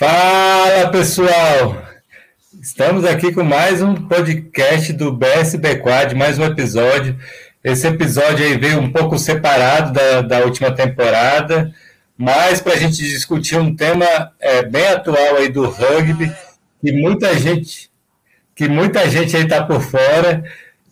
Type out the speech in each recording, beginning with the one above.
Fala pessoal! Estamos aqui com mais um podcast do BSB Quad, mais um episódio. Esse episódio aí veio um pouco separado da, da última temporada, mas para a gente discutir um tema é, bem atual aí do rugby, que muita gente, que muita gente aí está por fora.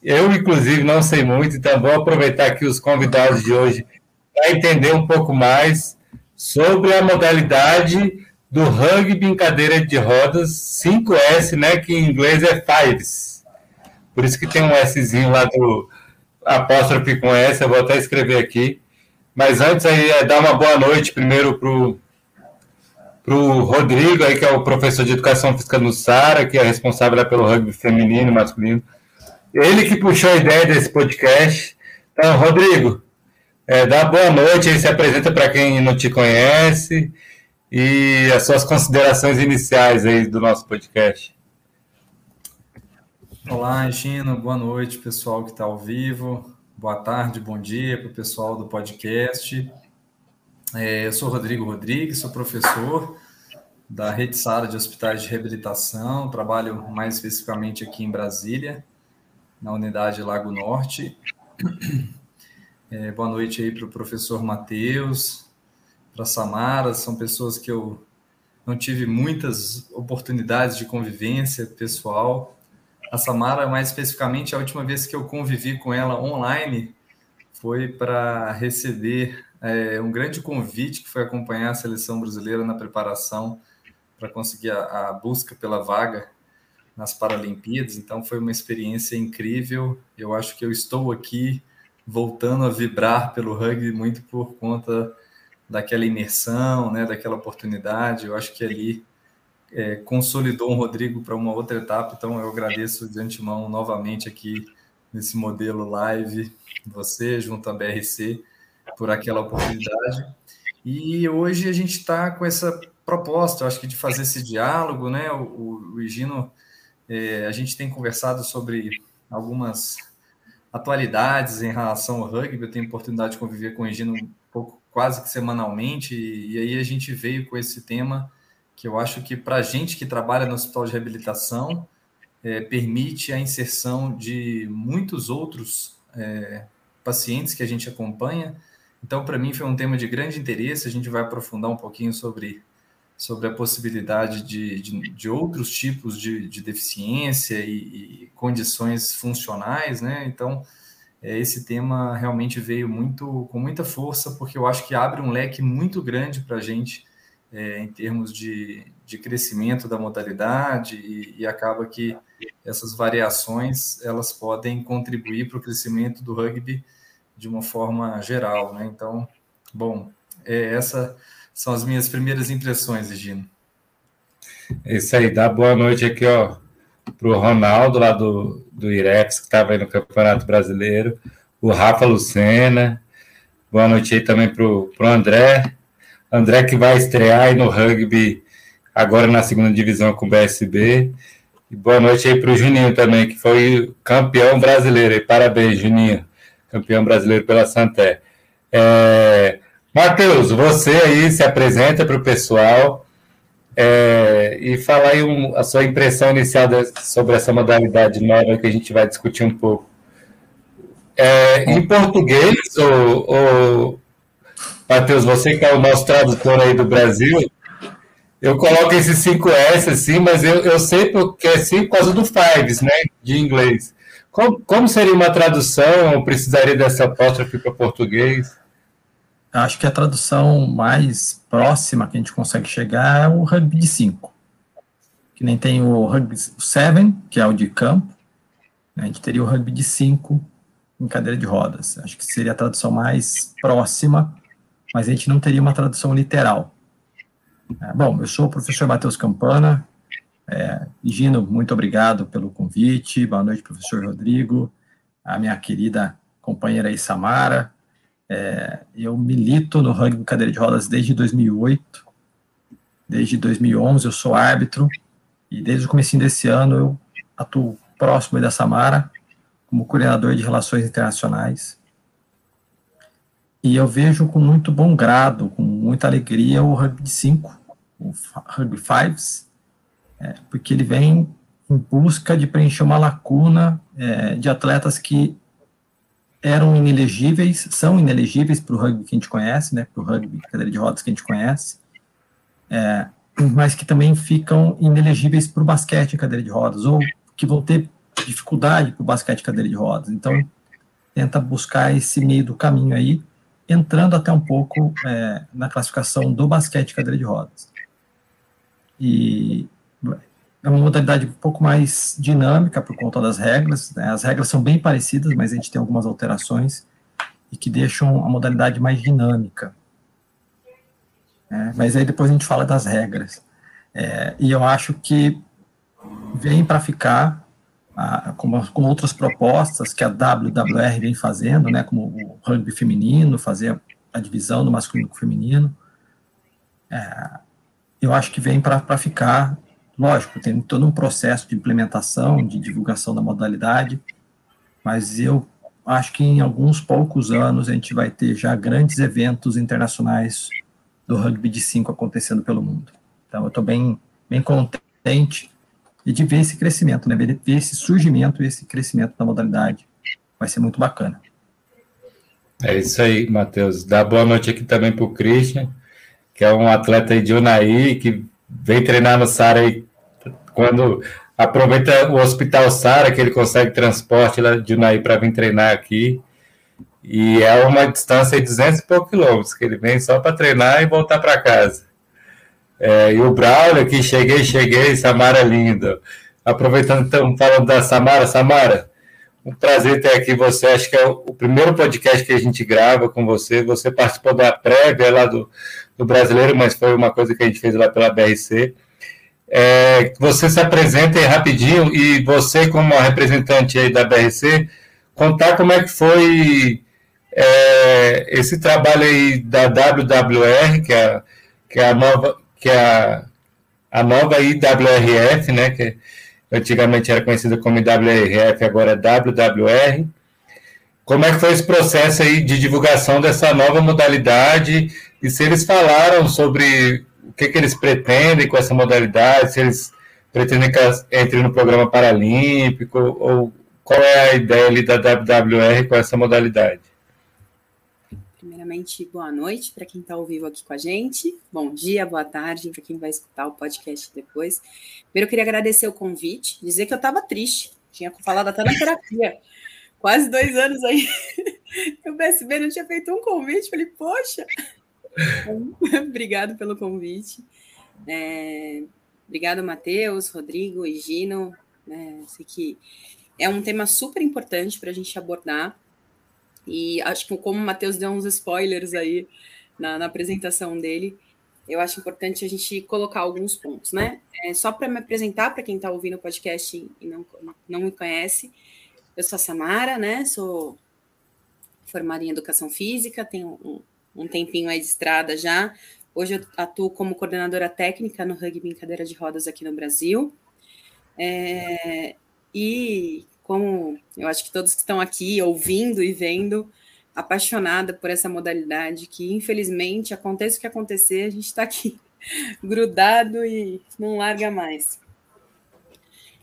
Eu, inclusive, não sei muito, então vou aproveitar aqui os convidados de hoje para entender um pouco mais sobre a modalidade do rugby em cadeira de rodas 5S, né, que em inglês é fives. Por isso que tem um Szinho lá do apóstrofe com S, eu vou até escrever aqui. Mas antes aí, é dar uma boa noite primeiro pro pro Rodrigo aí que é o professor de educação física no Sara, que é responsável pelo rugby feminino e masculino. Ele que puxou a ideia desse podcast. Então, Rodrigo, é, dá boa noite aí, se apresenta para quem não te conhece e as suas considerações iniciais aí do nosso podcast. Olá, Gino, boa noite, pessoal que está ao vivo. Boa tarde, bom dia para o pessoal do podcast. É, eu sou Rodrigo Rodrigues, sou professor da Rede Sara de Hospitais de Reabilitação, trabalho mais especificamente aqui em Brasília, na unidade Lago Norte. É, boa noite aí para o professor Matheus, para Samara, são pessoas que eu não tive muitas oportunidades de convivência pessoal. A Samara, mais especificamente, a última vez que eu convivi com ela online foi para receber é, um grande convite que foi acompanhar a seleção brasileira na preparação para conseguir a, a busca pela vaga nas Paralimpíadas. Então foi uma experiência incrível. Eu acho que eu estou aqui voltando a vibrar pelo rugby muito por conta daquela imersão, né, daquela oportunidade. Eu acho que ali é, consolidou um Rodrigo para uma outra etapa. Então eu agradeço de antemão novamente aqui nesse modelo live você junto à BRC por aquela oportunidade. E hoje a gente está com essa proposta, acho que de fazer esse diálogo, né? O, o Higino, é, a gente tem conversado sobre algumas atualidades em relação ao rugby. Eu tenho oportunidade de conviver com o Higino quase que semanalmente, e, aí a gente veio com esse tema que eu acho que para a gente que trabalha no hospital de reabilitação, é, permite a inserção de muitos outros é, pacientes que a gente acompanha. Então, para mim, foi um tema de grande interesse. A gente vai aprofundar um pouquinho sobre, sobre a possibilidade de, de, de outros tipos de, de deficiência e, e, condições funcionais, né? Então, esse tema realmente veio muito com muita força, porque eu acho que abre um leque muito grande para a gente é, em termos de, de crescimento da modalidade e, e, acaba que essas variações elas podem contribuir para o crescimento do rugby de uma forma geral, né? Então, bom, é, essas são as minhas primeiras impressões, Gino. É isso aí, dá boa noite aqui, ó, para o Ronaldo, lá do, do Irex, que estava aí no Campeonato Brasileiro, o Rafa Lucena, boa noite aí também para o André, André que vai estrear aí no rugby agora na segunda divisão com o BSB, e boa noite aí para o Juninho também, que foi campeão brasileiro, e parabéns, Juninho, campeão brasileiro pela Santé. É... Matheus, você aí se apresenta para o pessoal, é, e falar aí um, a sua impressão inicial sobre essa modalidade nova que a gente vai discutir um pouco. É, em português, ou, ou Matheus, você que é o nosso tradutor aí do Brasil, eu coloco esse 5S assim, mas eu, eu sei porque é 5 por causa do Fives, né, de inglês. Como, como seria uma tradução? Eu precisaria dessa apóstrofe para português? Acho que a tradução mais próxima que a gente consegue chegar é o rugby de 5. Que nem tem o rugby 7, que é o de campo. Né? A gente teria o rugby de 5 em cadeira de rodas. Acho que seria a tradução mais próxima, mas a gente não teria uma tradução literal. É, bom, eu sou o professor Matheus Campana. É, Gino, muito obrigado pelo convite. Boa noite, professor Rodrigo. A minha querida companheira Isamara, é, eu milito no rugby cadeira de rodas desde 2008. Desde 2011 eu sou árbitro e desde o começo desse ano eu atuo próximo da Samara como coordenador de relações internacionais. E eu vejo com muito bom grado, com muita alegria o rugby de 5 o Rugby Fives, é, porque ele vem em busca de preencher uma lacuna é, de atletas que eram inelegíveis, são inelegíveis para o rugby que a gente conhece, né, para o rugby cadeira de rodas que a gente conhece, é, mas que também ficam inelegíveis para o basquete cadeira de rodas, ou que vão ter dificuldade para o basquete cadeira de rodas. Então, tenta buscar esse meio do caminho aí, entrando até um pouco é, na classificação do basquete cadeira de rodas. E é uma modalidade um pouco mais dinâmica por conta das regras. Né? As regras são bem parecidas, mas a gente tem algumas alterações e que deixam a modalidade mais dinâmica. É, mas aí depois a gente fala das regras. É, e eu acho que vem para ficar, com, com, outras propostas que a WWR vem fazendo, né, como o rugby feminino, fazer a divisão do masculino com o feminino. É, eu acho que vem para ficar Lógico, tem todo um processo de implementação, de divulgação da modalidade, mas eu acho que em alguns poucos anos a gente vai ter já grandes eventos internacionais do rugby de 5 acontecendo pelo mundo. Então eu estou bem, bem contente de ver esse crescimento, né? ver esse surgimento e esse crescimento da modalidade. Vai ser muito bacana. É isso aí, Matheus. Dá boa noite aqui também para o Christian, que é um atleta de Unai, que vem treinar no Sara aí quando aproveita o Hospital Sara, que ele consegue transporte lá de Unaí para vir treinar aqui. E é uma distância de 200 e poucos quilômetros, que ele vem só para treinar e voltar para casa. É, e o Braulio, que cheguei, cheguei, Samara linda. Aproveitando, estamos falando da Samara. Samara, um prazer ter aqui você. Acho que é o primeiro podcast que a gente grava com você. Você participou da prévia lá do, do Brasileiro, mas foi uma coisa que a gente fez lá pela BRC é, você se apresente rapidinho e você, como representante aí da BRC, contar como é que foi é, esse trabalho aí da WWR, que é, que é a nova, que é a, a nova IWRF, né, que antigamente era conhecida como IWRF, agora é WWR. Como é que foi esse processo aí de divulgação dessa nova modalidade e se eles falaram sobre o que, que eles pretendem com essa modalidade, se eles pretendem que entre no programa paralímpico, ou qual é a ideia da WWR com essa modalidade? Primeiramente, boa noite para quem está ao vivo aqui com a gente. Bom dia, boa tarde para quem vai escutar o podcast depois. Primeiro, eu queria agradecer o convite, dizer que eu estava triste, tinha falado até na terapia. Quase dois anos aí. O BSB não tinha feito um convite. Falei, poxa, Obrigado pelo convite. É, obrigado, Matheus, Rodrigo e Gino. É, sei que é um tema super importante para a gente abordar. E acho que, como o Matheus deu uns spoilers aí na, na, apresentação dele, eu acho importante a gente colocar alguns pontos, né? É, só para me apresentar, para quem está ouvindo o podcast e não, não me conhece, eu sou a Samara, né? Sou formada em Educação Física, tenho um, um tempinho aí de estrada já. Hoje eu atuo como coordenadora técnica no rugby em cadeira de rodas aqui no Brasil. É, e como eu acho que todos que estão aqui ouvindo e vendo, apaixonada por essa modalidade que infelizmente aconteça o que acontecer, a gente está aqui grudado e não larga mais.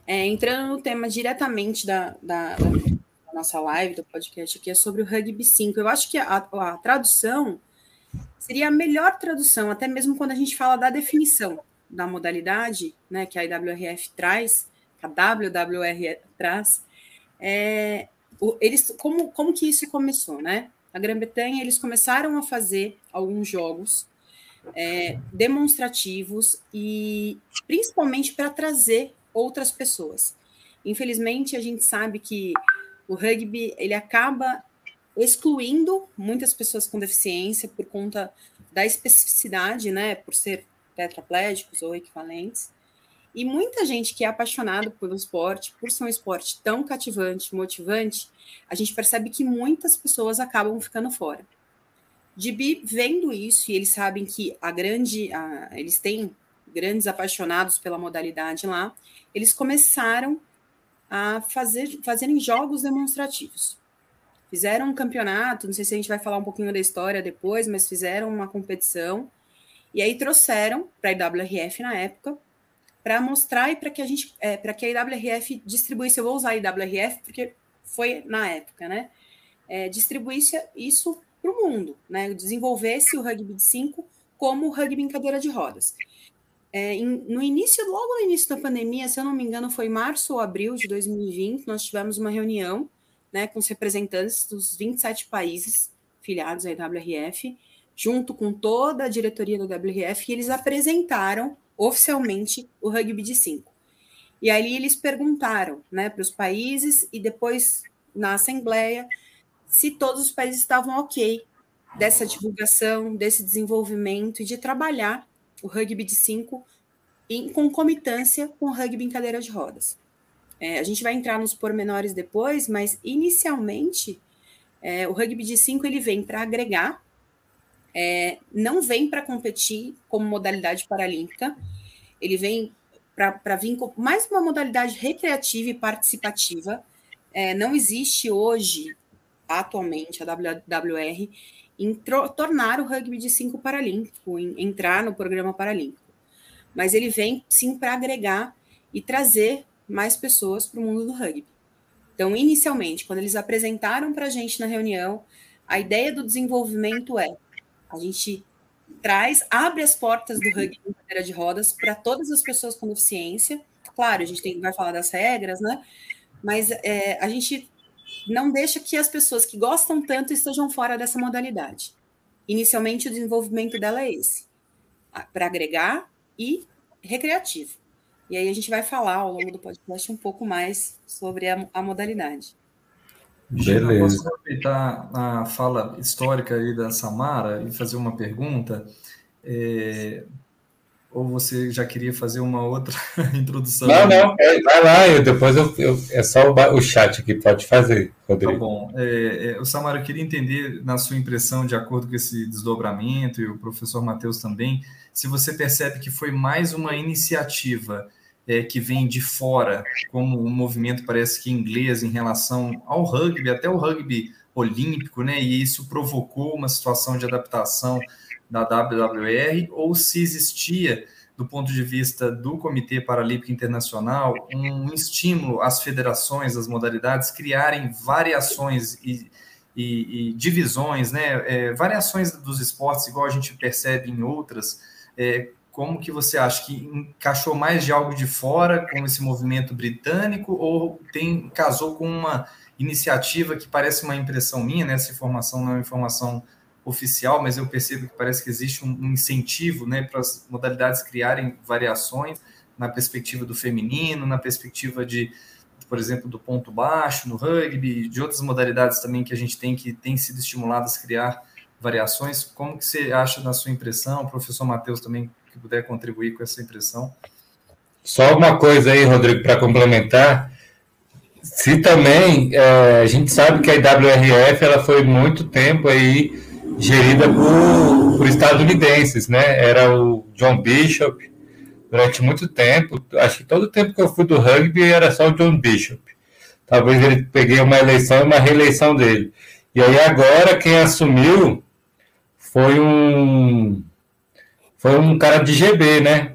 É, entrando no tema diretamente da, da, da, nossa live, do podcast aqui, é sobre o Rugby 5. Eu acho que a, a tradução seria a melhor tradução, até mesmo quando a gente fala da definição da modalidade, né, que a IWRF traz, que a WWR traz, é, o, eles, como, como que isso começou, né? A Grã-Bretanha, eles começaram a fazer alguns jogos é, demonstrativos e principalmente para trazer outras pessoas. Infelizmente, a gente sabe que o rugby ele acaba excluindo muitas pessoas com deficiência por conta da especificidade, né, por ser tetraplégicos ou equivalentes. E muita gente que é apaixonado pelo esporte, por ser um esporte tão cativante, motivante, a gente percebe que muitas pessoas acabam ficando fora. Dibi vendo isso, e eles sabem que a grande, a, eles têm grandes apaixonados pela modalidade lá, eles começaram a fazer fazerem jogos demonstrativos fizeram um campeonato, não sei se a gente vai falar um pouquinho da história depois, mas fizeram uma competição E aí trouxeram para a IWRF na época para mostrar e para que a gente, é, para que a IWRF distribuísse, eu vou usar a IWRF porque foi na época, né? É, distribuísse isso para o mundo, né? Desenvolvesse o rugby de 5 como o rugby em cadeira de rodas. É, em, no início, logo no início da pandemia, se eu não me engano, foi março ou abril de 2020, nós tivemos uma reunião né, com os representantes dos 27 países filiados à IWRF, junto com toda a diretoria da WRF, e eles apresentaram oficialmente o rugby de 5. E aí eles perguntaram né, para os países e depois na Assembleia se todos os países estavam ok dessa divulgação, desse desenvolvimento e de trabalhar o rugby de 5 em concomitância com o rugby em cadeira de rodas. É, a gente vai entrar nos pormenores depois, mas inicialmente é, o rugby de 5 ele vem para agregar, é, não vem para competir como modalidade paralímpica, ele vem para vir com mais uma modalidade recreativa e participativa. É, não existe hoje, atualmente, a WWR em tornar o rugby de 5 paralímpico, em entrar no programa paralímpico. Mas ele vem sim para agregar e trazer mais pessoas para o mundo do rugby. Então, inicialmente, quando eles apresentaram para a gente na reunião, a ideia do desenvolvimento é a gente traz, abre as portas do rugby em cadeira de rodas para todas as pessoas com deficiência. Claro, a gente tem, vai falar das regras, né? Mas é, a gente não deixa que as pessoas que gostam tanto estejam fora dessa modalidade. Inicialmente, o desenvolvimento dela é esse, para agregar e recreativo. E aí a gente vai falar ao longo do podcast um pouco mais sobre a, a modalidade. Beleza. Posso aproveitar a fala histórica aí da Samara e fazer uma pergunta? É, ou você já queria fazer uma outra introdução? Não, não, é, vai lá, eu, depois eu, eu, é só o, o chat que pode fazer, Rodrigo. Tá bom. É, é, o Samara, eu queria entender, na sua impressão, de acordo com esse desdobramento, e o professor Matheus também, se você percebe que foi mais uma iniciativa é, que vem de fora, como um movimento parece que inglês em relação ao rugby, até o rugby olímpico, né? E isso provocou uma situação de adaptação da WWR ou se existia, do ponto de vista do Comitê Paralímpico Internacional, um estímulo às federações, às modalidades, criarem variações e, e, e divisões, né, é, variações dos esportes, igual a gente percebe em outras. É, como que você acha que encaixou mais de algo de fora com esse movimento britânico ou tem casou com uma iniciativa que parece uma impressão minha, né? Essa informação não é uma informação oficial, mas eu percebo que parece que existe um, incentivo né, para as modalidades criarem variações na perspectiva do feminino, na perspectiva de, por exemplo, do ponto baixo no rugby, de outras modalidades também que a gente tem que tem sido estimuladas a criar variações. Como que você acha na sua impressão? O professor Matheus também que puder contribuir com essa impressão. Só uma coisa aí, Rodrigo, para complementar. Se também é, a gente sabe que a IWRF ela foi muito tempo aí gerida por, por estadunidenses, né? Era o John Bishop durante muito tempo. Acho que todo o tempo que eu fui do rugby era só o John Bishop. Talvez ele peguei uma eleição e uma reeleição dele. E aí agora quem assumiu foi um foi um cara de GB, né?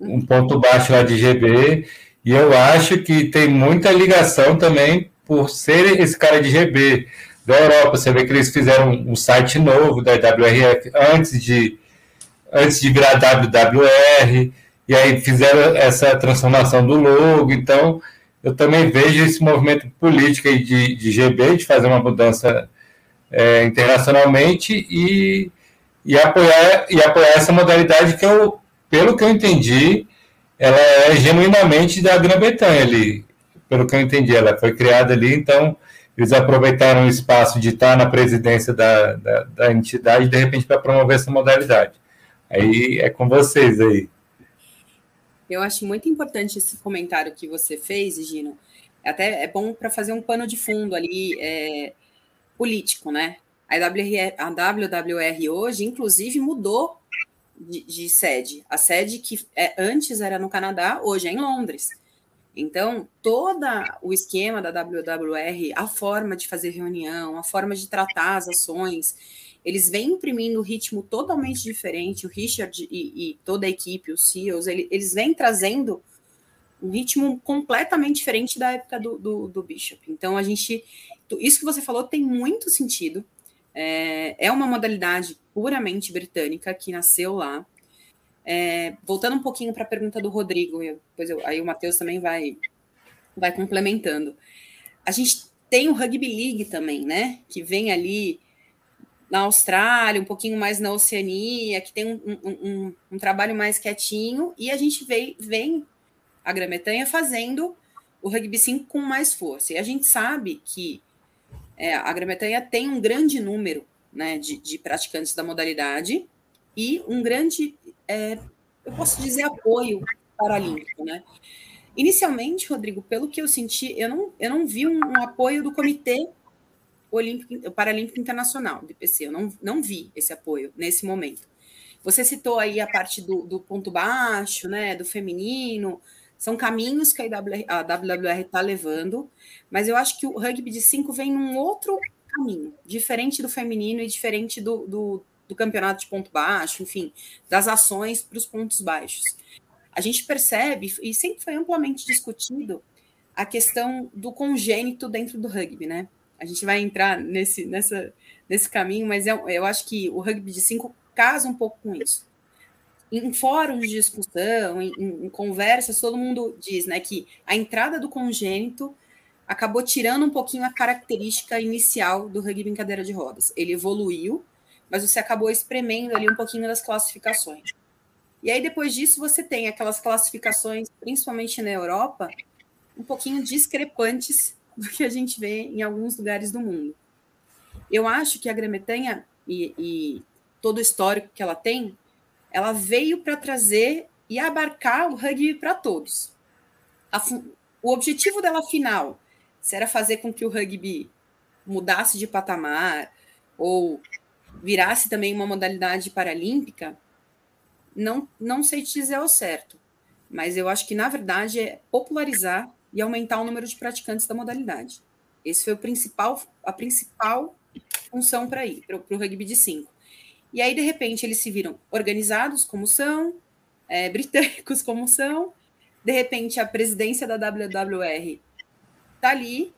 Um ponto baixo lá de GB. E eu acho que tem muita ligação também por ser esse cara de GB da Europa. Você vê que eles fizeram um site novo da WRF antes de, antes de virar WWR, e aí fizeram essa transformação do logo. Então, eu também vejo esse movimento político de, de GB, de fazer uma mudança é, internacionalmente e, e, apoiar, e apoiar essa modalidade que eu, pelo que eu entendi, ela é genuinamente da Grã-Bretanha ali. Pelo que eu entendi, ela foi criada ali, então eles aproveitaram o espaço de estar na presidência da, da, da entidade, de repente, para promover essa modalidade. Aí é com vocês aí. Eu acho muito importante esse comentário que você fez, Gino. Até é bom para fazer um pano de fundo ali é, político, né? A, a WWR hoje, inclusive, mudou de, de, sede. A sede que é, antes era no Canadá, hoje é em Londres. Então, todo o esquema da WWR, a forma de fazer reunião, a forma de tratar as ações, eles vêm imprimindo um ritmo totalmente diferente. O Richard e, e toda a equipe, os CEOs, ele, eles vêm trazendo um ritmo completamente diferente da época do, do, do, Bishop. Então, a gente. Isso que você falou tem muito sentido. É, é uma modalidade puramente britânica que nasceu lá. É, voltando um pouquinho para a pergunta do Rodrigo, eu, depois eu, aí o Matheus também vai, vai complementando. A gente tem o Rugby League também, né? Que vem ali na Austrália, um pouquinho mais na Oceania, que tem um, um, um, um trabalho mais quietinho, e a gente vem, vem a Grã-Bretanha fazendo o rugby 5 com mais força. E a gente sabe que é, a Grã-Bretanha tem um grande número né, de, de, praticantes da modalidade e um grande, é, eu posso dizer, apoio paralímpico. Né? Inicialmente, Rodrigo, pelo que eu senti, eu não, eu não vi um, um apoio do Comitê Olímpico, Paralímpico Internacional, do IPC. Eu não, não vi esse apoio nesse momento. Você citou aí a parte do, do ponto baixo, né, do feminino, são caminhos que a WWR está levando, mas eu acho que o rugby de 5 vem num outro caminho, diferente do feminino e diferente do, do, do campeonato de ponto baixo, enfim, das ações para os pontos baixos. A gente percebe, e sempre foi amplamente discutido, a questão do congênito dentro do rugby, né? a gente vai entrar nesse, nessa, nesse caminho, mas eu, eu acho que o rugby de cinco casa um pouco com isso. Em fóruns de discussão, em, em, conversas, todo mundo diz né, que a entrada do congênito acabou tirando um pouquinho a característica inicial do rugby em cadeira de rodas. Ele evoluiu, mas você acabou espremendo ali um pouquinho das classificações. E aí, depois disso, você tem aquelas classificações, principalmente na Europa, um pouquinho discrepantes do que a gente vê em alguns lugares do mundo. Eu acho que a Grã-Bretanha e, e todo o histórico que ela tem, ela veio para trazer e abarcar o rugby para todos. A, o objetivo dela final, se era fazer com que o rugby mudasse de patamar ou virasse também uma modalidade paralímpica, não, não sei te dizer ao certo. Mas eu acho que, na verdade, é popularizar e aumentar o número de praticantes da modalidade. Esse foi o principal, a principal função para ir, para o rugby de cinco. E aí, de repente, eles se viram organizados como são, é, britânicos como são, de repente a presidência da WWR está ali,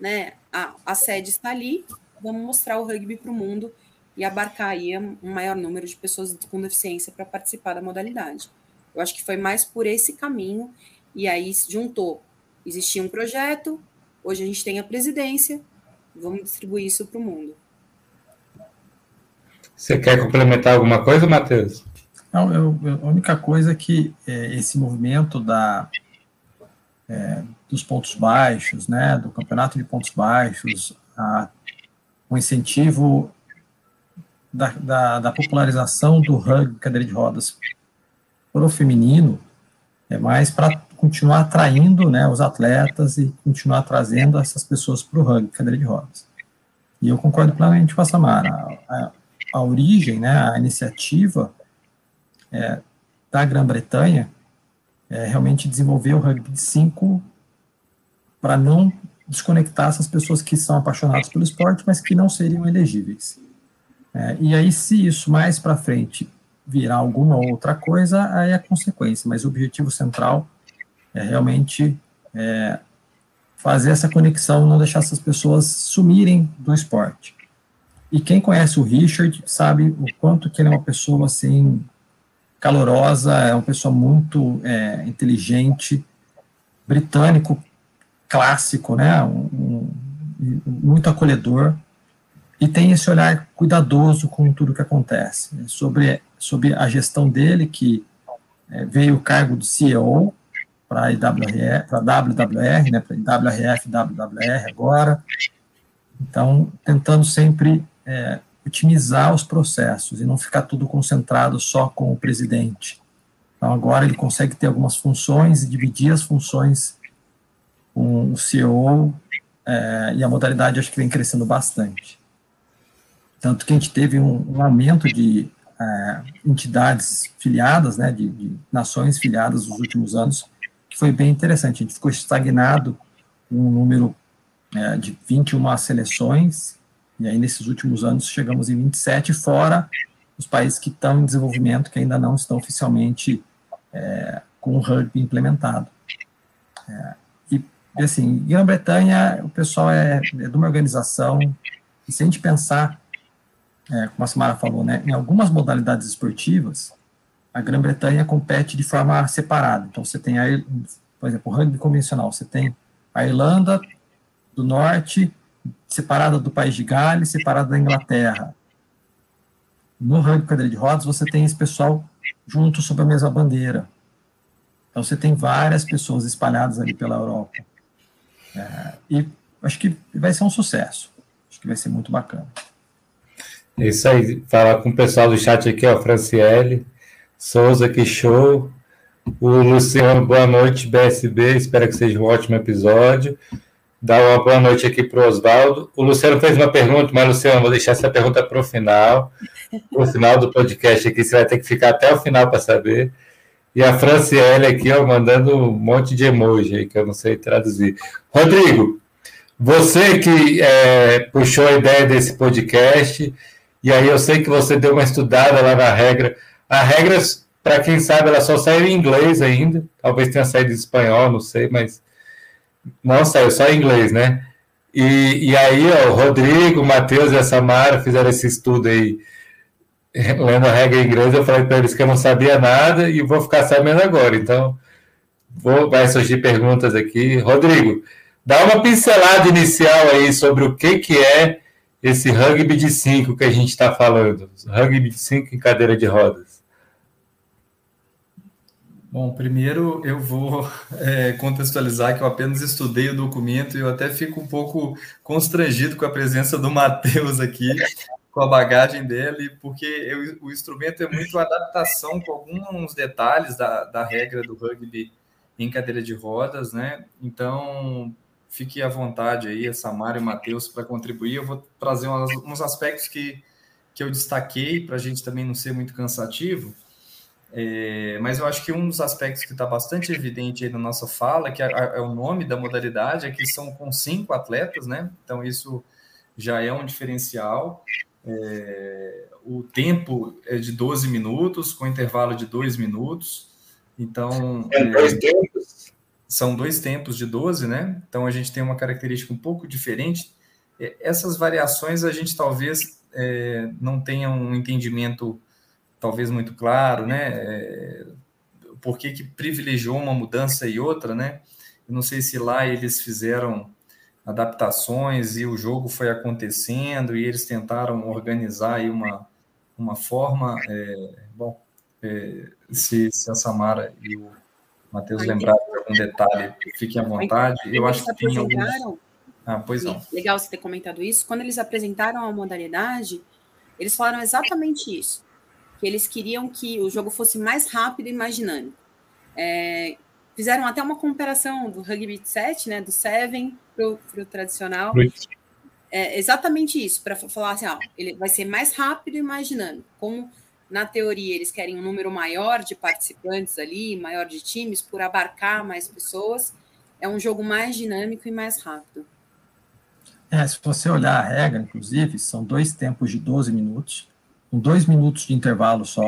né? A, a sede está ali, vamos mostrar o rugby para o mundo e abarcar aí um maior número de pessoas com deficiência para participar da modalidade. Eu acho que foi mais por esse caminho, e aí juntou Existia um projeto, hoje a gente tem a presidência, vamos distribuir isso para o mundo. Você quer complementar alguma coisa, Matheus? Não, eu, eu, a única coisa é que é, esse movimento da, é, dos pontos baixos, né, do campeonato de pontos baixos, a, o incentivo da, da, da popularização do rugby cadeira de rodas para o feminino, é mais para continuar atraindo né, os atletas e continuar trazendo essas pessoas para o rugby, cadeira de rodas. E eu concordo plenamente com a Samara. A, a, a origem, né, a iniciativa é, da Grã-Bretanha é realmente desenvolver o rugby de 5 para não desconectar essas pessoas que são apaixonadas pelo esporte, mas que não seriam elegíveis. É, e aí, se isso mais para frente virar alguma outra coisa, aí é consequência, mas o objetivo central é realmente é, fazer essa conexão, não deixar essas pessoas sumirem do esporte. E quem conhece o Richard sabe o quanto que ele é uma pessoa assim calorosa, é uma pessoa muito é, inteligente, britânico clássico, né? Um, um, muito acolhedor e tem esse olhar cuidadoso com tudo que acontece sobre sobre a gestão dele que é, veio o cargo do CEO para a WWR, né, para WRF, WWR agora. Então, tentando sempre é, otimizar os processos e não ficar tudo concentrado só com o presidente. Então, agora ele consegue ter algumas funções e dividir as funções com o CEO é, e a modalidade acho que vem crescendo bastante. Tanto que a gente teve um, um aumento de é, entidades filiadas, né, de, de nações filiadas nos últimos anos, que foi bem interessante. A gente ficou estagnado com um número é, de 21 seleções, e aí nesses últimos anos chegamos em 27, fora os países que estão em desenvolvimento, que ainda não estão oficialmente é, com o rugby implementado. É, e, assim, Grã-Bretanha, o pessoal é, é, de uma organização, e se a gente pensar, é, como a Samara falou, né, em algumas modalidades esportivas, a Grã-Bretanha compete de forma separada. Então, você tem, a, por exemplo, o rugby convencional, você tem a Irlanda do Norte, separada do País de Gales, separada da Inglaterra. No rugby cadeira de rodas, você tem esse pessoal junto sob a mesma bandeira. Então, você tem várias pessoas espalhadas ali pela Europa. É, e acho que vai ser um sucesso. Acho que vai ser muito bacana. Isso aí, falar com o pessoal do chat aqui, ó, Franciele, Souza, que show. O Luciano, boa noite, BSB, espero que seja um ótimo episódio. Dá uma boa noite aqui para o Oswaldo. O Luciano fez uma pergunta, mas, Luciano, vou deixar essa pergunta para o final. No final do podcast aqui, você vai ter que ficar até o final para saber. E a Franciele aqui, ó, mandando um monte de emoji aí, que eu não sei traduzir. Rodrigo, você que é, puxou a ideia desse podcast, e aí eu sei que você deu uma estudada lá na regra. A regra, para quem sabe, ela só saiu em inglês ainda. Talvez tenha saído em espanhol, não sei, mas não saiu, só em inglês, né? E, e aí, ó, o Rodrigo, o Matheus e a Samara fizeram esse estudo aí lendo a regra em inglês, eu falei para eles que eu não sabia nada e vou ficar sabendo agora. Então, vou, vai surgir perguntas aqui. Rodrigo, dá uma pincelada inicial aí sobre o que, que é esse rugby de 5 que a gente está falando. Rugby de 5 em cadeira de rodas. Bom, primeiro eu vou é, contextualizar que eu apenas estudei o documento e eu até fico um pouco constrangido com a presença do Matheus aqui, com a bagagem dele, porque eu, o instrumento é muito adaptação com alguns detalhes da, da regra do rugby em cadeira de rodas, né? Então, fique à vontade aí, a Samara e Matheus, para contribuir. Eu vou trazer uns, uns aspectos que, que eu destaquei para a gente também não ser muito cansativo. É, mas eu acho que um dos aspectos que está bastante evidente aí na nossa fala, que é, é, o nome da modalidade, é que são com cinco atletas, né? Então, isso já é um diferencial. É, o tempo é de 12 minutos, com intervalo de 2 minutos. Então. É, dois tempos? São dois tempos de 12, né? Então a gente tem uma característica um pouco diferente. Essas variações a gente talvez é, não tenha um entendimento talvez muito claro, né? É, por que, que privilegiou uma mudança e outra, né? Eu não sei se lá eles fizeram adaptações e o jogo foi acontecendo e eles tentaram organizar aí uma, uma forma. É, bom, é, se, se, a Samara e o Matheus lembrarem de algum detalhe, fiquem à vontade. Eu acho que tem alguns. Ah, pois não. Legal você ter comentado isso. Quando eles apresentaram a modalidade, eles falaram exatamente isso. Que eles queriam que o jogo fosse mais rápido e mais dinâmico. É, fizeram até uma comparação do rugby 7, né, do 7 para o tradicional. É exatamente isso, para falar assim, ó, ele vai ser mais rápido e mais dinâmico. Como na teoria eles querem um número maior de participantes ali, maior de times, por abarcar mais pessoas, é um jogo mais dinâmico e mais rápido. É, se você olhar a regra, inclusive, são dois tempos de 12 minutos, com dois minutos de intervalo só,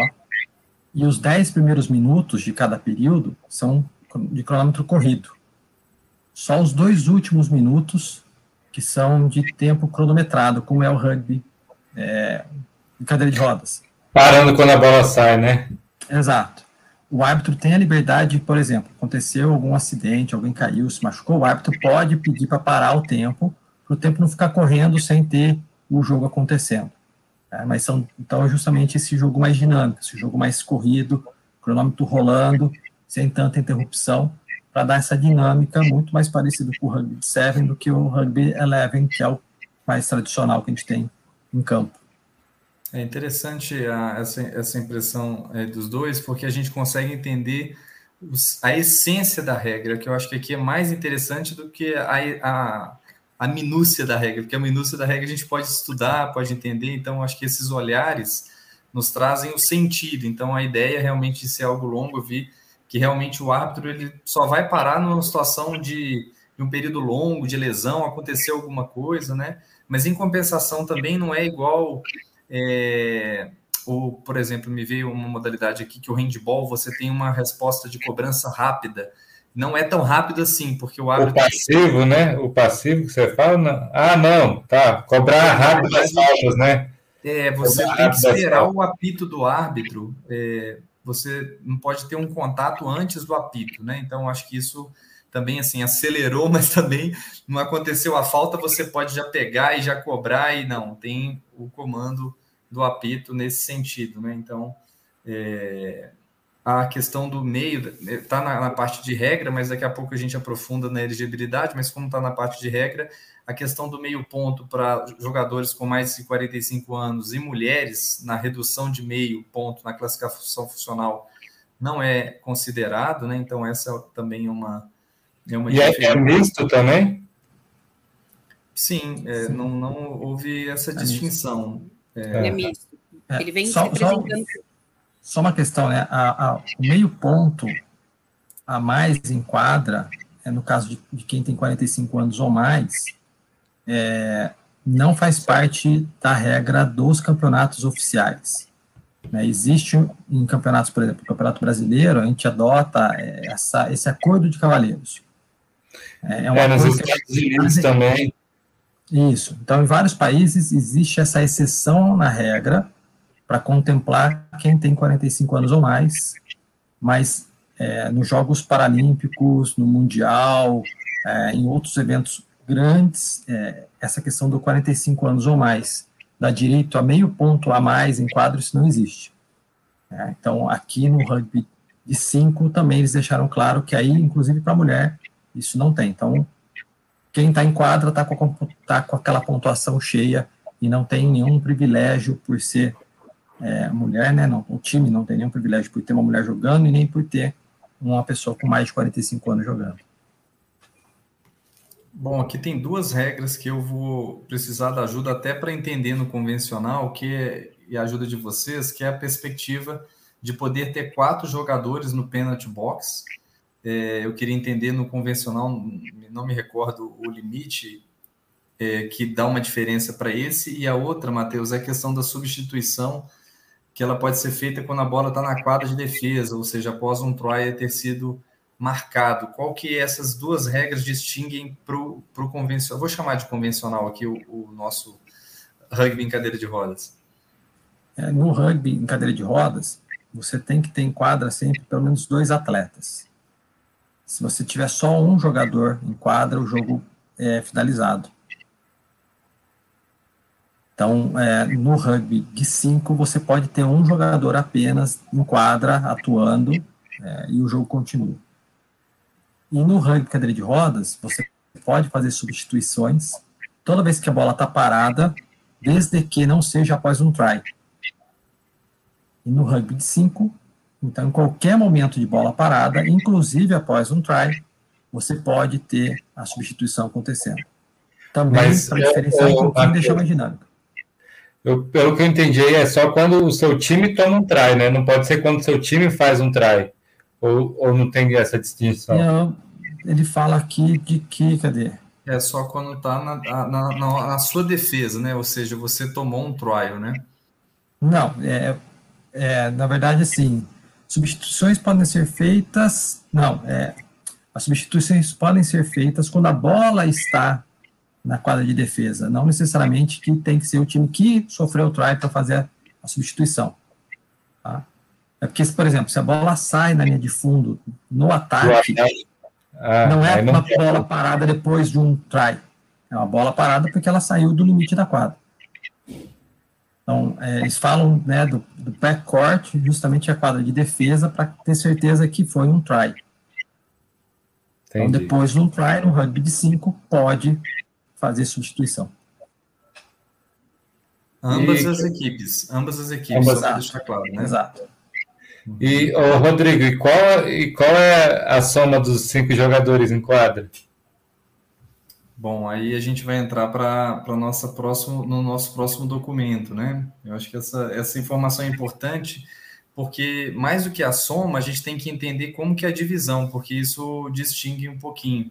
e os 10 primeiros minutos de cada período são de cronômetro corrido. Só os dois últimos minutos que são de tempo cronometrado, como é o rugby é, de cadeira de rodas. Parando quando a bola sai, né? Exato. O árbitro tem a liberdade, por exemplo, aconteceu algum acidente, alguém caiu, se machucou, o árbitro pode pedir para parar o tempo, para o tempo não ficar correndo sem ter o jogo acontecendo. É, mas são, então, é justamente esse jogo mais dinâmico, esse jogo mais corrido, cronômetro rolando, sem tanta interrupção, para dar essa dinâmica muito mais parecida com o Rugby 7 do que o Rugby 11, que é o mais tradicional que a gente tem em campo. É interessante a, essa, essa impressão é, dos dois, porque a gente consegue entender os, a essência da regra, que eu acho que aqui é mais interessante do que a, a, a minúcia da regra, porque a minúcia da regra a gente pode estudar, pode entender, então acho que esses olhares nos trazem o sentido. Então a ideia realmente de ser algo longo, eu vi que realmente o árbitro ele só vai parar numa situação de, de um período longo, de lesão, aconteceu alguma coisa, né? Mas em compensação também não é igual. É, ou, por exemplo, me veio uma modalidade aqui que o handball você tem uma resposta de cobrança rápida. Não é tão rápido assim, porque o árbitro. O passivo, né? O passivo que você fala. Não. Ah, não, tá. Cobrar rápido as faltas, né? É, você Cobrar tem que esperar o apito do árbitro. É, você não pode ter um contato antes do apito, né? Então, acho que isso também assim acelerou, mas também não aconteceu a falta, você pode já pegar e já cobrar e não tem o comando do apito nesse sentido, né? Então é, a questão do meio está na, na, parte de regra, mas daqui a pouco a gente aprofunda na elegibilidade, mas como está na parte de regra, a questão do meio ponto para jogadores com mais de 45 anos e mulheres na redução de meio ponto na classificação funcional não é considerado, né? Então essa é também uma é uma e é, é misto também? Sim, é, Sim, Não, não houve essa é distinção. É, é misto. É, Ele vem só. Só, só, uma questão, né? A, a, o meio ponto a mais em quadra, é, no caso de, de quem tem 45 anos ou mais, é, não faz parte da regra dos campeonatos oficiais. Né? Existe em campeonatos, por exemplo, o Campeonato Brasileiro, a gente adota essa, esse acordo de cavaleiros. É, é, uma é nos Estados Unidos também. Isso. Então, em vários países existe essa exceção na regra para contemplar quem tem 45 anos ou mais, mas é, nos Jogos Paralímpicos, no Mundial, é, em outros eventos grandes, é, essa questão do 45 anos ou mais dá direito a meio ponto a mais em quadro, isso não existe. É, então, aqui no rugby de 5 também eles deixaram claro que aí, inclusive para a mulher, isso não tem. Então, quem está em quadra está com, tá com aquela pontuação cheia e não tem nenhum privilégio por ser é, mulher, né? Não, o time não tem nenhum privilégio por ter uma mulher jogando e nem por ter uma pessoa com mais de 45 anos jogando. Bom, aqui tem duas regras que eu vou precisar da ajuda até para entender no convencional, que é, e a ajuda de vocês, que é a perspectiva de poder ter quatro jogadores no penalty box é, eu queria entender no convencional, não me recordo o limite é, que dá uma diferença para esse, e a outra, Matheus, é a questão da substituição, que ela pode ser feita quando a bola está na quadra de defesa, ou seja, após um try ter sido marcado. Qual que essas duas regras distinguem para o convencional? Vou chamar de convencional aqui o, o nosso rugby em cadeira de rodas. É, no rugby em cadeira de rodas, você tem que ter em quadra sempre pelo menos dois atletas. Se você tiver só um jogador em quadra, o jogo é finalizado. Então, é, no rugby de 5, você pode ter um jogador apenas em quadra, atuando, é, e o jogo continua. E no rugby cadeira de rodas, você pode fazer substituições toda vez que a bola está parada, desde que não seja após um try. E no rugby de 5, então, em qualquer momento de bola parada, inclusive após um try, você pode ter a substituição acontecendo. Também para diferenciar um pouquinho e deixar mais dinâmico. Eu, pelo que eu entendi, é só quando o seu time toma um try, né? Não pode ser quando o seu time faz um try. Ou, ou não tem essa distinção? Não, ele fala aqui de que, cadê? É só quando está na, na, na, na, sua defesa, né? Ou seja, você tomou um trial, né? Não, é, é na verdade, assim, Substituições podem ser feitas. Não, é, as substituições podem ser feitas quando a bola está na quadra de defesa. Não necessariamente que tem que ser o time que sofreu o try para fazer a substituição. Tá? É porque, por exemplo, se a bola sai na linha de fundo no ataque, ah, não é uma bola parada depois de um try. É uma bola parada porque ela saiu do limite da quadra. Então, é, eles falam né, do, do backcourt, justamente a quadra de defesa, para ter certeza que foi um try. Então, depois de um try, no rugby de 5, pode fazer substituição. Ambas e... as equipes, ambas as equipes, ambas, só deixar claro, né? Exato. E, oh, Rodrigo, e qual, e qual é a soma dos cinco jogadores em quadra? Bom, aí a gente vai entrar para nossa próximo no nosso próximo documento, né? Eu acho que essa, essa informação é importante porque mais do que a soma, a gente tem que entender como que é a divisão, porque isso distingue um pouquinho.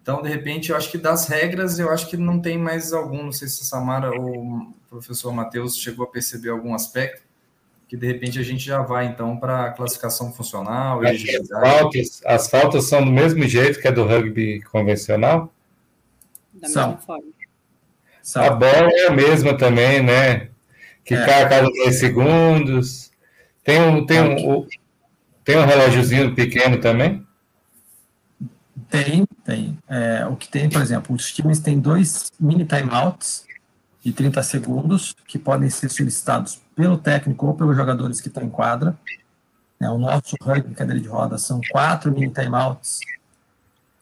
Então, de repente, eu acho que das regras, eu acho que não tem mais algum, não sei se a Samara ou o professor Matheus chegou a perceber algum aspecto, que de repente a gente já vai então para a classificação funcional. As faltas, as faltas são do mesmo jeito que a do rugby convencional? Da mesma forma. A bola é a mesma também, né? Que é. cai a cada 10 segundos. Tem um, tem, um, tem um relógiozinho pequeno também? Tem, tem. É, o que tem, por exemplo, os times têm dois mini timeouts de 30 segundos, que podem ser solicitados pelo técnico ou pelos jogadores que estão em quadra. É, o nosso rugby cadeira de rodas são quatro mini timeouts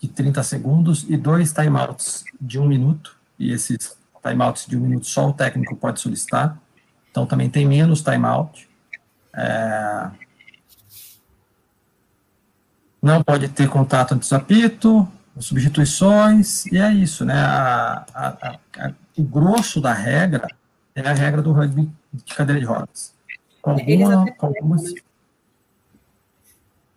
de 30 segundos e dois timeouts de um minuto, e esses timeouts de um minuto só o técnico pode solicitar, então também tem menos timeout. É... Não pode ter contato antes do apito, substituições, e é isso, né? A, a, a, o grosso da regra é a regra do rugby de cadeira de rodas. Com, alguma, com algumas.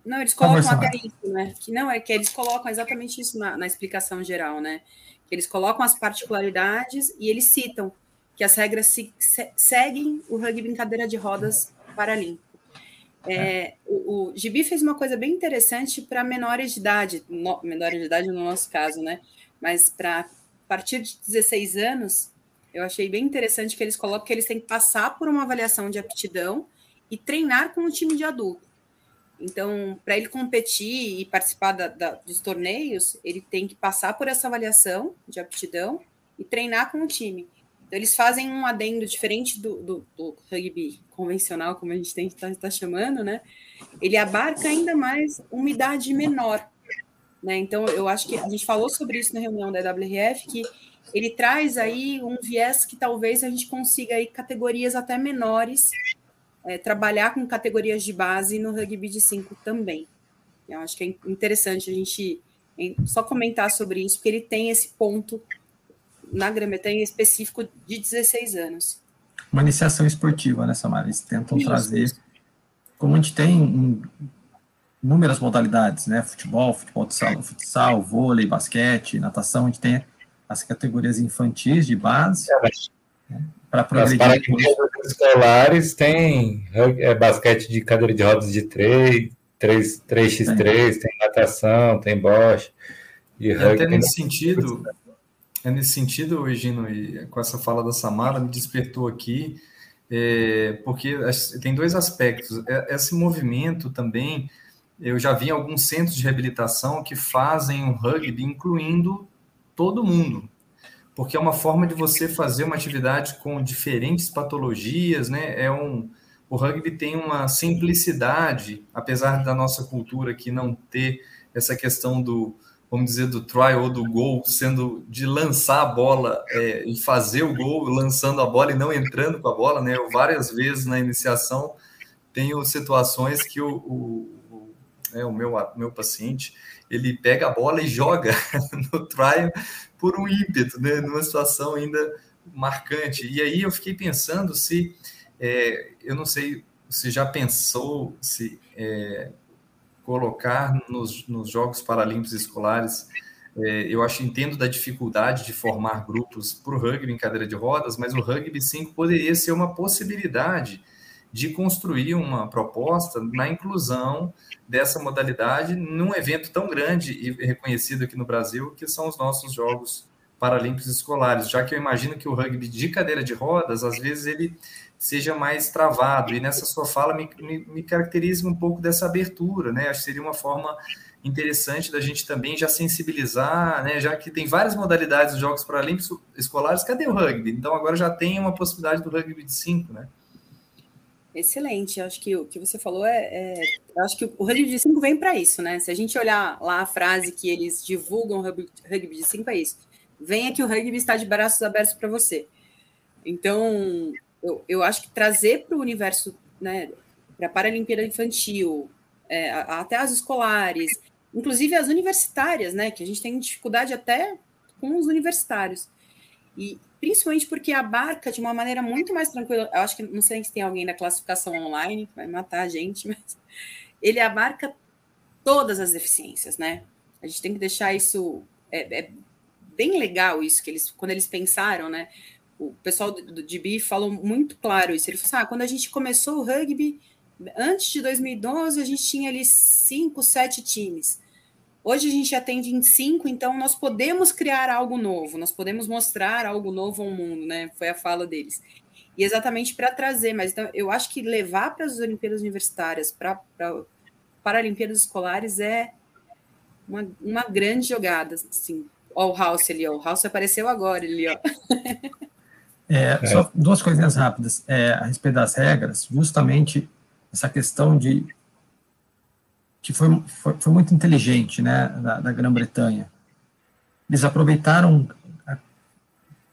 Não, eles colocam até isso, né? Que não, é que eles colocam exatamente isso na, na explicação geral, né? Eles colocam as particularidades e eles citam que as regras se, se, seguem o rugby em cadeira de rodas paralímpico. É, é. O, o Gibi fez uma coisa bem interessante para menores de idade, no, menores de idade no nosso caso, né? Mas para partir de 16 anos, eu achei bem interessante que eles colocam que eles têm que passar por uma avaliação de aptidão e treinar com o time de adulto. Então, para ele competir e participar da, da, dos torneios, ele tem que passar por essa avaliação de aptidão e treinar com o time. Então, eles fazem um adendo diferente do, do, do rugby convencional, como a gente está tá chamando, né? Ele abarca ainda mais uma idade menor. Né? Então, eu acho que a gente falou sobre isso na reunião da WRF, que ele traz aí um viés que talvez a gente consiga aí categorias até menores, é, trabalhar com categorias de base no rugby de 5 também. Eu acho que é interessante a gente só comentar sobre isso, porque ele tem esse ponto na Grã-Bretanha específico de 16 anos. Uma iniciação esportiva, né, Samara? Eles tentam isso, trazer, como a gente tem inúmeras modalidades, né? Futebol, futebol de sala, futsal, vôlei, basquete, natação, a gente tem as categorias infantis de base. É, né, para progredir. As escolares tem é, basquete de cadeira de rodas de 3, 3, 3x3, tem, tem natação, tem bosch. E, e até nesse sentido, é nesse sentido, Egino, e com essa fala da Samara, me despertou aqui, é, porque tem dois aspectos. É, esse movimento também eu já vi alguns centros de reabilitação que fazem o rugby incluindo todo mundo, porque é uma forma de você fazer uma atividade com diferentes patologias, né? É um o rugby tem uma simplicidade, apesar da nossa cultura aqui não ter essa questão do, vamos dizer, do try ou do gol, sendo de lançar a bola é, e fazer o gol, lançando a bola e não entrando com a bola, né? Eu, várias vezes na iniciação tenho situações que o, o né, o meu, meu paciente, ele pega a bola e joga no trial por um ímpeto, né, numa situação ainda marcante. E aí eu fiquei pensando se, é, eu não sei, se já pensou se é, colocar nos, nos Jogos Paralímpicos Escolares é, eu acho entendo da dificuldade de formar grupos para o rugby em cadeira de rodas, mas o rugby 5 poderia ser uma possibilidade de construir uma proposta na inclusão dessa modalidade num evento tão grande e reconhecido aqui no Brasil, que são os nossos Jogos Paralímpicos Escolares, já que eu imagino que o rugby de cadeira de rodas, às vezes ele seja mais travado, e nessa sua fala me, me, me caracteriza um pouco dessa abertura, né? Acho que seria uma forma interessante da gente também já sensibilizar, né? Já que tem várias modalidades dos Jogos Paralímpicos Escolares, cadê o rugby? Então agora já tem uma possibilidade do rugby de cinco, né? Excelente, acho que o que você falou é, é acho que o rugby de 5 vem para isso, né? Se a gente olhar lá a frase que eles divulgam rugby de 5 é isso. Venha que o rugby está de braços abertos para você. Então, eu, eu acho que trazer para o universo, né, para a Paralimpíada Infantil, é, até as escolares, inclusive as universitárias, né, que a gente tem dificuldade até com os universitários. E principalmente porque abarca de uma maneira muito mais tranquila. Eu acho que não sei se tem alguém da classificação online, vai matar a gente, mas ele abarca todas as deficiências, né? A gente tem que deixar isso. É, é bem legal isso que eles, quando eles pensaram, né? O pessoal do, do DB falou muito claro isso. Ele falou assim: ah, quando a gente começou o rugby, antes de 2012, a gente tinha ali cinco, sete times. Hoje a gente atende em cinco, então nós podemos criar algo novo, nós podemos mostrar algo novo ao mundo, né? Foi a fala deles. E exatamente para trazer, mas então, eu acho que levar para as Olimpíadas Universitárias, para Paralimpíadas Escolares, é uma, uma grande jogada. Assim. Ó, o House ali, ó. o House apareceu agora ali, ó. É, é. Só duas coisinhas rápidas é, a respeito das regras, justamente essa questão de que foi, foi, foi muito inteligente, né, da, da Grã-Bretanha. Eles aproveitaram,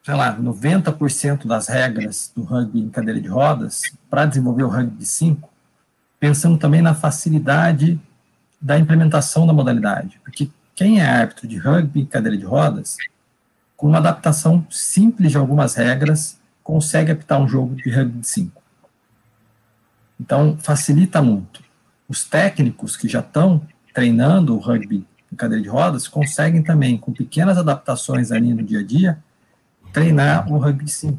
sei lá, 90% das regras do rugby em cadeira de rodas para desenvolver o rugby 5, pensando também na facilidade da implementação da modalidade, porque quem é árbitro de rugby em cadeira de rodas, com uma adaptação simples de algumas regras, consegue apitar um jogo de rugby 5. Então, facilita muito os técnicos que já estão treinando o rugby em cadeira de rodas conseguem também, com pequenas adaptações ali no dia a dia, treinar o rugby 5.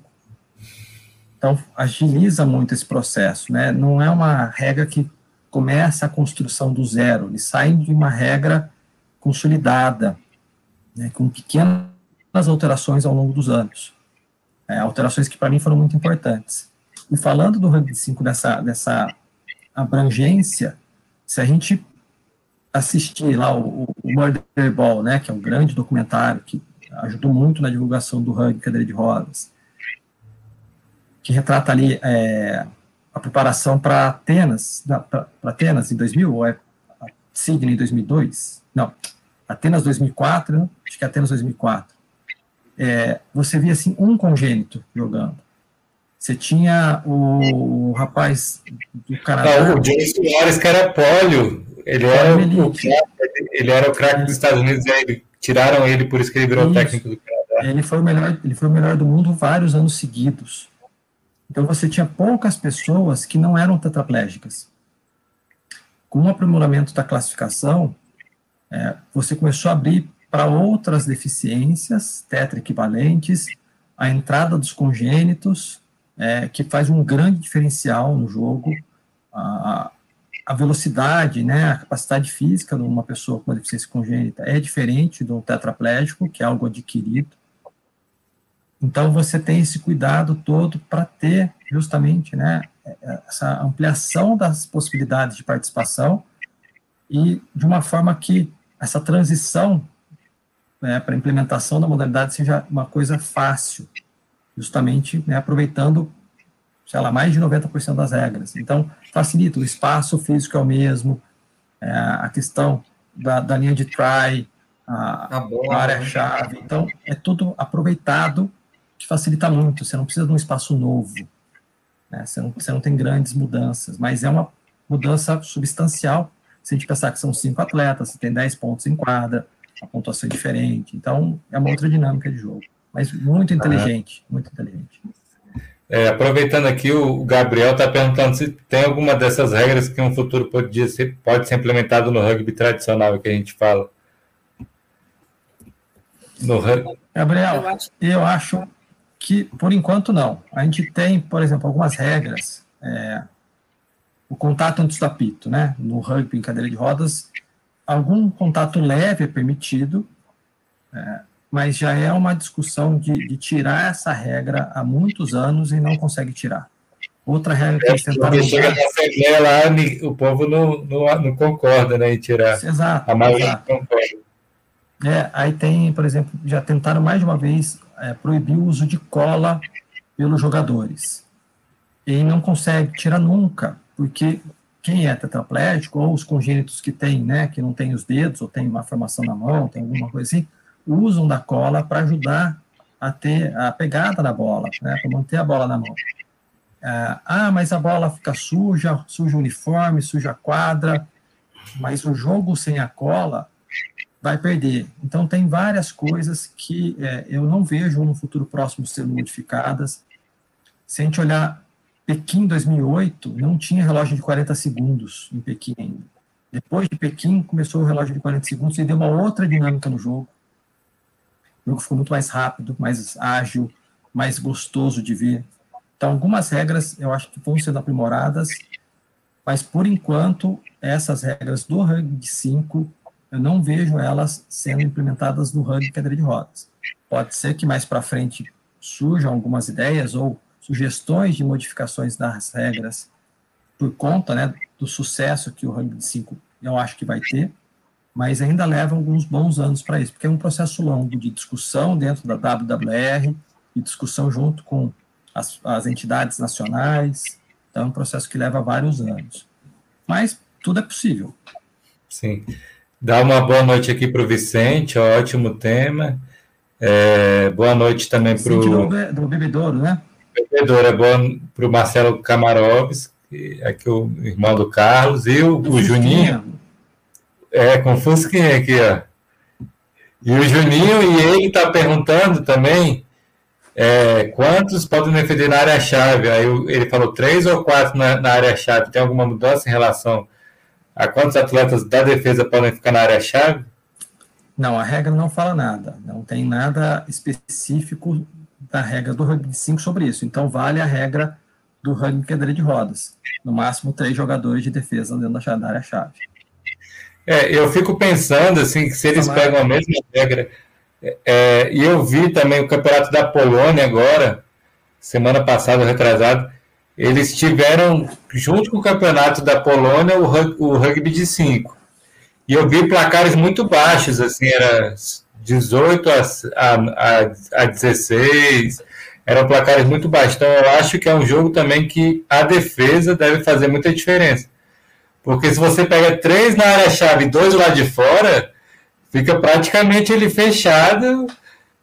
Então, agiliza muito esse processo, né? Não é uma regra que começa a construção do zero, eles saem de uma regra consolidada, né, com pequenas alterações ao longo dos anos. É, alterações que para mim foram muito importantes. E falando do rugby 5 dessa, dessa abrangência, se a gente assistir lá o, o Murder Ball, né, que é um grande documentário que ajudou muito na divulgação do rugby cadeira de rodas, que retrata ali é, a preparação para Atenas, para Atenas em 2000, ou é Sydney em 2002, não, Atenas 2004, né? acho que é Atenas 2004, é, você via assim um congênito jogando. Você tinha o, o rapaz do Canadá. Não, o James Soares, que era polio. Ele era, o, ele era o craque dos Estados Unidos, aí tiraram ele, por isso que ele virou isso. técnico do Canadá. Ele foi, o melhor, ele foi o melhor do mundo vários anos seguidos. Então você tinha poucas pessoas que não eram tetraplégicas. Com o aprimoramento da classificação, é, você começou a abrir para outras deficiências tetraequivalentes, a entrada dos congênitos, é, que faz um grande diferencial no jogo. A, a velocidade, né, a capacidade física de uma pessoa com deficiência congênita é diferente do tetraplégico, que é algo adquirido. Então, você tem esse cuidado todo para ter justamente né, essa ampliação das possibilidades de participação e de uma forma que essa transição né, para a implementação da modalidade seja uma coisa fácil, justamente né, aproveitando, sei lá, mais de 90% das regras. Então, facilita, o espaço físico é o mesmo, é, a questão da, da, linha de try, a, a, a área-chave, então, é tudo aproveitado, que facilita muito, você não precisa de um espaço novo, né, você, não, você não tem grandes mudanças, mas é uma mudança substancial, se a gente pensar que são cinco atletas, você tem 10 pontos em quadra, a pontuação é diferente, então é uma outra dinâmica de jogo mas muito inteligente, ah. muito inteligente. É, aproveitando aqui, o Gabriel está perguntando se tem alguma dessas regras que no futuro pode ser, pode ser implementado no rugby tradicional que a gente fala. No rugby. Gabriel, eu acho... eu acho que por enquanto não. A gente tem, por exemplo, algumas regras. É, o contato antes do apito, né? No rugby em cadeira de rodas, algum contato leve é permitido. É, mas já é uma discussão de, de, tirar essa regra há muitos anos e não consegue tirar. Outra regra que eles tentaram mudar... lá, o povo não, não, não, concorda né, em tirar. Exato. A maioria exato. concorda. É, aí tem, por exemplo, já tentaram mais de uma vez é, proibir o uso de cola pelos jogadores. E não consegue tirar nunca, porque quem é tetraplégico, ou os congênitos que tem, né, que não tem os dedos, ou tem uma formação na mão, tem alguma coisa assim, usam da cola para ajudar a ter a pegada da bola, né, para manter a bola na mão. É, ah, mas a bola fica suja, suja o uniforme, suja a quadra, mas o jogo sem a cola vai perder. Então, tem várias coisas que é, eu não vejo no futuro próximo sendo modificadas. Se a gente olhar Pequim 2008, não tinha relógio de 40 segundos em Pequim ainda. Depois de Pequim, começou o relógio de 40 segundos e deu uma outra dinâmica no jogo. O jogo ficou muito mais rápido, mais ágil, mais gostoso de ver. Então, algumas regras eu acho que vão sendo aprimoradas, mas por enquanto, essas regras do Rugby 5 eu não vejo elas sendo implementadas no rugby cadeira de rodas. Pode ser que mais para frente surjam algumas ideias ou sugestões de modificações das regras por conta né, do sucesso que o rugby 5 eu acho que vai ter, mas ainda leva alguns bons anos para isso, porque é um processo longo de discussão dentro da WWR, de discussão junto com as, as entidades nacionais, então é um processo que leva vários anos. Mas tudo é possível. Sim. Dá uma boa noite aqui para o Vicente, ótimo tema. É, boa noite também para o. Do, do Bebedouro, né? Bebedouro, é bom para o Marcelo Camaroves, aqui o irmão do Carlos, e o, o Juninho. É, com Fusquinha aqui, ó. E o Juninho, e ele está perguntando também é, quantos podem defender na área-chave. Aí ele falou três ou quatro na, na área-chave. Tem alguma mudança em relação a quantos atletas da defesa podem ficar na área-chave? Não, a regra não fala nada. Não tem nada específico da regra do rugby 5 sobre isso. Então, vale a regra do rugby cadeira de rodas. No máximo, três jogadores de defesa dentro da área-chave. É, eu fico pensando, assim, que se eles pegam a mesma regra... É, e eu vi também o campeonato da Polônia agora, semana passada, retrasado, eles tiveram, junto com o campeonato da Polônia, o, o rugby de 5. E eu vi placares muito baixos, assim, era 18 a, a, a 16, eram placares muito baixos. Então, eu acho que é um jogo também que a defesa deve fazer muita diferença. Porque se você pega três na área-chave e dois lá de fora, fica praticamente ele fechado,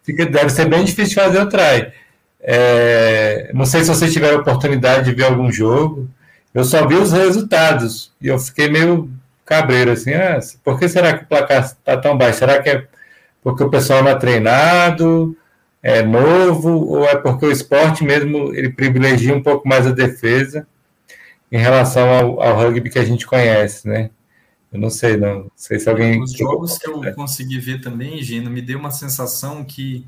fica, deve ser bem difícil fazer o try. É, não sei se vocês tiveram oportunidade de ver algum jogo. Eu só vi os resultados e eu fiquei meio cabreiro assim. Ah, por que será que o placar está tão baixo? Será que é porque o pessoal não é treinado, é novo, ou é porque o esporte mesmo ele privilegia um pouco mais a defesa em relação ao, ao rugby que a gente conhece, né? Eu não sei, não. não sei se alguém. Os jogos que eu consegui ver também, Gino, me deu uma sensação que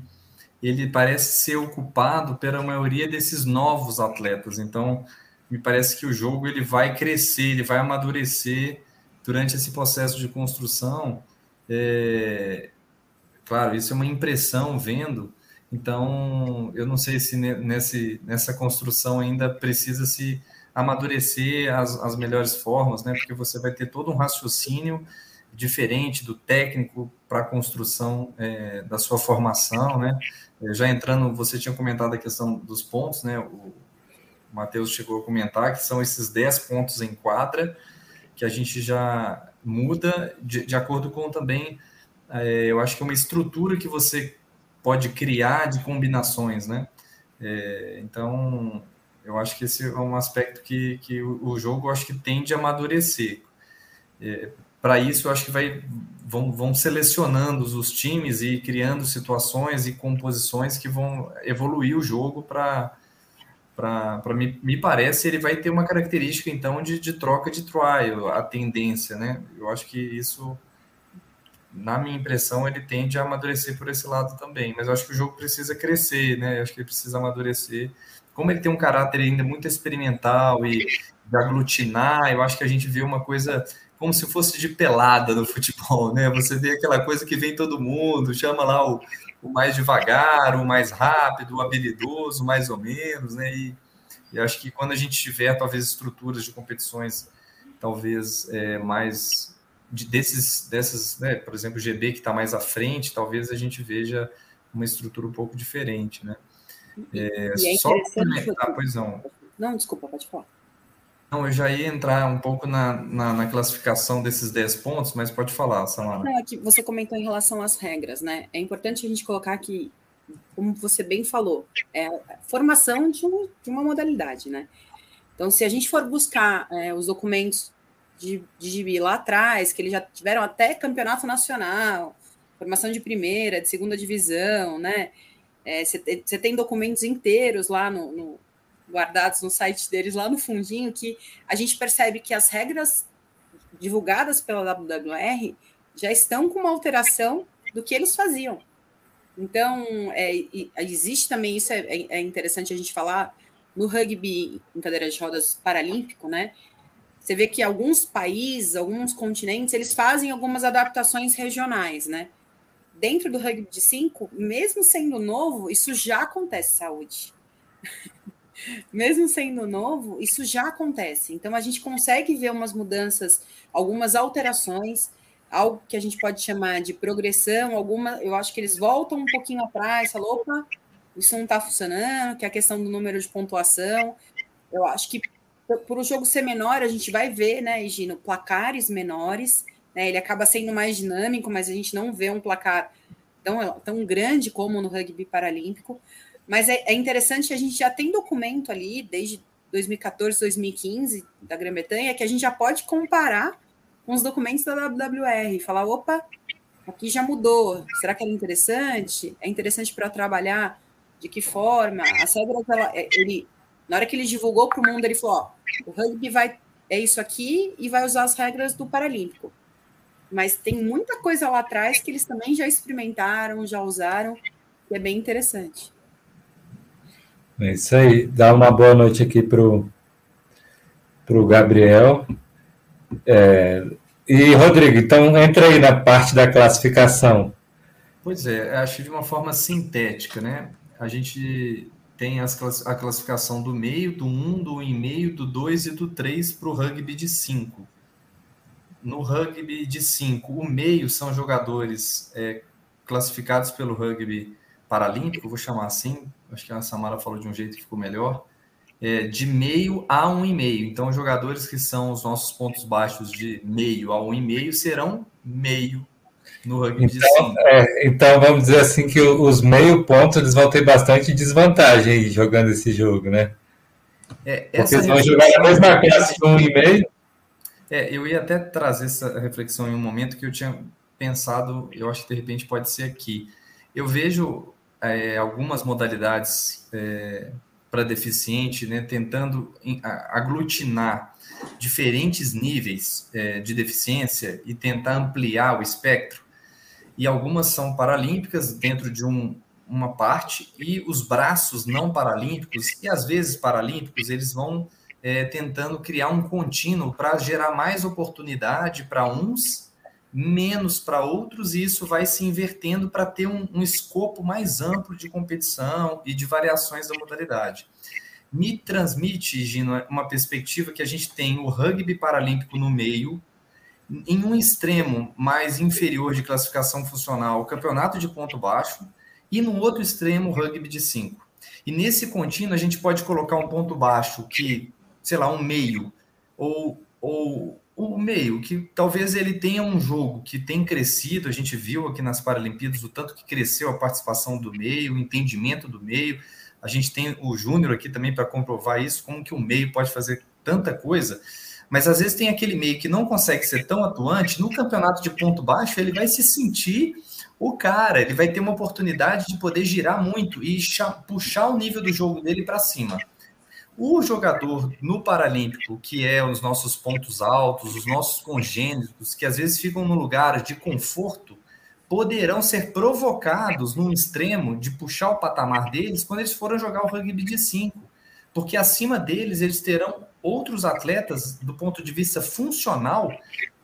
ele parece ser ocupado pela maioria desses novos atletas. Então, me parece que o jogo ele vai crescer, ele vai amadurecer durante esse processo de construção. É... Claro, isso é uma impressão vendo. Então, eu não sei se nesse, nessa construção ainda precisa se amadurecer as, as melhores formas, né? Porque você vai ter todo um raciocínio diferente do técnico para a construção é, da sua formação, né? Já entrando, você tinha comentado a questão dos pontos, né? O Matheus chegou a comentar que são esses 10 pontos em quadra que a gente já muda de, de acordo com também, é, eu acho que é uma estrutura que você pode criar de combinações, né? É, então, eu acho que esse é um aspecto que, que o, jogo acho que tende a amadurecer. É, para isso, eu acho que vai, vão, vão selecionando os times e criando situações e composições que vão evoluir o jogo para. Para me, me parece, ele vai ter uma característica, então, de, de troca de trial, a tendência, né? Eu acho que isso, na minha impressão, ele tende a amadurecer por esse lado também. Mas eu acho que o jogo precisa crescer, né? Eu acho que ele precisa amadurecer. Como ele tem um caráter ainda muito experimental e de aglutinar, eu acho que a gente vê uma coisa como se fosse de pelada no futebol, né? Você vê aquela coisa que vem todo mundo, chama lá o, o mais devagar, o mais rápido, o habilidoso, mais ou menos, né? E, e acho que quando a gente tiver, talvez, estruturas de competições, talvez é, mais de, desses, dessas, né? Por exemplo, o GB que está mais à frente, talvez a gente veja uma estrutura um pouco diferente, né? É, e é só complementar, pois não. Não, desculpa, pode falar. Não, eu já ia entrar um pouco na, na, na, classificação desses 10 pontos, mas pode falar, Samara. Não, é você comentou em relação às regras, né? É importante a gente colocar que, como você bem falou, é a formação de, um, de uma modalidade, né? Então, se a gente for buscar é, os documentos de, de gibi lá atrás, que eles já tiveram até campeonato nacional, formação de primeira, de segunda divisão, né? Você é, tem documentos inteiros lá no, no, guardados no site deles, lá no fundinho, que a gente percebe que as regras divulgadas pela WWR já estão com uma alteração do que eles faziam. Então, é, existe também, isso é, é, interessante a gente falar, no rugby em cadeira de rodas paralímpico, né? Você vê que alguns países, alguns continentes, eles fazem algumas adaptações regionais, né? Dentro do rugby de cinco, mesmo sendo novo, isso já acontece, saúde. mesmo sendo novo, isso já acontece. Então, a gente consegue ver umas mudanças, algumas alterações, algo que a gente pode chamar de progressão, alguma, eu acho que eles voltam um pouquinho atrás, falam, opa, isso não está funcionando, que é a questão do número de pontuação. Eu acho que por o jogo ser menor, a gente vai ver, né, Gino, placares menores, né, ele acaba sendo mais dinâmico, mas a gente não vê um placar tão, tão grande como no rugby paralímpico. Mas é, é interessante, a gente já tem documento ali, desde 2014, 2015, da Grã-Bretanha, que a gente já pode comparar com os documentos da WWR, falar, opa, aqui já mudou, será que é interessante? É interessante para trabalhar de que forma? As regras, ela, é, ele, na hora que ele divulgou para o mundo, ele falou, ó, o rugby vai, é isso aqui e vai usar as regras do Paralímpico. Mas tem muita coisa lá atrás que eles também já experimentaram, já usaram, que é bem interessante. É isso aí. Dá uma boa noite aqui para o Gabriel. É, e, Rodrigo, então entra aí na parte da classificação. Pois é, acho de uma forma sintética, né? A gente tem as, a classificação do meio, do 1, do 1,5, do 2 e do 3 para o rugby de 5. No rugby de 5, o meio são jogadores é, classificados pelo rugby paralímpico, vou chamar assim, acho que a Samara falou de um jeito que ficou melhor, é, de meio a um e meio. Então, jogadores que são os nossos pontos baixos de meio a um e meio serão meio no rugby então, de cinco. É, então, vamos dizer assim que os meio pontos eles vão ter bastante desvantagem jogando esse jogo, né? É, Porque eles vão jogar a mesma classe de um e meio. É, eu ia até trazer essa reflexão em um momento que eu tinha pensado, eu acho que de repente pode ser aqui. Eu vejo é, algumas modalidades é, para deficiente, né, tentando aglutinar diferentes níveis é, de deficiência e tentar ampliar o espectro. E algumas são paralímpicas dentro de um, uma parte, e os braços não paralímpicos, e às vezes paralímpicos, eles vão é, tentando criar um contínuo para gerar mais oportunidade para uns menos para outros, e isso vai se invertendo para ter um, um, escopo mais amplo de competição e de variações da modalidade. Me transmite, Gino, uma perspectiva que a gente tem o rugby paralímpico no meio, em um extremo mais inferior de classificação funcional, o campeonato de ponto baixo, e no outro extremo, o rugby de 5. E nesse contínuo, a gente pode colocar um ponto baixo que, sei lá, um meio, ou, ou o meio, que talvez ele tenha um jogo que tem crescido, a gente viu aqui nas Paralimpíadas o tanto que cresceu a participação do meio, o entendimento do meio. A gente tem o Júnior aqui também para comprovar isso, como que o meio pode fazer tanta coisa. Mas às vezes tem aquele meio que não consegue ser tão atuante, no campeonato de ponto baixo, ele vai se sentir o cara, ele vai ter uma oportunidade de poder girar muito e puxar o nível do jogo dele para cima. O jogador no Paralímpico, que é os nossos pontos altos, os nossos congênitos, que às vezes ficam no lugar de conforto, poderão ser provocados num extremo de puxar o patamar deles quando eles forem jogar o rugby de 5. Porque acima deles eles terão outros atletas do ponto de vista funcional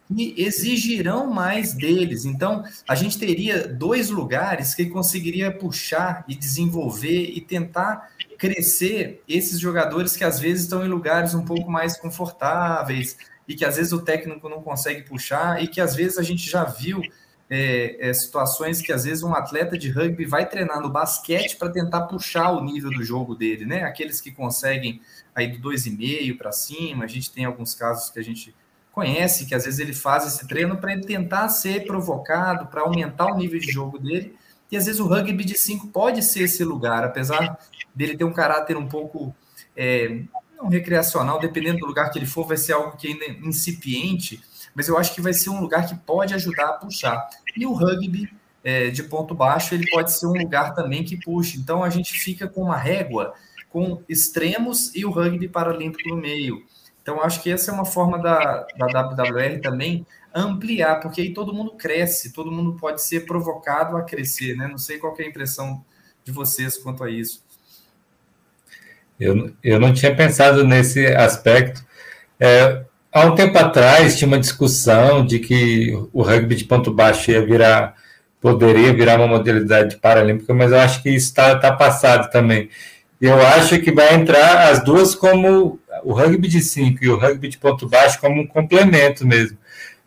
que exigirão mais deles. Então, a gente teria dois lugares que conseguiria puxar e desenvolver e tentar crescer esses jogadores que às vezes estão em lugares um pouco mais confortáveis e que às vezes o técnico não consegue puxar e que às vezes a gente já viu é, é, situações que às vezes um atleta de rugby vai treinar no basquete para tentar puxar o nível do jogo dele, né? Aqueles que conseguem aí do 2,5 para cima, a gente tem alguns casos que a gente conhece que às vezes ele faz esse treino para ele tentar ser provocado, para aumentar o nível de jogo dele. E às vezes o rugby de 5 pode ser esse lugar, apesar dele ter um caráter um pouco é, não recreacional, dependendo do lugar que ele for, vai ser algo que ainda é incipiente, mas eu acho que vai ser um lugar que pode ajudar a puxar. E o rugby é, de ponto baixo, ele pode ser um lugar também que puxe. Então, a gente fica com uma régua com extremos e o rugby paralímpico no meio. Então, acho que essa é uma forma da, da WWR também ampliar, porque aí todo mundo cresce, todo mundo pode ser provocado a crescer, né? Não sei qual é a impressão de vocês quanto a isso. Eu, eu não tinha pensado nesse aspecto. É, há um tempo atrás tinha uma discussão de que o rugby de ponto baixo ia virar, poderia virar uma modalidade paralímpica, mas eu acho que isso está tá passado também. Eu acho que vai entrar as duas como o rugby de 5 e o rugby de ponto baixo como um complemento mesmo.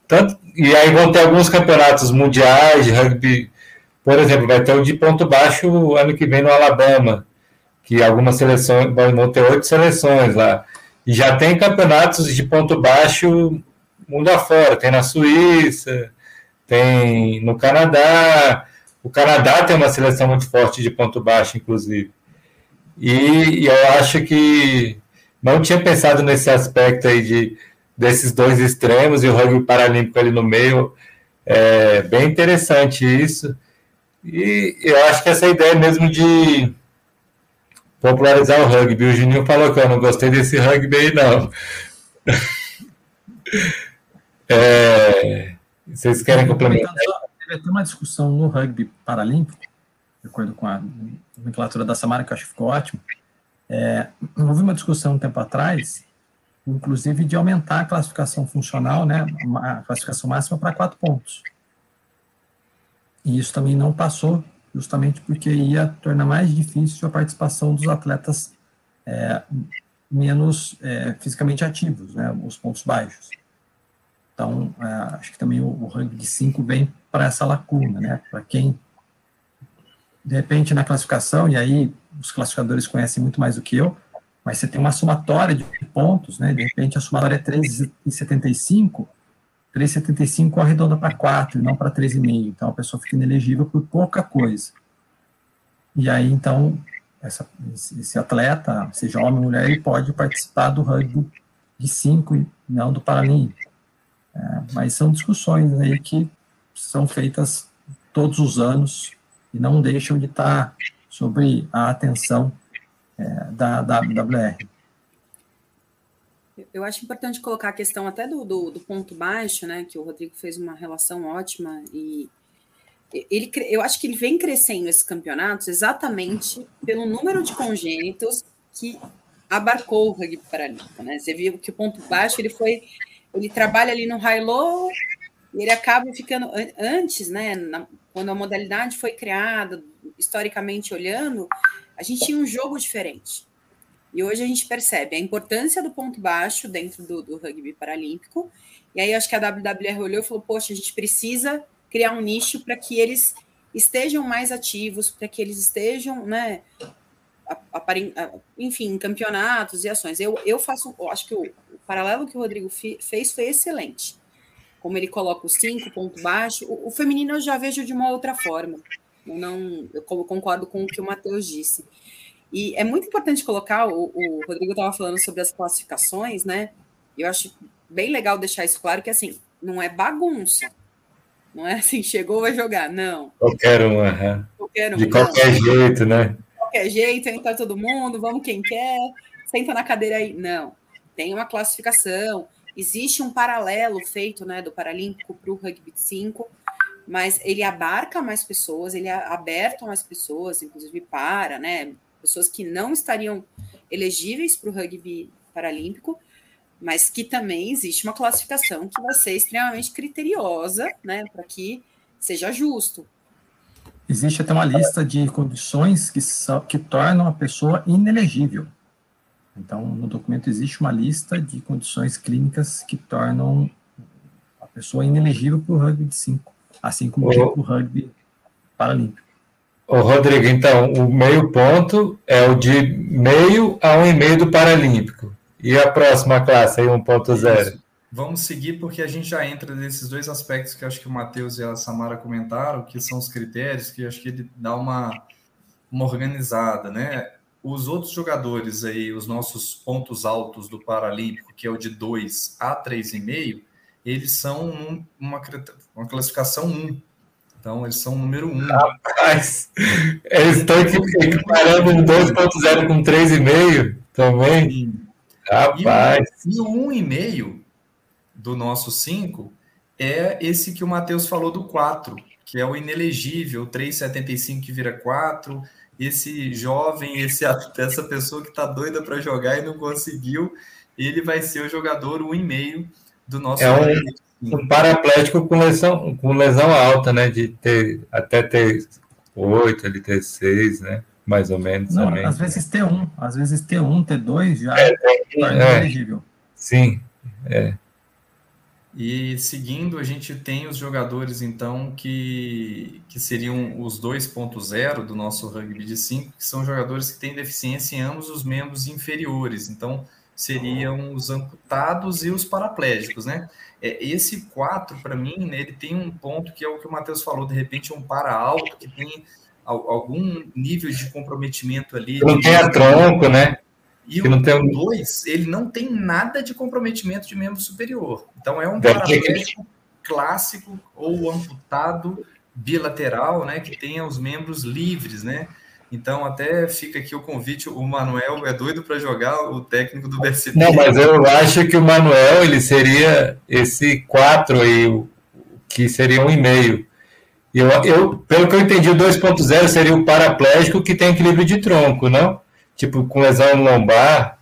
Tanto, e aí vão ter alguns campeonatos mundiais de rugby, por exemplo, vai ter o de ponto baixo ano que vem no Alabama, que algumas seleções vão ter oito seleções lá. E já tem campeonatos de ponto baixo mundo afora, tem na Suíça, tem no Canadá. O Canadá tem uma seleção muito forte de ponto baixo, inclusive. E, eu acho que não tinha pensado nesse aspecto aí de desses dois extremos e o rugby paralímpico ali no meio. É bem interessante isso. E eu acho que essa ideia mesmo de popularizar o rugby. O Juninho falou que eu não gostei desse rugby aí, não. é, vocês querem complementar? Teve até uma discussão no rugby paralímpico, de acordo com a nomenclatura da Samara, que eu acho que ficou ótimo. É, houve uma discussão um tempo atrás, inclusive de aumentar a classificação funcional, né, a classificação máxima para quatro pontos. E isso também não passou, justamente porque ia tornar mais difícil a participação dos atletas é, menos é, fisicamente ativos, né, os pontos baixos. Então, é, acho que também o, o ranking de 5 vem para essa lacuna, né, para quem de repente na classificação, e aí os classificadores conhecem muito mais do que eu, mas você tem uma somatória de pontos, né? De repente a somatória é 3,75, 3,75 arredonda para 4 e não para 3,5. Então a pessoa fica inelegível por pouca coisa. E aí então essa, esse atleta, seja homem ou mulher, ele pode participar do rugby de 5 e não do paralímpico. É, mas são discussões aí que são feitas todos os anos e não deixam de estar sobre a atenção é, da WWR. Eu acho importante colocar a questão até do, do, do, ponto baixo, né? Que o Rodrigo fez uma relação ótima e ele, eu acho que ele vem crescendo esses campeonatos exatamente pelo número de congênitos que abarcou o rugby paralímpico, né? Você viu que o ponto baixo ele foi, ele trabalha ali no high-low e ele acaba ficando antes, né? Na, quando a modalidade foi criada, historicamente olhando, a gente tinha um jogo diferente. E hoje a gente percebe a importância do ponto baixo dentro do, do rugby paralímpico. E aí acho que a WWR olhou e falou: poxa, a gente precisa criar um nicho para que eles estejam mais ativos, para que eles estejam, né, enfim, em campeonatos e ações. Eu, eu faço, eu acho que o, o, paralelo que o Rodrigo fez foi excelente como ele coloca o cinco ponto baixo, o, o, feminino eu já vejo de uma outra forma. Eu não, eu concordo com o que o Matheus disse. E é muito importante colocar, o, o Rodrigo estava falando sobre as classificações, né? Eu acho bem legal deixar isso claro que assim, não é bagunça. Não é assim, chegou, vai jogar. Não. Qualquer um, uhum. qualquer um De qualquer não. jeito, né? De qualquer jeito, entra todo mundo, vamos quem quer, senta na cadeira aí. Não. Tem uma classificação Existe um paralelo feito né, do Paralímpico para o Rugby 5, mas ele abarca mais pessoas, ele é aberto a mais pessoas, inclusive para, né? Pessoas que não estariam elegíveis para o rugby paralímpico, mas que também existe uma classificação que vai ser extremamente criteriosa, né, para que seja justo. Existe até uma lista de condições que, são, que tornam a pessoa inelegível. Então, no documento existe uma lista de condições clínicas que tornam a pessoa inelegível para o rugby de 5, assim como para o rugby paralímpico. Ô, Rodrigo, então, o meio ponto é o de meio a um e meio do paralímpico. E a próxima classe aí, 1.0? Vamos seguir porque a gente já entra nesses dois aspectos que acho que o Matheus e a Samara comentaram, que são os critérios, que acho que ele dá uma, uma organizada, né? Os outros jogadores aí, os nossos pontos altos do Paralímpico, que é o de 2 a 3,5, eles são uma, uma classificação 1. Então, eles são o número um. Rapaz, eles estão equiparando um 2.0 com 3,5 também. Sim. Rapaz. E o 1,5 do nosso 5 é esse que o Matheus falou do 4, que é o inelegível, 3,75 que vira 4, esse jovem, esse, essa pessoa que está doida para jogar e não conseguiu, ele vai ser o jogador 1,5 do nosso. É um, um paraplégico com lesão, com lesão alta, né? De ter até ter 8, ele ter 6, né? Mais ou menos. Não, também. às vezes T1, às vezes T1, T2 já é, é, é elegível. Sim, é. E seguindo, a gente tem os jogadores, então, que, que seriam os 2.0 do nosso rugby de 5, que são jogadores que têm deficiência em ambos os membros inferiores. Então, seriam os amputados e os paraplégicos, né? É, esse 4, para mim, né, ele tem um ponto que é o que o Matheus falou, de repente, um para alto, que tem algum nível de comprometimento ali. Não tem a tronco, né? E o 2, ele não tem nada de comprometimento de membro superior. Então é um paraplégico clássico ou amputado bilateral, né, que tenha os membros livres, né? Então até fica aqui o convite, o Manuel é doido para jogar o técnico do BCP. Não, mas eu acho que o Manuel ele seria esse 4 aí, que seria um e meio. Eu, eu, pelo que eu entendi, o 2.0 seria o paraplégico que tem equilíbrio de tronco, não? Tipo com lesão lombar.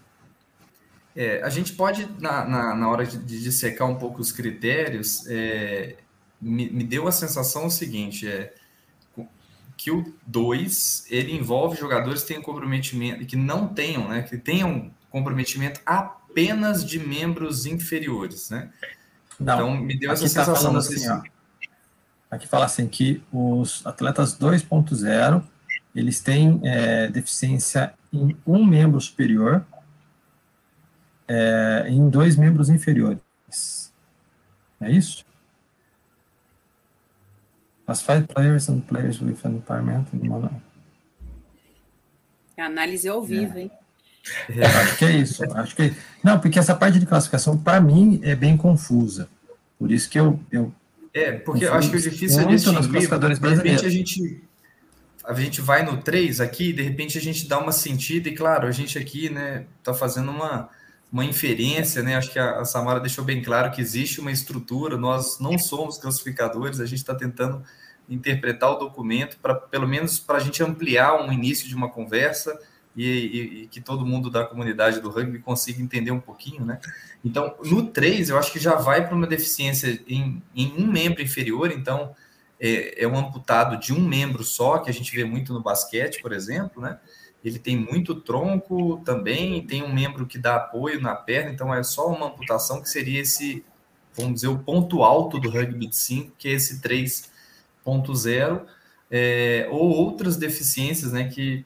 É, a gente pode, na, na, na hora de, de dissecar um pouco os critérios, é, me, me, deu a sensação o seguinte, é, que o 2, ele envolve jogadores que tenham comprometimento, que não tenham, né, que tenham comprometimento apenas de membros inferiores, né? Não, então, me deu essa tá sensação. Assim, ó, aqui fala assim que os atletas 2.0 eles têm é, deficiência em um membro superior é, em dois membros inferiores. É isso? As five players and players with an impairment in mono. É análise ao vivo, é. hein? É, acho que é isso. Acho que não, porque essa parte de classificação para mim é bem confusa. Por isso que eu, eu é, porque eu acho que o difícil é distinguir, de repente a gente a gente vai no 3 aqui, de repente a gente dá uma sentida, e claro, a gente aqui, né, tá fazendo uma, uma inferência, né? Acho que a, a Samara deixou bem claro que existe uma estrutura, nós não somos classificadores, a gente está tentando interpretar o documento para pelo menos para a gente ampliar um início de uma conversa e, e, e, que todo mundo da comunidade do rugby consiga entender um pouquinho, né? Então, no 3, eu acho que já vai para uma deficiência em, em um membro inferior, então é, é um amputado de um membro só, que a gente vê muito no basquete, por exemplo, né? Ele tem muito tronco também, tem um membro que dá apoio na perna, então é só uma amputação que seria esse, vamos dizer, o ponto alto do rugby de 5, que é esse 3.0, é, ou outras deficiências, né, que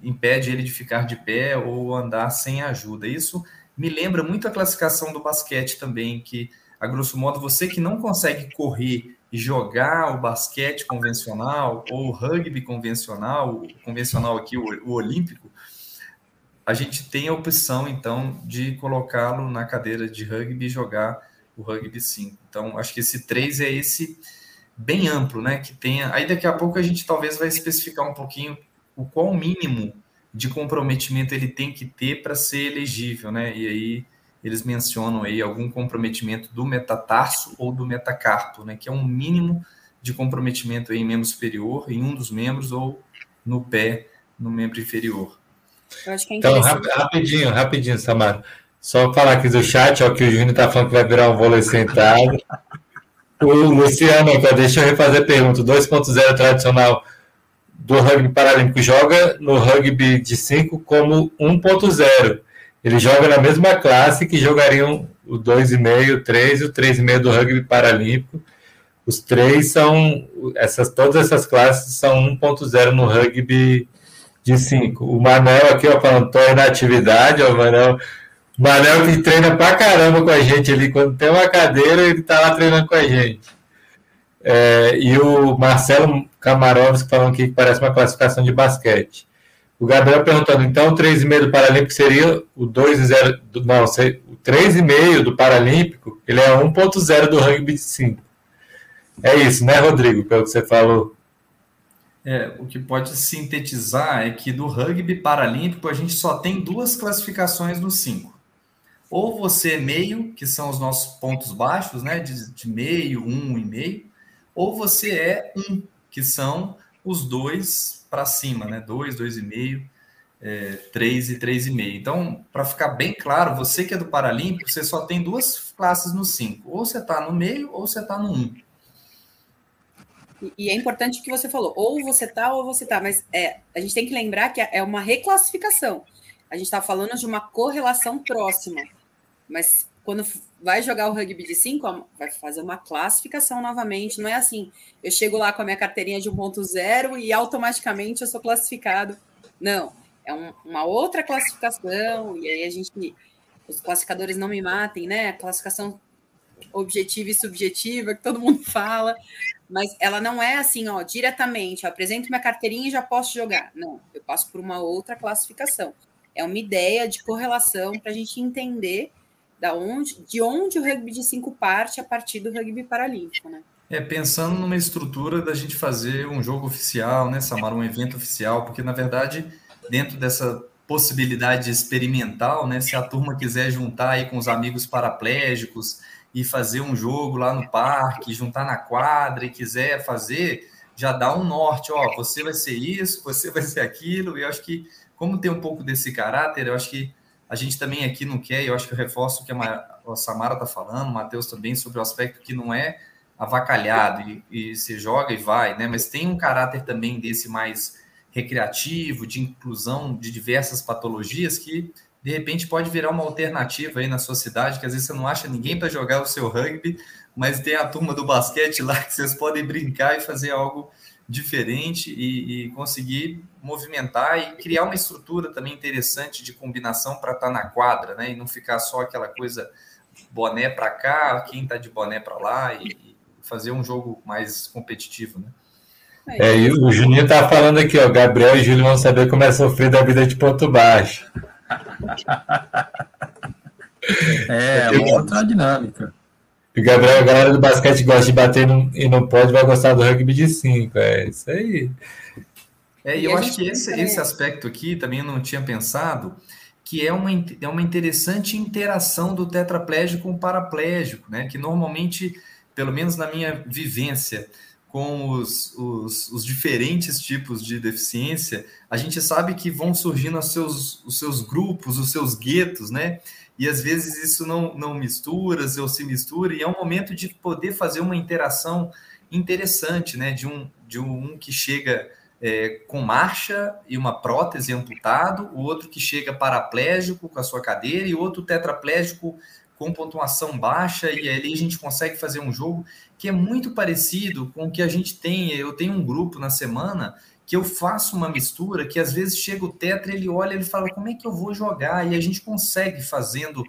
impede ele de ficar de pé ou andar sem ajuda. Isso me lembra muito a classificação do basquete também, que, a grosso modo, você que não consegue correr jogar o basquete convencional ou o rugby convencional, o convencional aqui, o, o olímpico, a gente tem a opção, então, de colocá-lo na cadeira de rugby e jogar o rugby 5. Então, acho que esse 3 é esse bem amplo, né? Que tenha. Aí daqui a pouco a gente talvez vai especificar um pouquinho o qual mínimo de comprometimento ele tem que ter para ser elegível, né? E aí eles mencionam aí algum comprometimento do metatarso ou do metacarpo, né, que é um mínimo de comprometimento aí em membro superior, em um dos membros, ou no pé, no membro inferior. É então, rapidinho, rapidinho, Samara. Só falar aqui do chat, ó, que o Júnior está falando que vai virar um vôlei sentado. O Luciano, deixa eu refazer a pergunta. 2.0 tradicional do rugby paralímpico joga no rugby de 5 como 1.0. Ele joga na mesma classe que jogariam o 2,5, o 3 e o 3,5 do rugby paralímpico. Os três são, essas, todas essas classes são 1.0 no rugby de 5. O Manel aqui, ó, falando, tô na atividade, ó, Manel, Manel que treina pra caramba com a gente ali, quando tem uma cadeira, ele tá lá treinando com a gente. É, e o Marcelo Camarovski falando que parece uma classificação de basquete. O Gabriel perguntando, então o 3,5 do Paralímpico seria o 2,0 do. Não, o 3,5 do Paralímpico, ele é 1,0 do rugby de 5. É isso, né, Rodrigo? Pelo que você falou. É, o que pode sintetizar é que do rugby paralímpico a gente só tem duas classificações no 5. Ou você é meio, que são os nossos pontos baixos, né? De, de meio, um e meio, ou você é um, que são os dois para cima, né? Dois, dois e meio, é, três e três e meio. Então, para ficar bem claro, você que é do Paralímpico, você só tem duas classes no 5. Ou você está no meio, ou você está no 1. Um. E é importante o que você falou, ou você tá ou você tá, mas é, a gente tem que lembrar que é uma reclassificação. A gente está falando de uma correlação próxima, mas quando vai jogar o rugby de 5, vai fazer uma classificação novamente. Não é assim, eu chego lá com a minha carteirinha de 1.0 e automaticamente eu sou classificado. Não, é um, uma outra classificação, e aí a gente. Os classificadores não me matem, né? A classificação objetiva e subjetiva, que todo mundo fala, mas ela não é assim, ó, diretamente, eu apresento minha carteirinha e já posso jogar. Não, eu passo por uma outra classificação. É uma ideia de correlação para a gente entender da onde, de onde o rugby de cinco parte a partir do rugby paralímpico, né? É, pensando numa estrutura da gente fazer um jogo oficial, né, Samara, um evento oficial, porque na verdade, dentro dessa possibilidade experimental, né, se a turma quiser juntar aí com os amigos paraplégicos, e fazer um jogo lá no parque, juntar na quadra e quiser fazer, já dá um norte, ó, você vai ser isso, você vai ser aquilo, e eu acho que, como tem um pouco desse caráter, eu acho que a gente também aqui não quer, eu acho que eu reforço o que a, Samara está falando, o Matheus também, sobre o aspecto que não é avacalhado e, e se joga e vai, né? Mas tem um caráter também desse mais recreativo, de inclusão de diversas patologias que de repente pode virar uma alternativa aí na sua cidade, que às vezes você não acha ninguém para jogar o seu rugby, mas tem a turma do basquete lá que vocês podem brincar e fazer algo diferente e, e conseguir movimentar e criar uma estrutura também interessante de combinação para estar tá na quadra, né? E não ficar só aquela coisa boné para cá, quem está de boné para lá e, e, fazer um jogo mais competitivo, né? É, e o Juninho tá falando aqui, ó, Gabriel e Júlio vão saber como é sofrer da vida de ponto baixo. é, é uma outra dinâmica. O Gabriel, a galera do basquete gosta de bater e não pode, vai gostar do rugby de 5. É isso aí. É, e eu acho que esse, esse aspecto aqui também eu não tinha pensado, que é uma, é uma interessante interação do tetraplégico com o paraplégico, né? Que normalmente, pelo menos na minha vivência, com os, os, os, diferentes tipos de deficiência, a gente sabe que vão surgindo os seus, os seus grupos, os seus guetos, né? E às vezes isso não, não mistura, ou se mistura, e é um momento de poder fazer uma interação interessante, né? De um, de um que chega é, com marcha e uma prótese amputado, o outro que chega paraplégico com a sua cadeira, e outro tetraplégico com pontuação baixa, e ali a gente consegue fazer um jogo que é muito parecido com o que a gente tem. Eu tenho um grupo na semana que eu faço uma mistura que às vezes chega o tetra, ele olha, ele fala, como é que eu vou jogar? E a gente consegue fazendo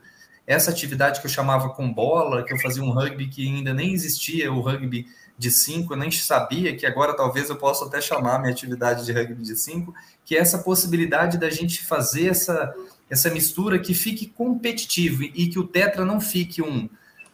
essa atividade que eu chamava com bola, que eu fazia um rugby que ainda nem existia, o rugby de cinco, eu nem sabia que agora talvez eu possa até chamar minha atividade de rugby de cinco, que é essa possibilidade da gente fazer essa essa mistura que fique competitivo e que o tetra não fique um,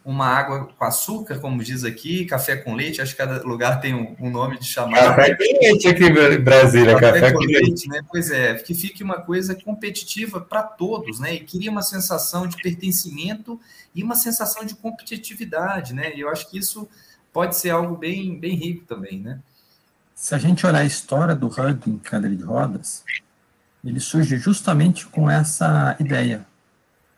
uma água com açúcar, como diz aqui, café com leite, acho que cada lugar tem um, um nome de chamada. Café com leite aqui em Brasília, café, café com leite, leite, né? Pois é, que fique uma coisa competitiva para todos, né? E cria uma sensação de pertencimento e uma sensação de competitividade, né? E eu acho que isso pode ser algo bem, bem rico também, né? Se a gente olhar a história do rugby em cadeira de rodas, ele surge justamente com essa ideia.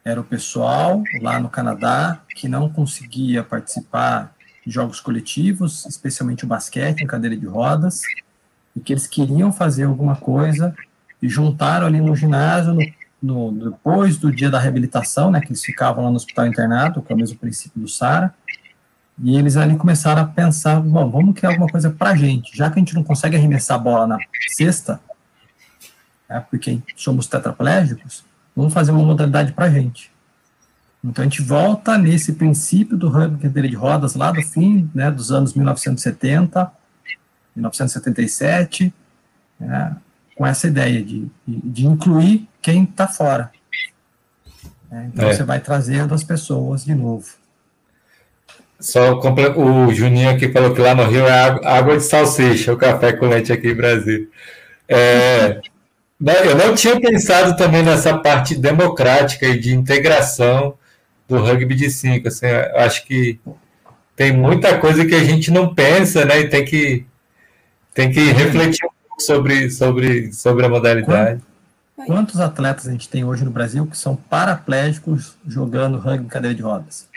Era o pessoal lá no Canadá que não conseguia participar de jogos coletivos, especialmente o basquete em cadeira de rodas, e que eles queriam fazer alguma coisa e juntaram ali no ginásio, no, no, depois do dia da reabilitação, né, que eles ficavam lá no hospital internado, que é o mesmo princípio do SARA, e eles ali começaram a pensar, bom, vamos criar alguma coisa para a gente, já que a gente não consegue arremessar a bola na cesta, né, porque somos tetraplégicos, vamos fazer uma modalidade para a gente. Então a gente volta nesse princípio do rugby cadeira de rodas lá do fim né, dos anos 1970, 1977, né, com essa ideia de, de, incluir quem está fora. Né, então é. você vai trazendo as pessoas de novo. Só o Juninho aqui falou que lá no Rio é água de salsicha, o café com leite aqui em Brasil. É, eu não tinha pensado também nessa parte democrática e de integração do rugby de cinco. Assim, acho que tem muita coisa que a gente não pensa, né? E tem que, tem que refletir um pouco sobre, sobre, sobre a modalidade. Quantos atletas a gente tem hoje no Brasil que são paraplégicos jogando rugby em cadeira de rodas?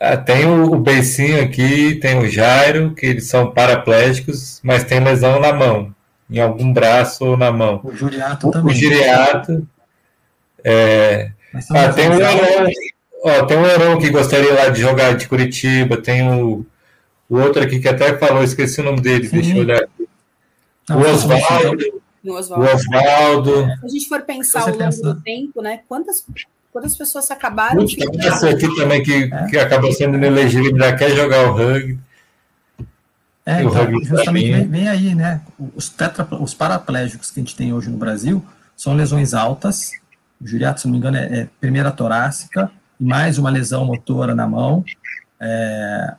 Ah, tem o, o Beicinho aqui, tem o Jairo, que eles são paraplégicos, mas tem lesão na mão, em algum braço ou na mão. O Juriato também. O Juriato. É... Ah, tem o Heron, ó, tem o Heron que gostaria lá de jogar de Curitiba, tem o, o outro aqui que até falou, esqueci o nome dele, Sim. deixa eu olhar aqui. Não, o Oswaldo. O Oswaldo. Se a gente for pensar ao longo pensa... do tempo, né? Quantas Quantas pessoas acabaram Muito, de. Aqui também que, é. que acabou sendo inelegível e já quer jogar o rugby. É, então, justamente vem, vem, aí, né? Os, tetra, os paraplégicos que a gente tem hoje no Brasil são lesões altas. O Juriato, se não me engano, é, é primeira torácica e mais uma lesão motora na mão. É,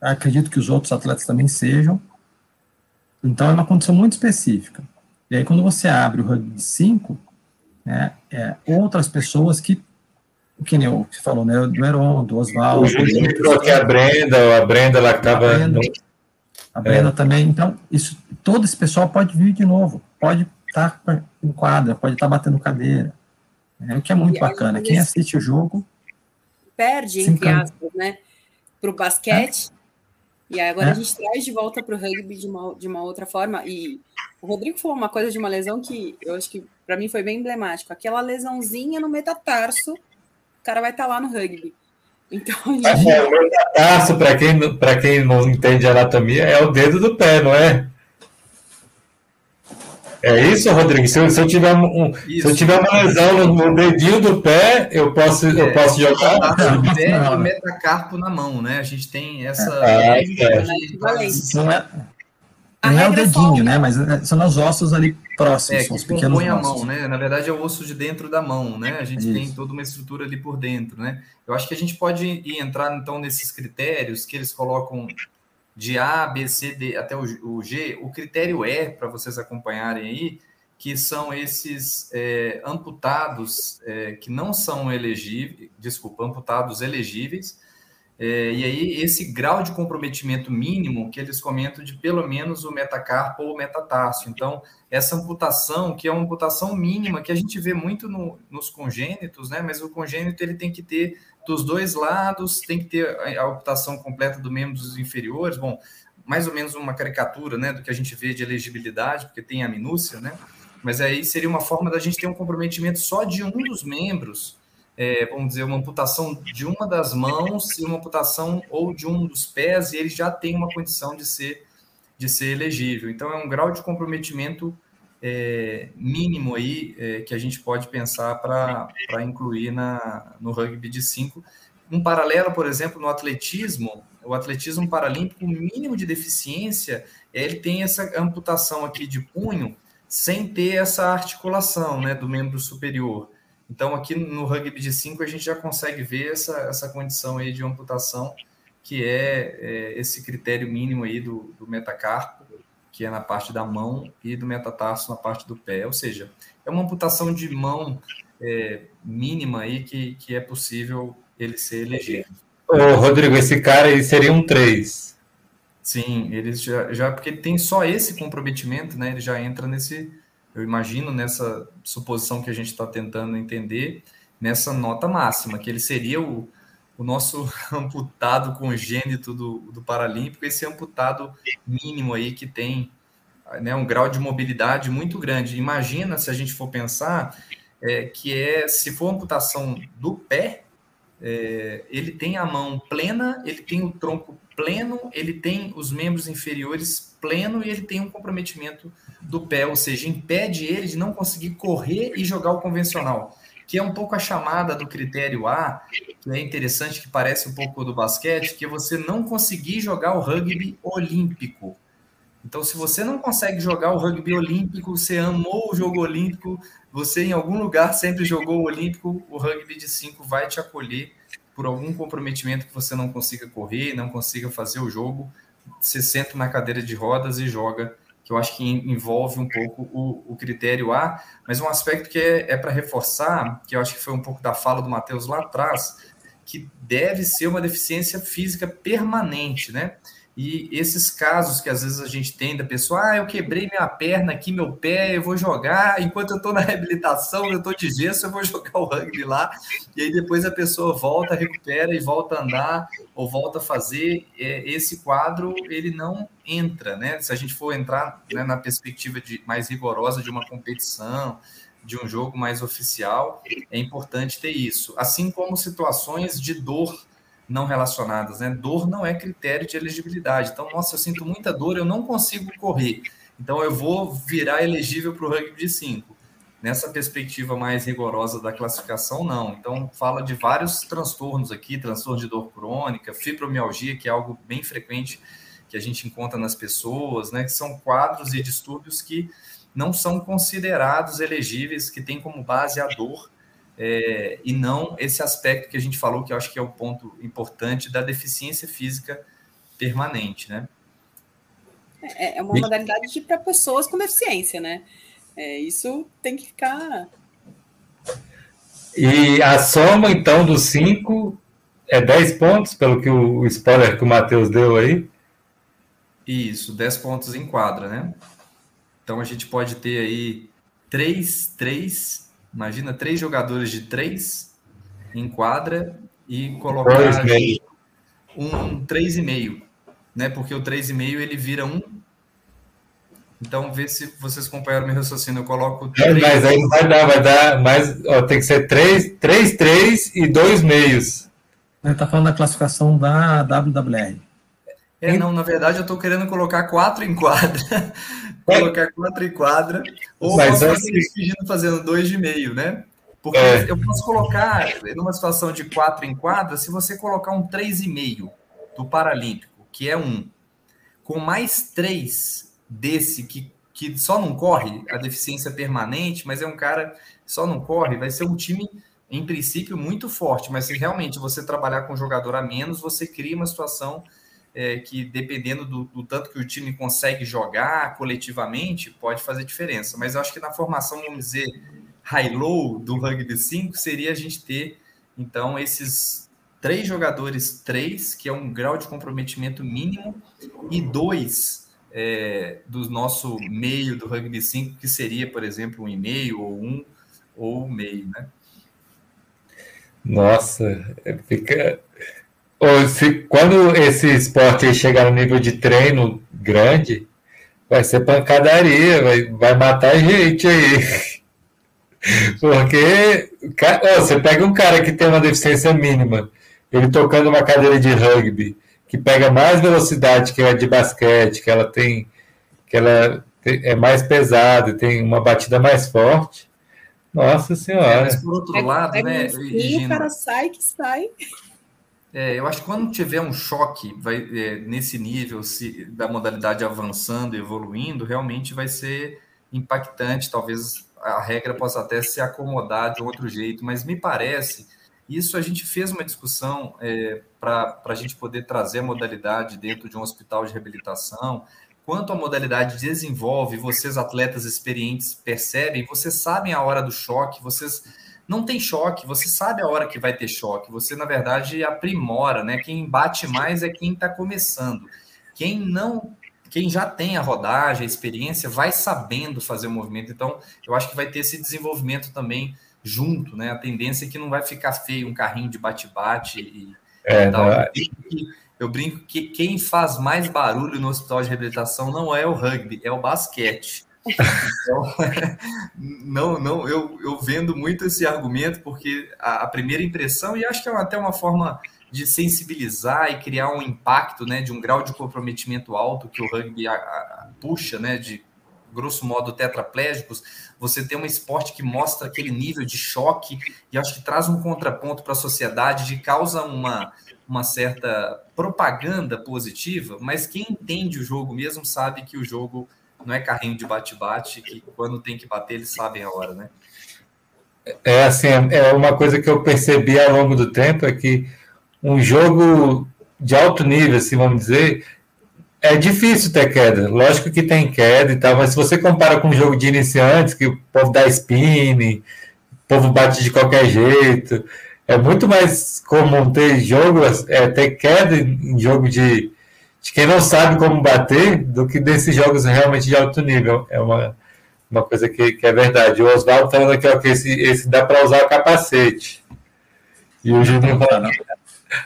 acredito que os outros atletas também sejam. Então, é uma condição muito específica. E aí, quando você abre o rugby 5, né, é, outras pessoas que, que nem o que você falou, né, do Heron, do Oswaldo. O Juninho aqui a Brenda, a Brenda lá que estava. A Brenda, é. também. Então, isso, todo esse pessoal pode vir de novo, pode estar tá em quadra, pode estar tá batendo cadeira. É, o que é muito e bacana. Quem assiste o jogo. Perde, entre aspas, né? Para o basquete. É. E agora é. a gente traz de volta para o rugby de uma, de uma outra forma. E o Rodrigo falou uma coisa de uma lesão que eu acho que para mim foi bem emblemático. Aquela lesãozinha no metatarso, o cara vai estar tá lá no rugby. Então, gente... é, o metatarso, para quem, quem não entende anatomia, é o dedo do pé, não é? É isso, Rodrigo? Se eu, se eu tiver, um, se eu tiver uma lesão no, no, dedinho do pé, eu posso, é, eu posso jogar? O pé e o metacarpo na mão, né? A gente tem essa. Ah, é. Não é, não é o dedinho, né? Mas é, são os ossos ali próximos, é, são os pequenos ossos. a mão, né? Na verdade é o osso de dentro da mão, né? A gente Isso. tem toda uma estrutura ali por dentro, né? Eu acho que a gente pode ir entrar então nesses critérios que eles colocam de A, B, C, D até o, G. O critério E, para vocês acompanharem aí, que são esses é, amputados é, que não são elegíveis, desculpa, amputados elegíveis, é, e aí, esse grau de comprometimento mínimo que eles comentam de pelo menos o metacarpo ou o metatarso. Então, essa amputação, que é uma amputação mínima, que a gente vê muito no, nos congênitos, né? Mas o congênito ele tem que ter dos dois lados, tem que ter a, amputação completa dos membros inferiores. Bom, mais ou menos uma caricatura, né, do que a gente vê de elegibilidade, porque tem a minúcia, né? Mas aí seria uma forma da gente ter um comprometimento só de um dos membros é, vamos dizer, uma amputação de uma das mãos e uma amputação ou de um dos pés, e ele já tem uma condição de ser, de ser elegível. Então, é um grau de comprometimento é, mínimo aí é, que a gente pode pensar para incluir na, no rugby de 5. Um paralelo, por exemplo, no atletismo, o atletismo paralímpico, o mínimo de deficiência, ele tem essa amputação aqui de punho sem ter essa articulação né, do membro superior. Então, aqui no rugby de 5, a gente já consegue ver essa, essa condição aí de amputação, que é, é esse critério mínimo aí do, do metacarpo, que é na parte da mão, e do metatarso na parte do pé. Ou seja, é uma amputação de mão é, mínima aí que, que é possível ele ser elegível. Ô, Rodrigo, esse cara aí seria um 3. Sim, ele já, já porque ele tem só esse comprometimento, né? Ele já entra nesse, eu imagino nessa suposição que a gente está tentando entender, nessa nota máxima, que ele seria o, o nosso amputado congênito do, do Paralímpico, esse amputado mínimo aí que tem né, um grau de mobilidade muito grande. Imagina se a gente for pensar é, que é se for amputação do pé, é, ele tem a mão plena, ele tem o tronco pleno, ele tem os membros inferiores pleno e ele tem um comprometimento do pé, ou seja, impede ele de não conseguir correr e jogar o convencional, que é um pouco a chamada do critério A, que é interessante, que parece um pouco do basquete, que é você não conseguir jogar o rugby olímpico. Então, se você não consegue jogar o rugby olímpico, você amou o jogo olímpico, você em algum lugar sempre jogou o olímpico, o rugby de 5 vai te acolher por algum comprometimento que você não consiga correr, não consiga fazer o jogo, você senta na cadeira de rodas e joga, que eu acho que envolve um pouco o, o critério A, mas um aspecto que é, é para reforçar, que eu acho que foi um pouco da fala do Matheus lá atrás, que deve ser uma deficiência física permanente, né? E esses casos que às vezes a gente tem da pessoa, ah, eu quebrei minha perna aqui, meu pé, eu vou jogar, enquanto eu estou na reabilitação, eu estou de gesso, eu vou jogar o rugby lá, e aí depois a pessoa volta, recupera e volta a andar, ou volta a fazer, é, esse quadro, ele não entra, né? Se a gente for entrar né, na perspectiva de, mais rigorosa de uma competição, de um jogo mais oficial, é importante ter isso. Assim como situações de dor não relacionadas, né? Dor não é critério de elegibilidade. Então, nossa, eu sinto muita dor, eu não consigo correr. Então, eu vou virar elegível para o rugby de 5. Nessa perspectiva mais rigorosa da classificação, não. Então, fala de vários transtornos aqui, transtorno de dor crônica, fibromialgia, que é algo bem frequente que a gente encontra nas pessoas, né? Que são quadros e distúrbios que não são considerados elegíveis, que têm como base a dor é, e não esse aspecto que a gente falou, que eu acho que é o ponto importante da deficiência física permanente, né? É, é uma modalidade para pessoas com deficiência, né? É, isso tem que ficar. E a soma, então, dos cinco é 10 pontos, pelo que o, o spoiler que o Matheus deu aí? Isso, 10 pontos em quadra, né? Então a gente pode ter aí 3, 3 Imagina três jogadores de três em quadra e colocar um três e meio, né? Porque o três e meio ele vira um. Então vê se vocês acompanharam meu raciocínio. Eu coloco três. Mas aí não vai dar, vai dar mais. Ó, tem que ser três, três, três e dois meios. Ele está falando da classificação da WWR. É, não, na verdade eu estou querendo colocar quatro em quadra. Colocar quatro em quadra. Ou Mas posso fazer assim... fazendo dois de meio, né? Porque é. eu posso colocar, numa situação de quatro em quadra, se você colocar um três e meio do Paralímpico, que é um, com mais três desse que, que só não corre, a deficiência permanente, mas é um cara que só não corre, vai ser um time, em princípio, muito forte. Mas se realmente você trabalhar com um jogador a menos, você cria uma situação é, que dependendo do, do, tanto que o time consegue jogar coletivamente, pode fazer diferença. Mas eu acho que na formação, vamos dizer, high-low do rugby 5, seria a gente ter, então, esses três jogadores, três, que é um grau de comprometimento mínimo, e dois é, do nosso meio do rugby 5, que seria, por exemplo, um e meio, ou um, ou meio, né? Nossa, fica quando esse esporte chegar no nível de treino grande, vai ser pancadaria, vai, vai matar gente aí. Porque oh, você pega um cara que tem uma deficiência mínima, ele tocando uma cadeira de rugby, que pega mais velocidade que a de basquete, que ela tem, que ela é mais pesada, tem uma batida mais forte. Nossa senhora. É, mas por outro lado, né? E o cara sai que sai. É, eu acho que quando tiver um choque vai, é, nesse nível se, da modalidade avançando, evoluindo, realmente vai ser impactante. Talvez a regra possa até se acomodar de outro jeito, mas me parece. Isso a gente fez uma discussão é, para a gente poder trazer a modalidade dentro de um hospital de reabilitação. Quanto a modalidade desenvolve, vocês, atletas experientes, percebem, vocês sabem a hora do choque, vocês não tem choque, você sabe a hora que vai ter choque, você, na verdade, aprimora, né? Quem bate mais é quem está começando. Quem não, quem já tem a rodagem, a experiência, vai sabendo fazer o movimento. Então, eu acho que vai ter esse desenvolvimento também junto, né? A tendência é que não vai ficar feio um carrinho de bate-bate e, é, e tal. Eu brinco que quem faz mais barulho no hospital de reabilitação não é o rugby, é o basquete. Então, não, não, eu, eu vendo muito esse argumento porque a, a, primeira impressão, e acho que é até uma forma de sensibilizar e criar um impacto, né, de um grau de comprometimento alto que o rugby a, a, puxa, né, de grosso modo tetraplégicos, você tem um esporte que mostra aquele nível de choque e acho que traz um contraponto para a sociedade, de causa uma, uma certa propaganda positiva, mas quem entende o jogo mesmo sabe que o jogo não é carrinho de bate-bate, que quando tem que bater, eles sabem a hora, né? É assim, é uma coisa que eu percebi ao longo do tempo é que um jogo de alto nível, assim, vamos dizer, é difícil ter queda. Lógico que tem queda e tal, mas se você compara com um jogo de iniciantes, que o povo dá spin, o povo bate de qualquer jeito, é muito mais comum ter jogo, é, ter queda em jogo de, de quem não sabe como bater do que desses jogos realmente de alto nível. É uma, uma coisa que, que é verdade. O Oswaldo falando aqui ó, que esse, esse dá para usar o capacete. E o Juninho falando,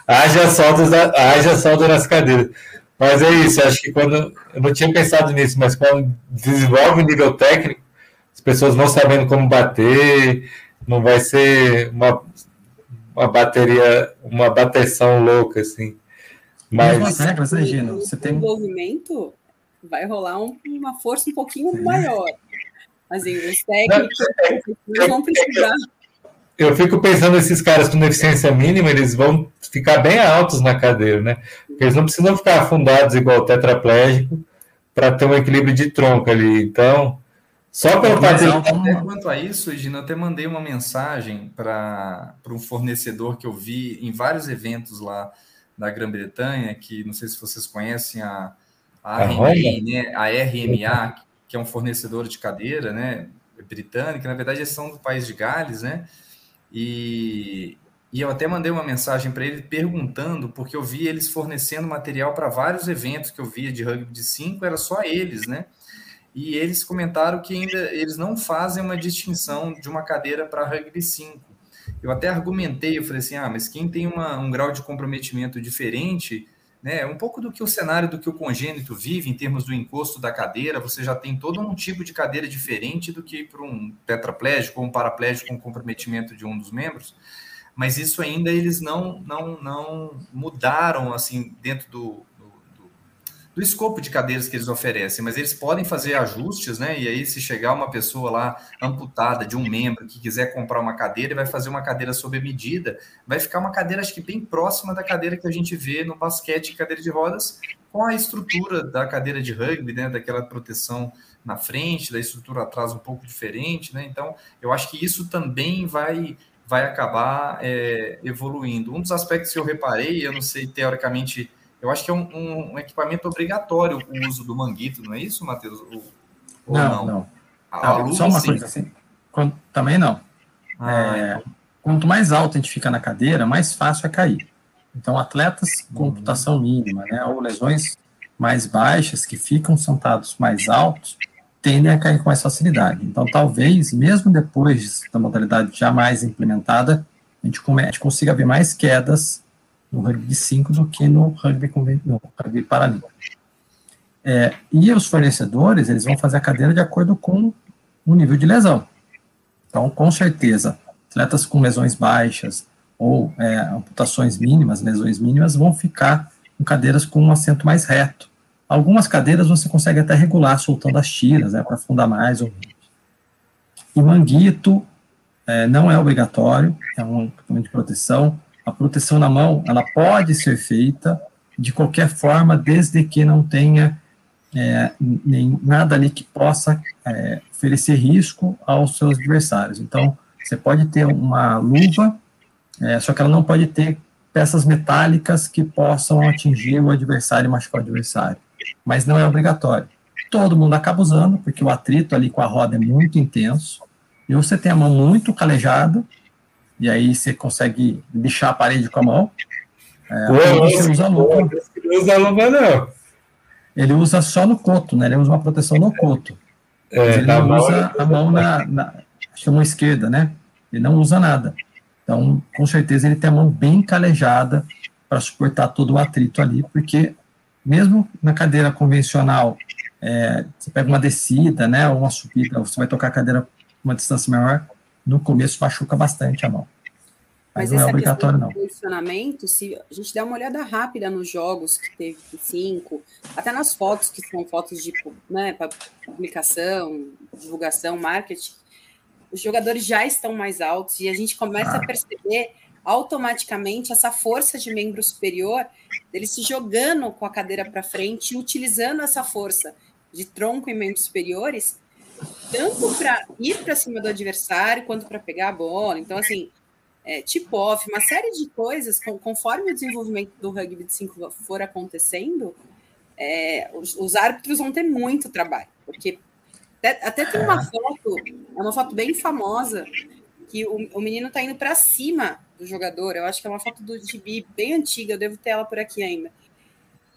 haja solda, haja solda nas cadeiras. Mas é isso, acho que quando. Eu não tinha pensado nisso, mas quando desenvolve o nível técnico, as pessoas vão sabendo como bater, não vai ser uma, uma bateria, uma bateção louca, assim. Mas. Mas regras, né, Gino? Você tem. desenvolvimento vai rolar um, uma força um pouquinho Sim. maior. Assim, os técnicos não, vão precisar eu fico pensando esses caras com deficiência mínima, eles vão ficar bem altos na cadeira, né? Porque eles não precisam ficar afundados igual tetraplégico para ter um equilíbrio de tronco ali. Então, só pelo fato de... Quanto a isso, Gina, eu até mandei uma mensagem para um fornecedor que eu vi em vários eventos lá da Grã-Bretanha, que não sei se vocês conhecem a, a, RMA, né? a RMA, que é um fornecedor de cadeira, né? Britânica, na verdade, eles são do país de Gales, né? E, e eu até mandei uma mensagem para ele perguntando, porque eu vi eles fornecendo material para vários eventos que eu via de rugby de 5, era só eles, né? E eles comentaram que ainda eles não fazem uma distinção de uma cadeira para rugby 5. Eu até argumentei, eu falei assim: ah, mas quem tem uma, um grau de comprometimento diferente né? Um pouco do que o cenário do que o congênito vive em termos do encosto da cadeira, você já tem todo um tipo de cadeira diferente do que para um tetraplégico ou um paraplégico com comprometimento de um dos membros. Mas isso ainda eles não não não mudaram assim dentro do, do escopo de cadeiras que eles oferecem, mas eles podem fazer ajustes, né? E aí, se chegar uma pessoa lá amputada de um membro que quiser comprar uma cadeira e vai fazer uma cadeira sob medida, vai ficar uma cadeira, acho que bem próxima da cadeira que a gente vê no basquete cadeira de rodas, com a estrutura da cadeira de rugby, né? Daquela proteção na frente, da estrutura atrás um pouco diferente, né? Então, eu acho que isso também vai vai acabar é, evoluindo. Um dos aspectos que eu reparei, eu não sei teoricamente eu acho que é um, um, um, equipamento obrigatório o uso do manguito, não é isso, Matheus? Não, não. não. A, só uma sim. coisa assim. Quando, também não. Ah, é, então. Quanto mais alto a gente fica na cadeira, mais fácil é cair. Então, atletas com computação mínima, né, ou lesões mais baixas, que ficam sentados mais altos, tendem a cair com mais facilidade. Então, talvez, mesmo depois da modalidade já mais implementada, a gente, come, a gente consiga ver mais quedas no rugby 5 do que no rugby, no rugby paralímpico. É, e os fornecedores, eles vão fazer a cadeira de acordo com o nível de lesão. Então, com certeza, atletas com lesões baixas ou é, amputações mínimas, lesões mínimas, vão ficar com cadeiras com um assento mais reto. Algumas cadeiras você consegue até regular soltando as tiras, né, para afundar mais ou menos. E manguito é, não é obrigatório, é um equipamento de proteção, a proteção na mão, ela pode ser feita de qualquer forma, desde que não tenha é, nem nada ali que possa é, oferecer risco aos seus adversários. Então, você pode ter uma luva, é, só que ela não pode ter peças metálicas que possam atingir o adversário e machucar o adversário. Mas não é obrigatório. Todo mundo acaba usando, porque o atrito ali com a roda é muito intenso, e você tem a mão muito calejada, e aí você consegue lixar a parede com a mão. É, Pô, você usa luva. Não usa luva, não. Ele usa só no coto, né? Ele usa uma proteção no coto. É, ele não usa a mão na, na, acho que mão esquerda, né? Ele não usa nada. Então, com certeza, ele tem a mão bem calejada para suportar todo o atrito ali, porque mesmo na cadeira convencional, é, você pega uma descida, né, ou uma subida, você vai tocar a cadeira uma distância maior, no começo machuca bastante a mão. Mas, Mas não é obrigatório, não. Posicionamento, se a gente der uma olhada rápida nos jogos que teve cinco, até nas fotos, que são fotos de né, publicação, divulgação, marketing, os jogadores já estão mais altos e a gente começa ah. a perceber automaticamente essa força de membro superior dele se jogando com a cadeira para frente e utilizando essa força de tronco e membros superiores tanto para ir para cima do adversário quanto para pegar a bola. Então, assim, é, tip-off, uma série de coisas, conforme o desenvolvimento do rugby de 5 for acontecendo, é, os, os, árbitros vão ter muito trabalho, porque até, até tem uma foto, é uma foto bem famosa, que o, o menino está indo para cima do jogador, eu acho que é uma foto do Gibi bem antiga, eu devo ter ela por aqui ainda.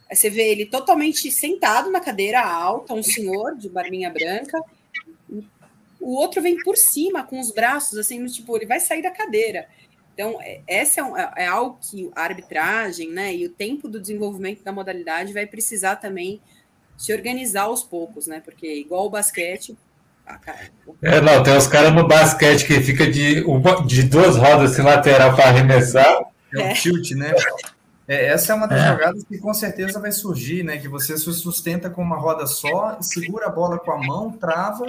Aí você vê ele totalmente sentado na cadeira alta, um senhor de barbinha branca, o outro vem por cima com os braços, assim, tipo, ele vai sair da cadeira. Então, é, essa é, um, é, é, algo que a arbitragem, né, e o tempo do desenvolvimento da modalidade vai precisar também se organizar aos poucos, né, porque igual o basquete... Ah, é, não, tem os caras no basquete que fica de, de duas rodas assim, lateral para arremessar. É um é. tilt, né? É, essa é uma das é. jogadas que com certeza vai surgir, né? Que você se sustenta com uma roda só, segura a bola com a mão, trava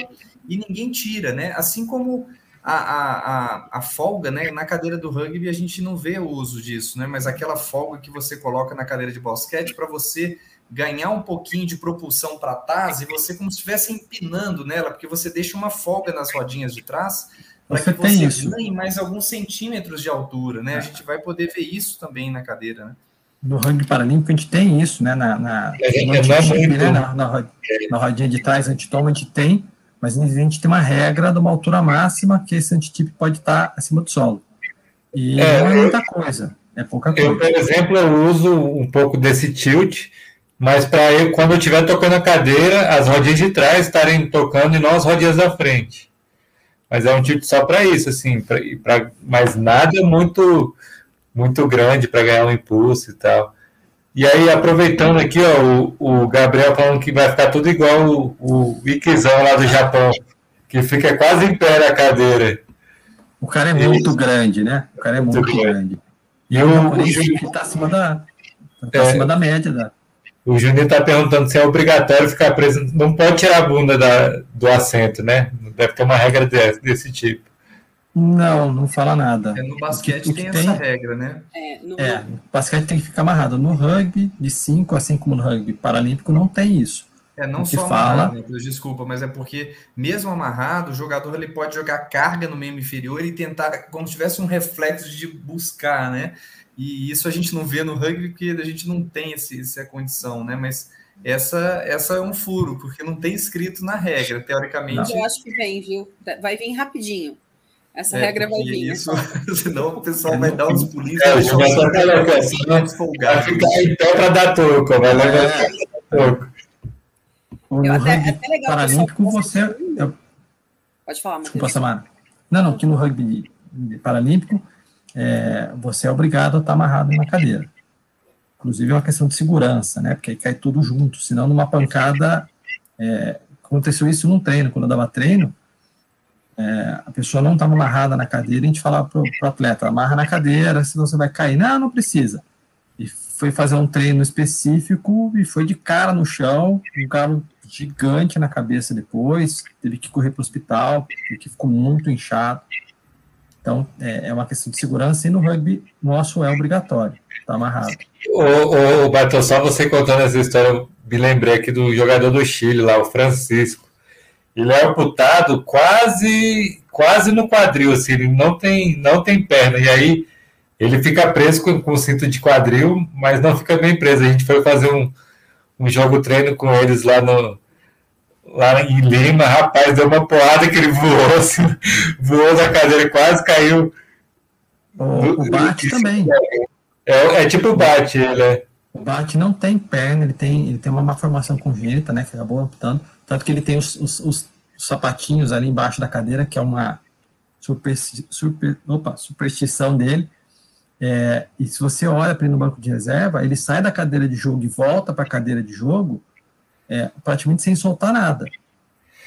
e ninguém tira, né? Assim como a, a, a, a, folga, né? Na cadeira do rugby a gente não vê o uso disso, né? Mas aquela folga que você coloca na cadeira de basquete para você ganhar um pouquinho de propulsão para trás e você como se estivesse empinando nela, porque você deixa uma folga nas rodinhas de trás para que você isso. ganhe mais alguns centímetros de altura, né? A gente vai poder ver isso também na cadeira, né? No rugby paralímpico a gente tem isso, né? Na, na, é, é, né? na, na, na rodinha de trás, antitoma, a gente tem mas a gente tem uma regra de uma altura máxima que esse antitip pode estar acima do solo. E é, não é muita coisa, é pouca coisa. Eu, por exemplo, eu uso um pouco desse tilt, mas para eu, quando eu estiver tocando a cadeira, as rodinhas de trás estarem tocando e não as rodinhas da frente. Mas é um tilt só para isso, assim, pra, pra, mas nada muito muito grande para ganhar um impulso e tal. E aí, aproveitando aqui, ó, o, o Gabriel falando que vai ficar tudo igual o, o Ikizão lá do Japão, que fica quase em pé na cadeira. O cara é muito grande, né? O cara é muito, muito grande. E o, o Juninho está acima da, tá é, acima da média. Da... O Juninho está perguntando se é obrigatório ficar preso. Não pode tirar a bunda da, do assento, né? Deve ter uma regra desse, desse tipo. Não, não fala nada. É, no basquete tem, tem, essa regra, né? É, no... é, basquete tem que ficar amarrado. No rugby de 5, assim como no rugby paralímpico, não tem isso. É, não só fala... amarrado, desculpa, mas é porque, mesmo amarrado, o jogador ele pode jogar carga no membro inferior e tentar, como se tivesse um reflexo de buscar, né? E isso a gente não vê no rugby porque a gente não tem esse, essa condição, né? Mas essa, essa é um furo, porque não tem escrito na regra, teoricamente. Eu acho que vem, viu? Vai vir rapidinho. Essa é, regra vai vir. Isso, senão o pessoal vai dar uns pulinhos. É, o jogador vai vai ficar em pé para dar toco, vai levar é. toco. No até, rugby até paralímpico, você. Eu... Pode falar, Matheus. Desculpa, Samara. Não, não, que no rugby paralímpico, é, você é obrigado a estar amarrado na cadeira. Inclusive é uma questão de segurança, né? Porque aí cai tudo junto, senão numa pancada. É, aconteceu isso num treino, quando eu dava treino, é, a pessoa não estava amarrada na cadeira, a gente falava para o atleta, amarra na cadeira, senão você vai cair. Não, não precisa. E foi fazer um treino específico e foi de cara no chão, um cara gigante na cabeça depois, teve que correr para o hospital, porque ficou muito inchado. Então, é, é, uma questão de segurança e no rugby nosso é obrigatório, tá amarrado. Ô, ô Bartol, só você contando essa história, eu me lembrei aqui do jogador do Chile lá, o Francisco ele é amputado quase quase no quadril, assim, ele não tem, não tem perna. E aí ele fica preso com, com cinto de quadril, mas não fica bem preso. A gente foi fazer um, um jogo treino com eles lá no lá em Lima, rapaz, deu uma porrada que ele voou, assim, voou da cadeira, quase caiu. O, o Bate também. É, é tipo o Bate, ele é. O Bate não tem perna, ele tem, ele tem uma malformação congênita, né, que acabou amputando tanto que ele tem os, os, os sapatinhos ali embaixo da cadeira, que é uma super, super, opa, superstição dele. É, e se você olha para ele no banco de reserva, ele sai da cadeira de jogo e volta para a cadeira de jogo é, praticamente sem soltar nada.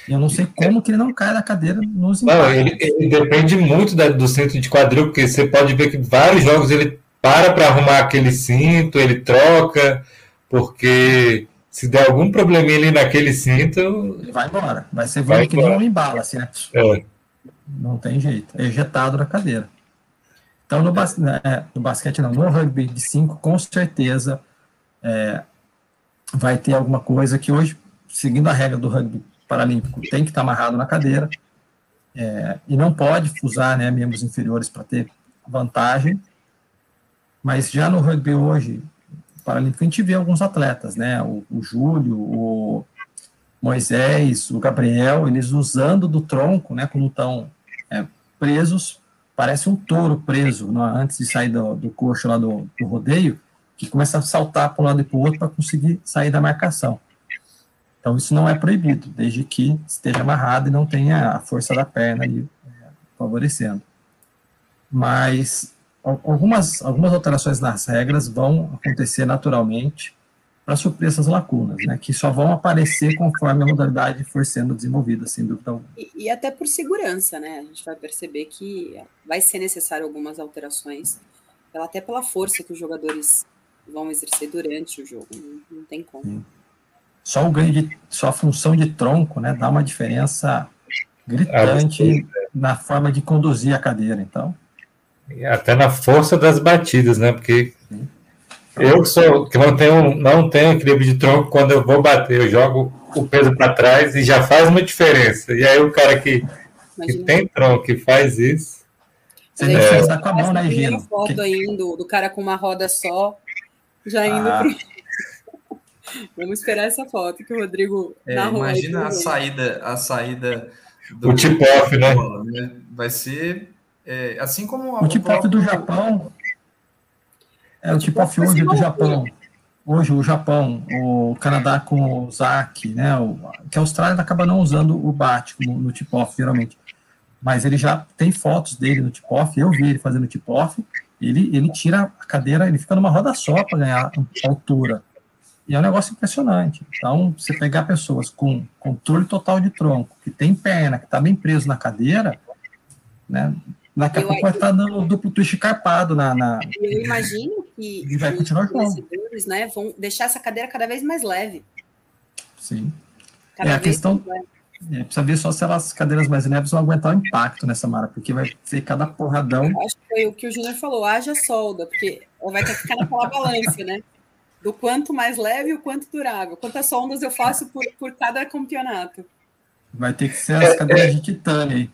E eu não sei como que ele não cai da cadeira nos Não, ele, ele, depende muito da, do centro de quadril, porque você pode ver que vários jogos ele para para arrumar aquele cinto, ele troca, porque se der algum probleminha ali naquele cinto. Ele vai embora. Vai ser vai que nem um embala, né? É. Não tem jeito. É ejetado da cadeira. Então, no, bas é, no basquete, não, no rugby de 5, com certeza é, vai ter alguma coisa que hoje, seguindo a regra do rugby paralímpico, tem que estar amarrado na cadeira é, e não pode usar né, membros inferiores para ter vantagem, mas já no rugby hoje, Paralímpico, a gente vê alguns atletas, né? O, o Júlio, o Moisés, o Gabriel, eles usando do tronco, né? Quando estão é, presos, parece um touro preso, não, é? antes de sair do, do coxo lá do, do rodeio, que começa a saltar para um lado e para o outro para conseguir sair da marcação. Então, isso não é proibido, desde que esteja amarrado e não tenha a força da perna ali é, favorecendo. Mas algumas, algumas alterações nas regras vão acontecer naturalmente para suprir essas lacunas, né, que só vão aparecer conforme a modalidade for sendo desenvolvida, sem dúvida alguma. E, e, até por segurança, né, a gente vai perceber que vai ser necessário algumas alterações, até pela força que os jogadores vão exercer durante o jogo, não, não tem como. Sim. Só o ganho de, só a função de tronco, né, dá uma diferença gritante na forma de conduzir a cadeira, então. Até na força das batidas, né? Porque eu sou que não tenho, não tenho equilíbrio de tronco quando eu vou bater, eu jogo o peso para trás e já faz uma diferença. E aí o cara que, que tem tronco que faz isso. Você é, é, com a mão, né, Gino? foto que... aí do, do cara com uma roda só, já indo ah. pro... Vamos esperar essa foto que o Rodrigo é, Imagina a saída, a saída do o tip-off, né? né? Vai ser é, assim como o tip-off do Japão é o tip-off hoje do Japão. Hoje o Japão, o Canadá com o ZAC, né? O, que a Austrália acaba não usando o BAT no, no tip-off, geralmente. Mas ele já tem fotos dele no tip-off, eu vi ele fazendo tip-off, ele, ele tira a cadeira, ele fica numa roda só para ganhar altura. E é um negócio impressionante. Então, você pegar pessoas com controle total de tronco, que tem perna, que está bem preso na cadeira, né? Daqui a eu, pouco vai estar dando duplo twist carpado na, na. Eu imagino que e vai continuar os né, vão deixar essa cadeira cada vez mais leve. Sim. Cada é a questão. É, precisa ver só se elas, cadeiras mais leves vão aguentar o impacto nessa Mara, porque vai ser cada porradão. Acho que foi o que o Júnior falou, haja solda, porque vai ter que ficar naquela balança, né? Do quanto mais leve e o quanto durável. Quantas soldas eu faço por, por cada campeonato. Vai ter que ser as cadeiras de titânio aí.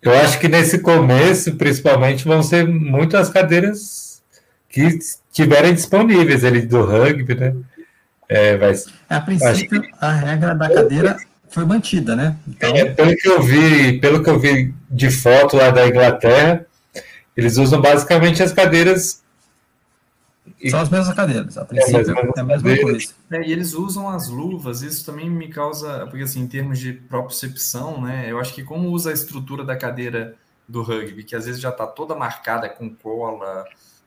Eu acho que nesse começo, principalmente, vão ser muitas cadeiras que estiverem disponíveis ali do rugby, né? É, vai, a princípio, que... a regra da cadeira foi mantida, né? Então... É, pelo que eu vi, pelo que eu vi de foto lá da Inglaterra, eles usam basicamente as cadeiras são as mesmas cadeiras, a princípio é, a mesma coisa. É, e eles usam as luvas, isso também me causa, porque assim, em termos de propriocepção, né, eu acho que como usa a estrutura da cadeira do rugby, que às vezes já está toda marcada com cola,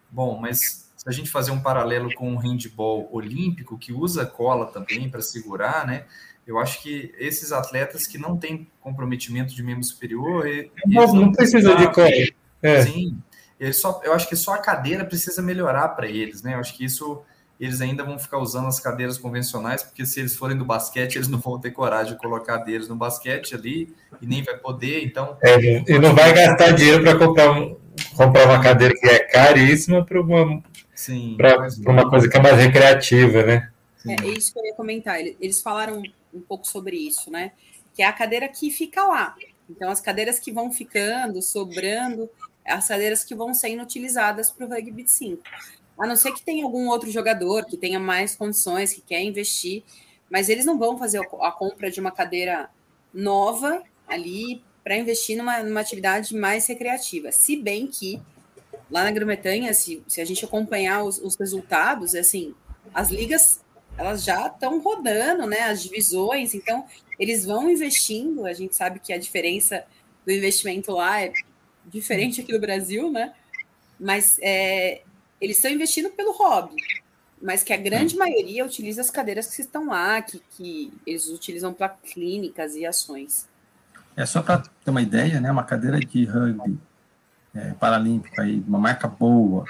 bom, mas se a gente fazer um paralelo com o handball olímpico, que usa cola também para segurar, né, eu acho que esses atletas que não têm comprometimento de membro superior... Não, não precisa de cola. É. Sim, só, eu acho que só a cadeira precisa melhorar para eles, né? Eu acho que isso eles ainda vão ficar usando as cadeiras convencionais, porque se eles forem do basquete, eles não vão ter coragem de colocar deles no basquete ali e nem vai poder, então. É, e não vai gastar dinheiro para comprar, um, comprar uma cadeira que é caríssima para uma, pra, uma coisa que é mais recreativa, né? É, é isso que eu ia comentar. Eles falaram um pouco sobre isso, né? Que é a cadeira que fica lá. Então, as cadeiras que vão ficando, sobrando, as cadeiras que vão sendo utilizadas para o rugby 5. A não ser que tenha algum outro jogador que tenha mais condições, que quer investir, mas eles não vão fazer a compra de uma cadeira nova ali para investir numa, numa, atividade mais recreativa. Se bem que lá na Grã-Bretanha, se, se, a gente acompanhar os, os resultados, assim, as ligas elas já estão rodando, né? As divisões, então eles vão investindo. A gente sabe que a diferença do investimento lá é diferente aqui do Brasil, né? Mas é, eles estão investindo pelo hobby, mas que a grande maioria utiliza as cadeiras que estão lá, que, que eles utilizam para clínicas e ações. É só para ter uma ideia, né? Uma cadeira de rugby é, paralímpico aí, uma marca boa,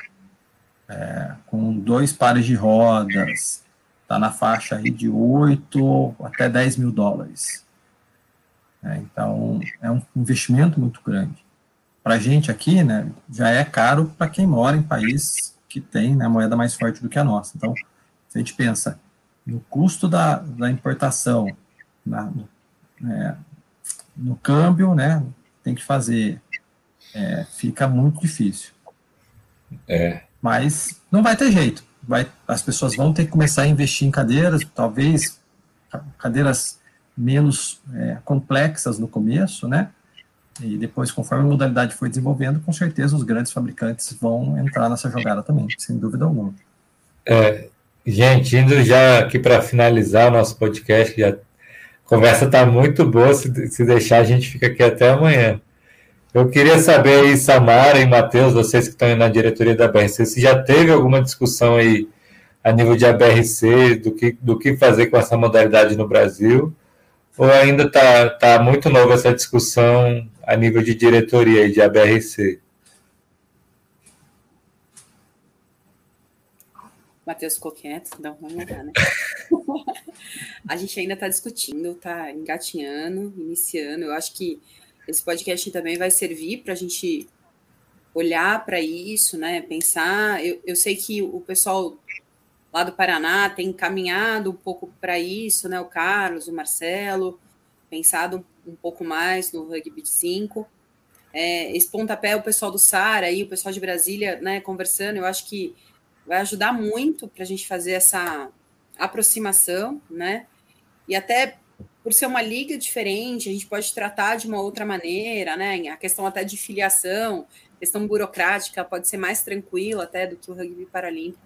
é, com dois pares de rodas, tá na faixa aí de 8 até 10 mil dólares. É, então, é um investimento muito grande para a gente aqui, né, já é caro para quem mora em país que tem né, moeda mais forte do que a nossa. Então, se a gente pensa no custo da, da importação, na, no, é, no câmbio, né, tem que fazer, é, fica muito difícil. É. Mas não vai ter jeito. Vai, as pessoas vão ter que começar a investir em cadeiras, talvez cadeiras menos é, complexas no começo, né? E depois, conforme a modalidade for desenvolvendo, com certeza os grandes fabricantes vão entrar nessa jogada também, sem dúvida alguma. É, gente, indo já aqui para finalizar o nosso podcast, já, a conversa está muito boa, se, se deixar a gente fica aqui até amanhã. Eu queria saber aí, Samara e Matheus, vocês que estão na diretoria da BRC, se já teve alguma discussão aí a nível de ABRC, do que, do que fazer com essa modalidade no Brasil, ou ainda está tá muito nova essa discussão a nível de diretoria e de ABRC? Matheus ficou quieto, dá uma olhada, né? a gente ainda está discutindo, está engatinhando, iniciando. Eu acho que esse podcast também vai servir para a gente olhar para isso, né? Pensar. Eu, eu sei que o pessoal lá do Paraná tem caminhado um pouco para isso, né? O Carlos, o Marcelo, pensado um pouco mais no rugby de 5. É, esse pontapé, o pessoal do SAR aí, o pessoal de Brasília, né, conversando, eu acho que vai ajudar muito para a gente fazer essa aproximação, né? E até por ser uma liga diferente, a gente pode tratar de uma outra maneira, né? A questão até de filiação, questão burocrática pode ser mais tranquila até do que o rugby paralímpico.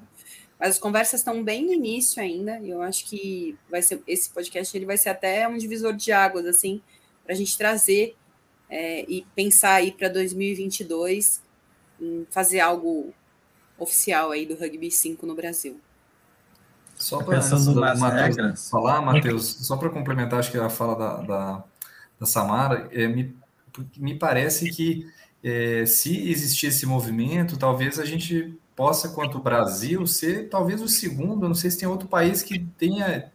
Mas as conversas estão bem no início ainda, e eu acho que vai ser esse podcast ele vai ser até um divisor de águas assim para a gente trazer é, e pensar aí para 2022 em fazer algo oficial aí do rugby 5 no Brasil. Só para falar, Matheus, só para complementar, acho que a fala da, da, da Samara, é, me, me parece que é, se existir esse movimento, talvez a gente possa, quanto o Brasil, ser talvez o segundo, não sei se tem outro país que tenha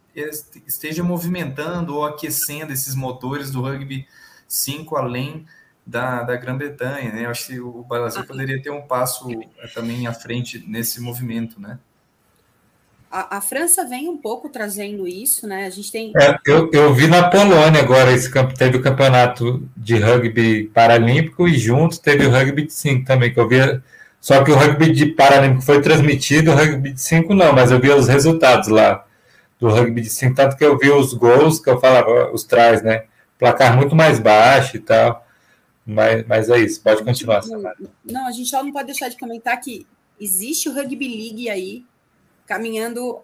esteja movimentando ou aquecendo esses motores do rugby 5 além da, da Grã-Bretanha, né? Eu acho que o Brasil poderia ter um passo é, também à frente nesse movimento, né? A, a, França vem um pouco trazendo isso, né? A gente tem. É, eu, eu vi na Polônia agora esse campo, teve o campeonato de rugby paralímpico e junto teve o rugby de 5 também, que eu vi. Só que o rugby de paralímpico foi transmitido, o rugby de 5 não, mas eu vi os resultados lá do rugby de 5, tanto que eu vi os gols que eu falava, os trás, né? Placar muito mais baixo e tal. Mas, mas é isso, pode continuar. Não, a gente só não pode deixar de comentar que existe o Rugby League aí caminhando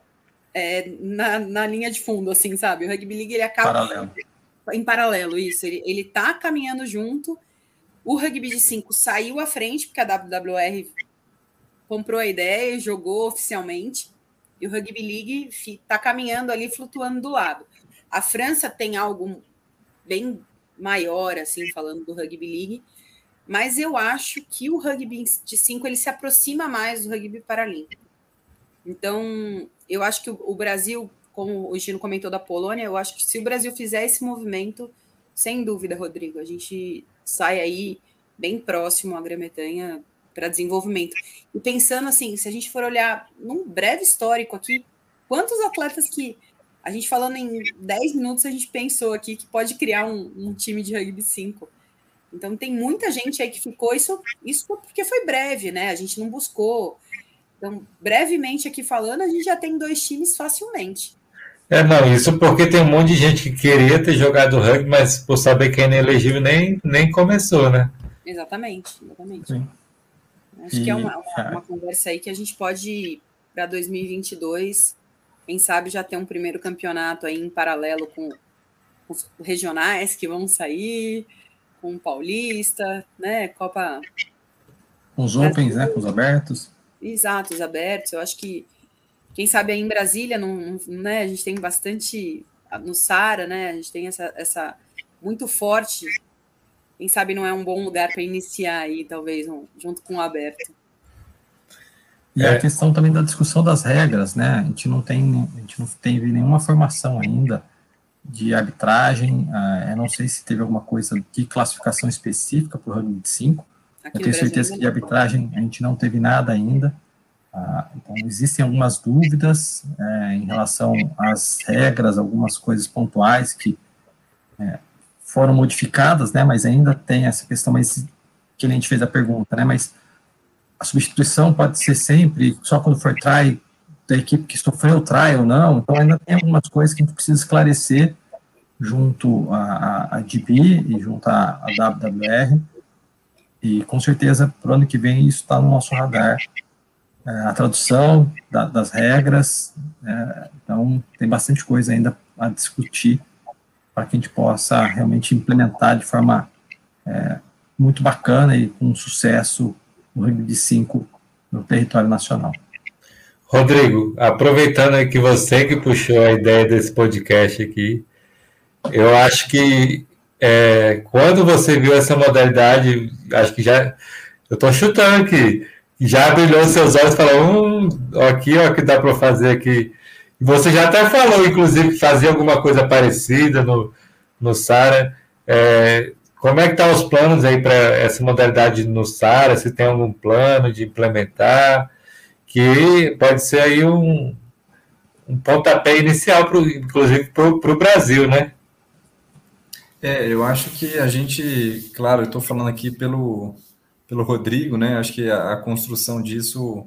é, na, na linha de fundo, assim, sabe? O Rugby League ele acaba paralelo. em paralelo, isso. Ele, ele tá caminhando junto. O Rugby de 5 saiu à frente, porque a WWR comprou a ideia e jogou oficialmente. E o Rugby League está caminhando ali, flutuando do lado. A França tem algo bem maior, assim, falando do Rugby League, mas eu acho que o rugby de 5 ele se aproxima mais do rugby paralímpico. Então, eu acho que o Brasil, como o Gino comentou da Polônia, eu acho que se o Brasil fizer esse movimento, sem dúvida, Rodrigo, a gente sai aí bem próximo à Grã-Bretanha para desenvolvimento. E pensando assim, se a gente for olhar num breve histórico aqui, quantos atletas que a gente falando em 10 minutos, a gente pensou aqui que pode criar um, um time de rugby 5. Então tem muita gente aí que ficou, isso, isso porque foi breve, né? A gente não buscou então, brevemente aqui falando, a gente já tem dois times facilmente. É, não, isso porque tem um monte de gente que queria ter jogado rugby, mas por saber que é inelegível nem, nem começou, né? Exatamente, exatamente. Sim. Acho e, que é uma, uma, uma, conversa aí que a gente pode, para 2022, quem sabe já ter um primeiro campeonato aí em paralelo com, os regionais que vão sair, com o Paulista, né? Copa. Com os Opens, né? Com os abertos. Exato, os abertos. Eu acho que, quem sabe aí em Brasília, não, né, a gente tem bastante. No Sara, né? A gente tem essa, essa muito forte. Quem sabe não é um bom lugar para iniciar aí, talvez, um, junto com o aberto. E é. a questão também da discussão das regras, né? A gente não tem, a gente não teve nenhuma formação ainda de arbitragem. Uh, eu não sei se teve alguma coisa de classificação específica para o rugby de 5. Aqui eu tenho certeza que de arbitragem a gente não teve nada ainda. Ah, então, existem algumas dúvidas é, em relação às regras, algumas coisas pontuais que é, foram modificadas, né, mas ainda tem essa questão, mas que a gente fez a pergunta, né, mas a substituição pode ser sempre só quando for try da equipe que sofreu try ou não, então ainda tem algumas coisas que a gente precisa esclarecer junto à, DB e junto à WWR, e com certeza, para o ano que vem, isso está no nosso radar, é, a tradução da, das regras, é, então tem bastante coisa ainda a discutir para que a gente possa realmente implementar de forma é, muito bacana e com sucesso o rugby de 5 no território nacional. Rodrigo, aproveitando que você que puxou a ideia desse podcast aqui, eu acho que é, quando você viu essa modalidade, acho que já. Eu estou chutando aqui. Já brilhou seus olhos e falou: hum, aqui, ó, que dá para fazer aqui. Você já até falou, inclusive, fazia alguma coisa parecida no, no Sara. É, como é que estão tá os planos aí para essa modalidade no Sara? Se tem algum plano de implementar? Que pode ser aí um, um pontapé inicial, pro, inclusive, para o Brasil, né? É, eu acho que a gente, claro, eu estou falando aqui pelo, pelo Rodrigo, né? Acho que a, a, construção disso,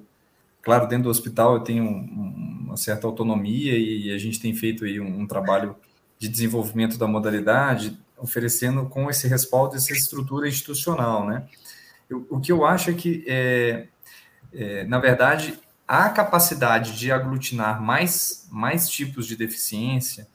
claro, dentro do hospital eu tenho um, uma certa autonomia e a gente tem feito aí um, um, trabalho de desenvolvimento da modalidade, oferecendo com esse respaldo essa estrutura institucional, né? O que eu acho é que, é, é, na verdade, a capacidade de aglutinar mais, mais tipos de deficiência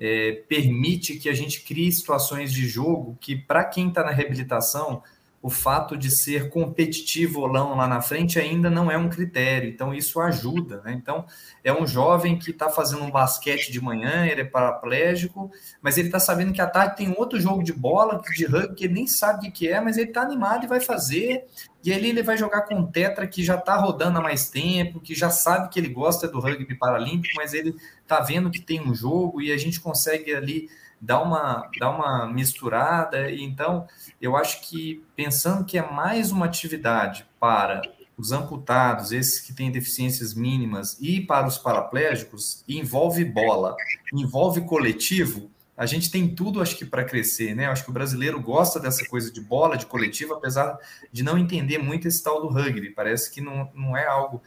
é, permite que a gente crie situações de jogo que, para quem está na reabilitação, o fato de ser competitivo ou não lá na frente ainda não é um critério, então isso ajuda. Né? Então, é um jovem que está fazendo um basquete de manhã, ele é paraplégico, mas ele está sabendo que à tarde tem outro jogo de bola, de rugby, que ele nem sabe o que é, mas ele está animado e vai fazer. E ali ele vai jogar com um tetra que já está rodando há mais tempo, que já sabe que ele gosta do rugby paralímpico, mas ele está vendo que tem um jogo e a gente consegue ali dá uma, dá uma misturada. Então, eu acho que pensando que é mais uma atividade para os amputados, esses que têm deficiências mínimas, e para os paraplégicos, envolve bola, envolve coletivo, a gente tem tudo, acho que, para crescer, né? Acho que o brasileiro gosta dessa coisa de bola, de coletivo, apesar de não entender muito esse tal do rugby. Parece que não, não é algo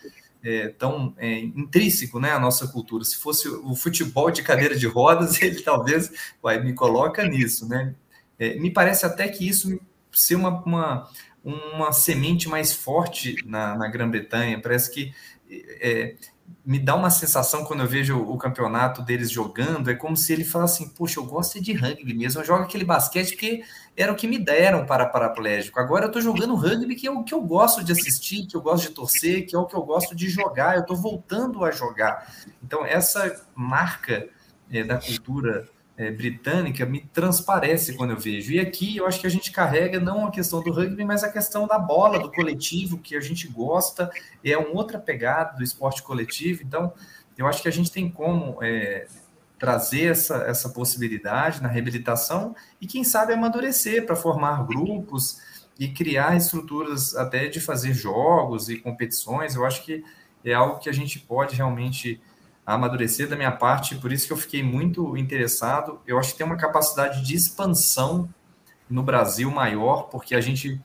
é, tão é, intrínseco né, à nossa cultura. Se fosse o futebol de cadeira de rodas, ele talvez vai, me coloca nisso. Né? É, me parece até que isso ser uma, uma, uma semente mais forte na, na Grã-Bretanha. Parece que é, me dá uma sensação quando eu vejo o campeonato deles jogando, é como se ele falasse assim, puxa, eu gosto de rugby mesmo, eu jogo aquele basquete porque era o que me deram para paraplégico. Agora eu estou jogando rugby que é o que eu gosto de assistir, que eu gosto de torcer, que é o que eu gosto de jogar, eu estou voltando a jogar. Então essa marca é, da cultura é, britânica me transparece quando eu vejo. E aqui eu acho que a gente carrega não a questão do rugby, mas a questão da bola, do coletivo, que a gente gosta, é uma outra pegada do esporte coletivo. Então, eu acho que a gente tem como é, trazer essa, essa possibilidade na reabilitação e, quem sabe, amadurecer para formar grupos e criar estruturas até de fazer jogos e competições. Eu acho que é algo que a gente pode realmente a amadurecer da minha parte, por isso que eu fiquei muito interessado. Eu acho que tem uma capacidade de expansão no Brasil maior, porque a gente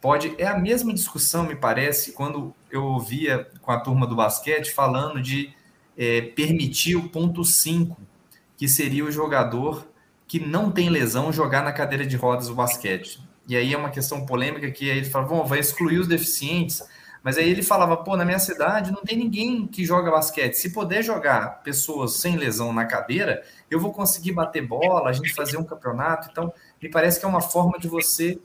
pode. É a mesma discussão, me parece, quando eu ouvia com a turma do basquete falando de é, permitir o ponto 5, que seria o jogador que não tem lesão jogar na cadeira de rodas o basquete. E aí é uma questão polêmica que aí ele fala, vai excluir os deficientes. Mas aí ele falava, pô, na minha cidade não tem ninguém que joga basquete. Se puder jogar pessoas sem lesão na cadeira, eu vou conseguir bater bola, a gente fazer um campeonato. Então, me parece que é uma forma de você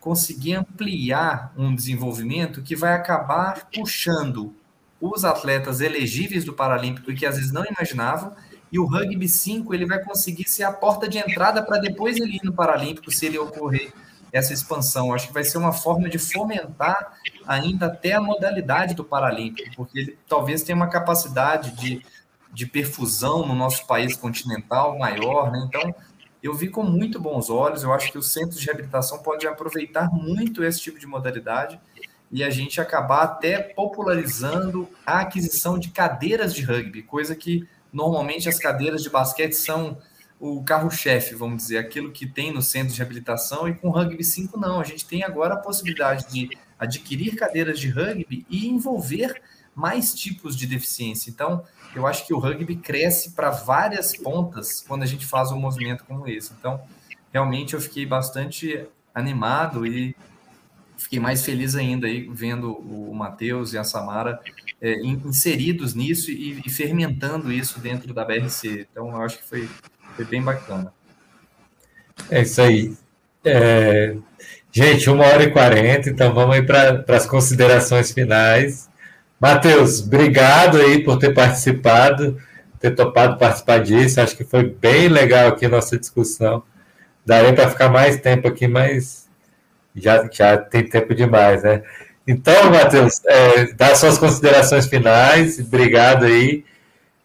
conseguir ampliar um desenvolvimento que vai acabar puxando os atletas elegíveis do Paralímpico e que às vezes não imaginavam, e o rugby 5 ele vai conseguir ser a porta de entrada para depois ele ir no Paralímpico, se ele ocorrer essa expansão. Acho que vai ser uma forma de fomentar ainda até a modalidade do Paralímpico, porque ele talvez tenha uma capacidade de, de perfusão no nosso país continental maior, né? Então, eu vi com muito bons olhos. Eu acho que os centros de reabilitação podem aproveitar muito esse tipo de modalidade e a gente acabar até popularizando a aquisição de cadeiras de rugby, coisa que normalmente as cadeiras de basquete são o carro-chefe, vamos dizer, aquilo que tem no centro de reabilitação, e com o Rugby 5 não. A gente tem agora a possibilidade de adquirir cadeiras de rugby e envolver mais tipos de deficiência. Então, eu acho que o rugby cresce para várias pontas quando a gente faz um movimento como esse. Então, realmente eu fiquei bastante animado e fiquei mais feliz ainda aí vendo o Matheus e a Samara é, inseridos nisso e, e, fermentando isso dentro da BRC. Então, eu acho que foi, foi bem bacana. É isso aí. É... Gente, uma hora e quarenta, então vamos aí para as considerações finais. Matheus, obrigado aí por ter participado, ter topado participar disso. Acho que foi bem legal aqui a nossa discussão. Daria para ficar mais tempo aqui, mas já, já tem tempo demais, né? Então, Matheus, é, dá suas considerações finais. Obrigado aí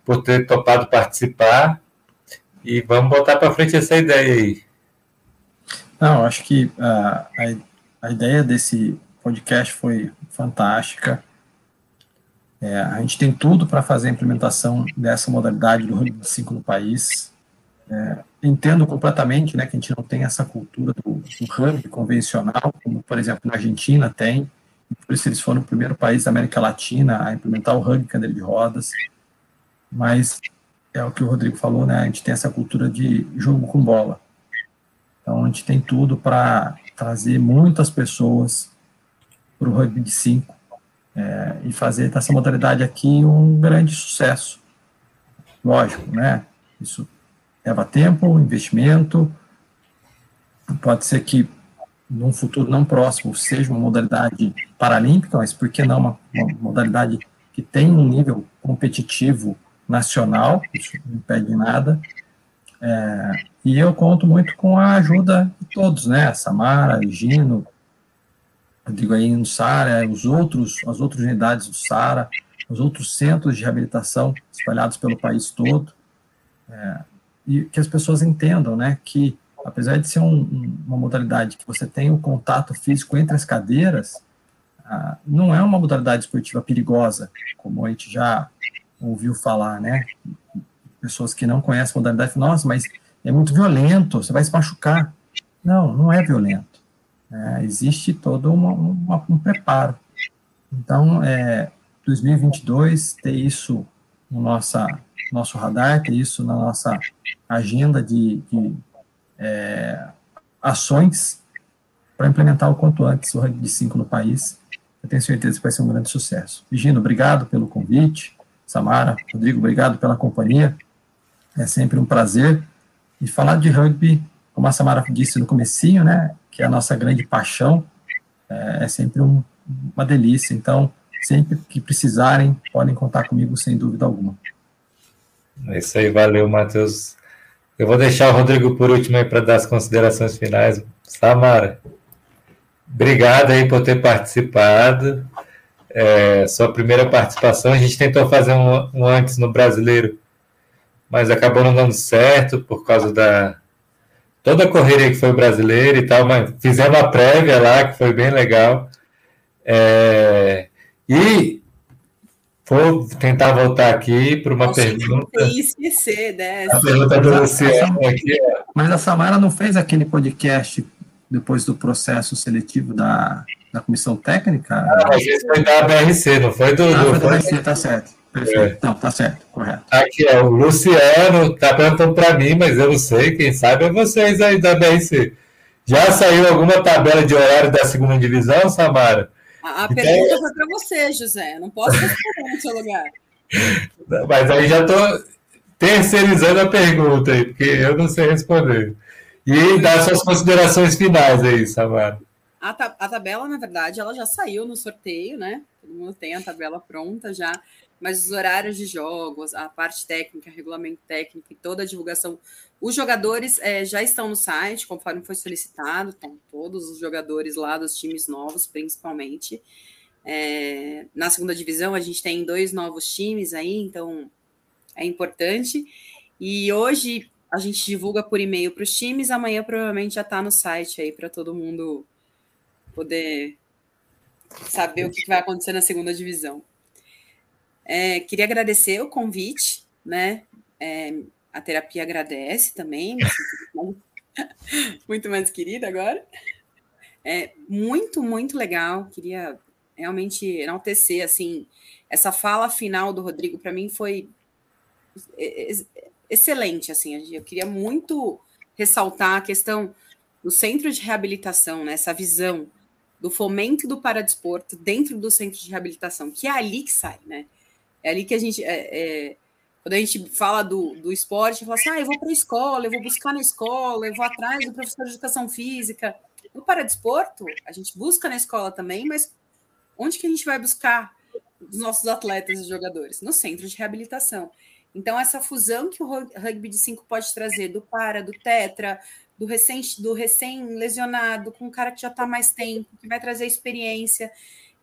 por ter topado participar. E vamos botar para frente essa ideia aí. Não, acho que uh, a, a ideia desse podcast foi fantástica. É, a gente tem tudo para fazer a implementação dessa modalidade do rugby 5 no país. É, entendo completamente né, que a gente não tem essa cultura do, do convencional, como, por exemplo, na Argentina tem, por isso eles foram o primeiro país da América Latina a implementar o rugby cadeira de rodas, mas é o que o Rodrigo falou, né, a gente tem essa cultura de jogo com bola. Então, a gente tem tudo para trazer muitas pessoas para o rugby de 5 é, e fazer dessa modalidade aqui um grande sucesso. Lógico, né? Isso leva tempo, investimento. Pode ser que num futuro não próximo seja uma modalidade paralímpica, mas por que não uma, uma modalidade que tem um nível competitivo nacional, isso não impede nada. É, e eu conto muito com a ajuda de todos, né? Samara, Gino, digo aí no SARA, os outros, as outras unidades do SARA, os outros centros de reabilitação espalhados pelo país todo, é, e que as pessoas entendam, né, que apesar de ser um, uma modalidade que você tem o contato físico entre as cadeiras, ah, não é uma modalidade esportiva perigosa, como a gente já ouviu falar, né? Pessoas que não conhecem a modalidade, nossa, mas é muito violento, você vai se machucar. Não, não é violento. É, existe todo uma, uma, um preparo. Então, é, 2022, ter isso no nossa, nosso radar, ter isso na nossa agenda de, de é, ações para implementar o quanto antes o ranking de 5 no país. Eu tenho certeza que vai ser um grande sucesso. Gino, obrigado pelo convite. Samara, Rodrigo, obrigado pela companhia. É sempre um prazer e falar de rugby, como a Samara disse no comecinho, né, que é a nossa grande paixão, é, é sempre um, uma delícia. Então, sempre que precisarem, podem contar comigo, sem dúvida alguma. É isso aí, valeu, Matheus. Eu vou deixar o Rodrigo por último aí para dar as considerações finais. Samara, obrigado aí por ter participado. É, sua primeira participação, a gente tentou fazer um, um antes no brasileiro mas acabou não dando certo por causa da toda a correria que foi brasileira e tal, mas fizemos a prévia lá, que foi bem legal. É, e vou tentar voltar aqui para uma Nossa, pergunta. esquecer dessa. A pergunta do Luciano aqui. Mas a Samara não fez aquele podcast depois do processo seletivo da, da comissão técnica? Ah, mas esse foi da BRC, não foi do. Ah, foi da BRC, tá certo. Perfeito. É. Não, tá certo, correto. Aqui, ó, o Luciano tá perguntando para mim, mas eu não sei, quem sabe é vocês aí da BRC. Já saiu alguma tabela de horário da segunda divisão, Samara? A, a então... pergunta foi para você, José. Não posso responder no seu lugar. Mas aí já estou terceirizando a pergunta aí, porque eu não sei responder. E dá suas considerações finais aí, Samara. A, ta a tabela, na verdade, ela já saiu no sorteio, né? Todo mundo tem a tabela pronta já mas os horários de jogos, a parte técnica, regulamento técnico e toda a divulgação. Os jogadores é, já estão no site, conforme foi solicitado, estão todos os jogadores lá dos times novos, principalmente. É, na segunda divisão, a gente tem dois novos times aí, então é importante. E hoje a gente divulga por e-mail para os times, amanhã provavelmente já está no site aí para todo mundo poder saber o que vai acontecer na segunda divisão. É, queria agradecer o convite, né? É, a terapia agradece também, muito mais querida agora. é muito, muito legal. Queria realmente enaltecer, assim, essa fala final do Rodrigo, para mim, foi excelente, assim, eu queria muito ressaltar a questão do centro de reabilitação, né, essa visão do fomento do paradesporto dentro do centro de reabilitação, que é ali que sai, né? É ali que a gente. É, é, quando a gente fala do, do esporte, fala assim: ah, eu vou para a escola, eu vou buscar na escola, eu vou atrás do professor de educação física. No paradesporto, a gente busca na escola também, mas onde que a gente vai buscar os nossos atletas e jogadores? No centro de reabilitação. Então, essa fusão que o rugby de 5 pode trazer do para, do tetra, do recém, do recém lesionado, com um cara que já está mais tempo, que vai trazer experiência.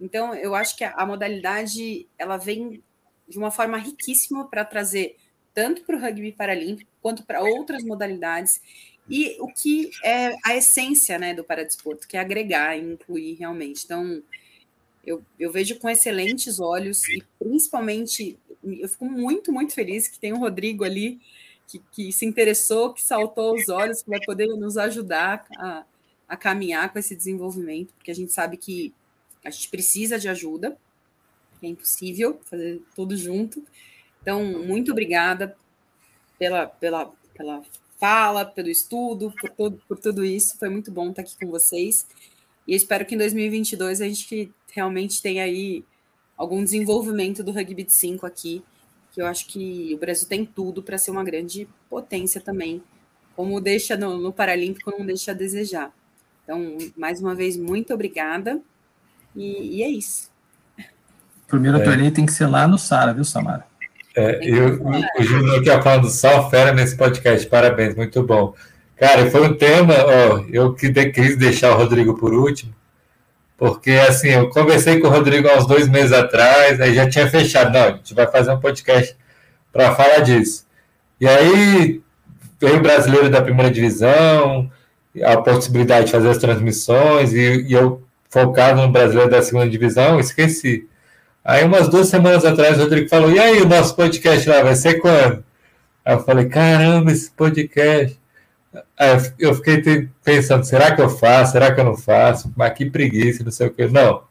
Então, eu acho que a, a modalidade ela vem de uma forma riquíssima para trazer tanto para o rugby paralímpico quanto para outras modalidades e o que é a essência né, do paradesporto, que é agregar e incluir realmente. Então, eu, eu vejo com excelentes olhos e principalmente eu fico muito, muito feliz que tem o Rodrigo ali que, que, se interessou, que saltou os olhos, que vai poder nos ajudar a, a caminhar com esse desenvolvimento, porque a gente sabe que a gente precisa de ajuda, é impossível fazer tudo junto. Então, muito obrigada pela, pela, pela fala, pelo estudo, por, todo, por tudo isso. Foi muito bom estar aqui com vocês. E espero que em 2022 a gente realmente tenha aí algum desenvolvimento do rugby de 5 aqui que eu acho que o Brasil tem tudo para ser uma grande potência também, como deixa no, no Paralímpico, não deixa a desejar. Então, mais uma vez, muito obrigada, e, e é isso. Primeiro é. torneio tem que ser lá no Sara, viu, Samara? É, eu, o Júnior aqui falando só fera nesse podcast, parabéns, muito bom. Cara, foi um tema, ó, eu que quis deixar o Rodrigo por último, porque assim, eu conversei com o Rodrigo há uns dois meses atrás, aí já tinha fechado, não, a gente vai fazer um podcast para falar disso. E aí veio o brasileiro da primeira divisão, a possibilidade de fazer as transmissões, e, e eu focado no brasileiro da segunda divisão, esqueci. Aí umas duas semanas atrás o Rodrigo falou, e aí o nosso podcast lá vai ser quando? Aí eu falei, caramba, esse podcast. Eu fiquei pensando, será que eu faço? Será que eu não faço? Mas que preguiça, não sei o que. Não,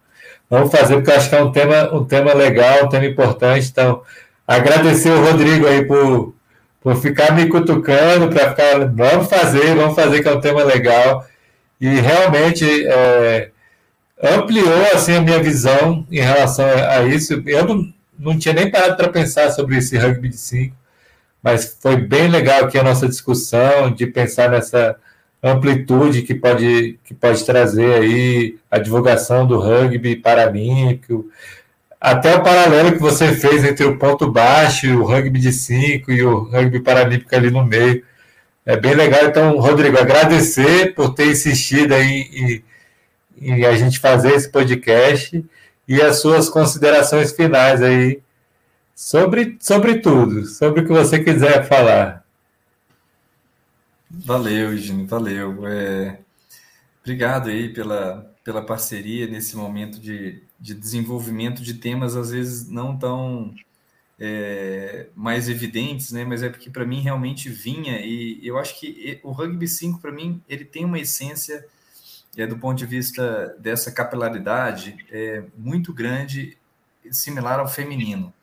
vamos fazer, porque eu acho que é um tema, um tema legal, um tema importante. Então, agradecer o Rodrigo aí por, por ficar me cutucando, para ficar, vamos fazer, vamos fazer, que é um tema legal. E realmente é, ampliou assim, a minha visão em relação a, a isso. Eu não, não tinha nem parado para pensar sobre esse rugby de 5 mas foi bem legal aqui a nossa discussão de pensar nessa amplitude que pode, que pode trazer aí a divulgação do rugby paralímpico, até o paralelo que você fez entre o ponto baixo, o rugby de 5 e o rugby paralímpico ali no meio. É bem legal. Então, Rodrigo, agradecer por ter insistido aí em, em a gente fazer esse podcast e as suas considerações finais aí Sobre, sobre tudo, sobre o que você quiser falar. Valeu, Gino, valeu. É... Obrigado aí pela, pela parceria nesse momento de, de desenvolvimento de temas, às vezes não tão é, mais evidentes, né? Mas é porque para mim realmente vinha e eu acho que o rugby 5 para mim ele tem uma essência é, do ponto de vista dessa capilaridade é muito grande, similar ao feminino.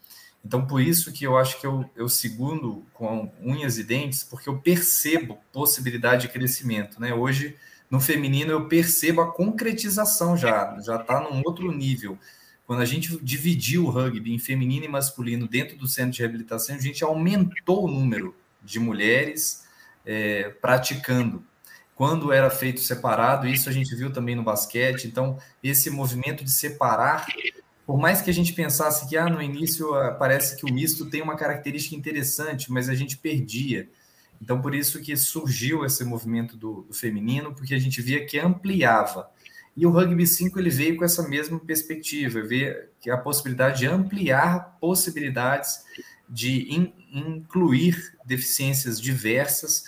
Então, por isso que eu acho que eu, eu segundo com unhas e dentes, porque eu percebo possibilidade de crescimento. Né? Hoje, no feminino, eu percebo a concretização já, já está num outro nível. Quando a gente dividiu o rugby em feminino e masculino dentro do centro de reabilitação, a gente aumentou o número de mulheres é, praticando. Quando era feito separado, isso a gente viu também no basquete. Então, esse movimento de separar por mais que a gente pensasse que ah, no início ah, parece que o misto tem uma característica interessante, mas a gente perdia. Então, por isso que surgiu esse movimento do, do feminino, porque a gente via que ampliava. E o Rugby 5 ele veio com essa mesma perspectiva, ver que a possibilidade de ampliar possibilidades de in, incluir deficiências diversas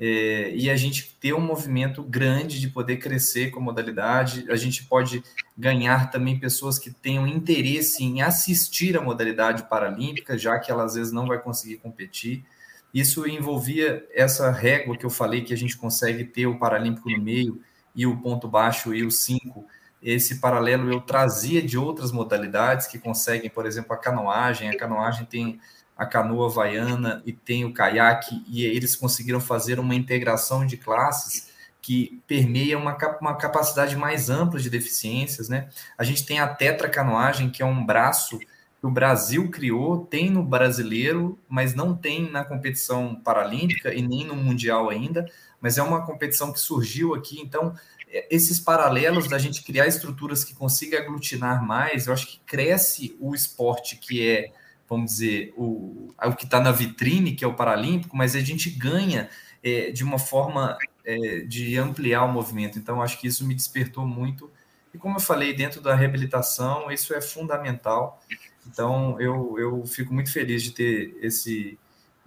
é, e a gente ter um movimento grande de poder crescer com a modalidade. A gente pode ganhar também pessoas que tenham interesse em assistir a modalidade paralímpica, já que ela às vezes não vai conseguir competir. Isso envolvia essa régua que eu falei que a gente consegue ter o paralímpico no meio e o ponto baixo e o 5, esse paralelo eu trazia de outras modalidades que conseguem, por exemplo, a canoagem. A canoagem tem a canoa havaiana e tem o caiaque, e eles conseguiram fazer uma integração de classes que permeia uma, uma capacidade mais ampla de deficiências, né? A gente tem a tetracanoagem, que é um braço que o Brasil criou, tem no brasileiro, mas não tem na competição paralímpica e nem no mundial ainda, mas é uma competição que surgiu aqui, então é, esses paralelos da gente criar estruturas que consigam aglutinar mais, eu acho que cresce o esporte que é, vamos dizer, o, o que está na vitrine, que é o paralímpico, mas a gente ganha é, de uma forma é, de ampliar o movimento. Então, acho que isso me despertou muito. E como eu falei, dentro da reabilitação, isso é fundamental. Então, eu, eu fico muito feliz de ter esse,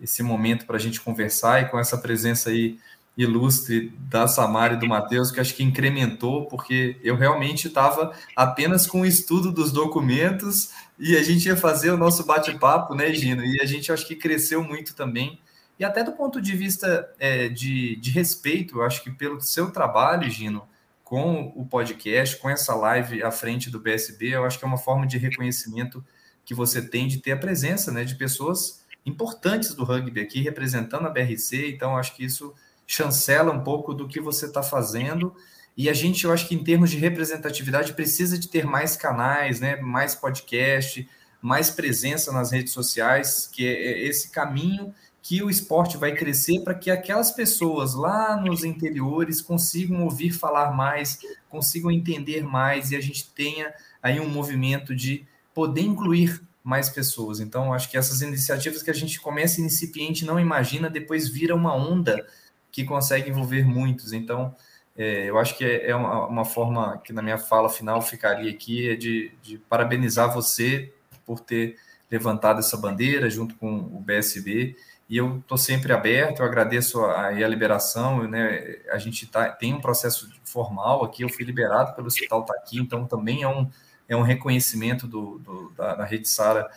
esse momento para a gente conversar e com essa presença aí ilustre da Samara e do Matheus, que acho que incrementou, porque eu realmente estava apenas com o estudo dos documentos e a gente ia fazer o nosso bate-papo, né, Gino? E a gente acho que cresceu muito também. E até do ponto de vista é, de, de respeito, eu acho que pelo seu trabalho, Gino, com o podcast, com essa live à frente do BSB, eu acho que é uma forma de reconhecimento que você tem de ter a presença né, de pessoas importantes do rugby aqui, representando a BRC, então acho que isso chancela um pouco do que você está fazendo. E a gente, eu acho que em termos de representatividade, precisa de ter mais canais, né, mais podcast, mais presença nas redes sociais, que é, é esse caminho que o esporte vai crescer para que aquelas pessoas lá nos interiores consigam ouvir falar mais, consigam entender mais e a gente tenha aí um movimento de poder incluir mais pessoas. Então, acho que essas iniciativas que a gente começa incipiente, não imagina, depois vira uma onda que consegue envolver muitos. Então, é, eu acho que é, é uma, uma, forma que na minha fala final ficaria aqui é de, de, parabenizar você por ter levantado essa bandeira junto com o BSB. E eu estou sempre aberto, eu agradeço a, a liberação. Né, a gente tá, tem um processo formal aqui, eu fui liberado pelo Hospital Taqui, então também é um, é um reconhecimento do, do da, da Rede Sara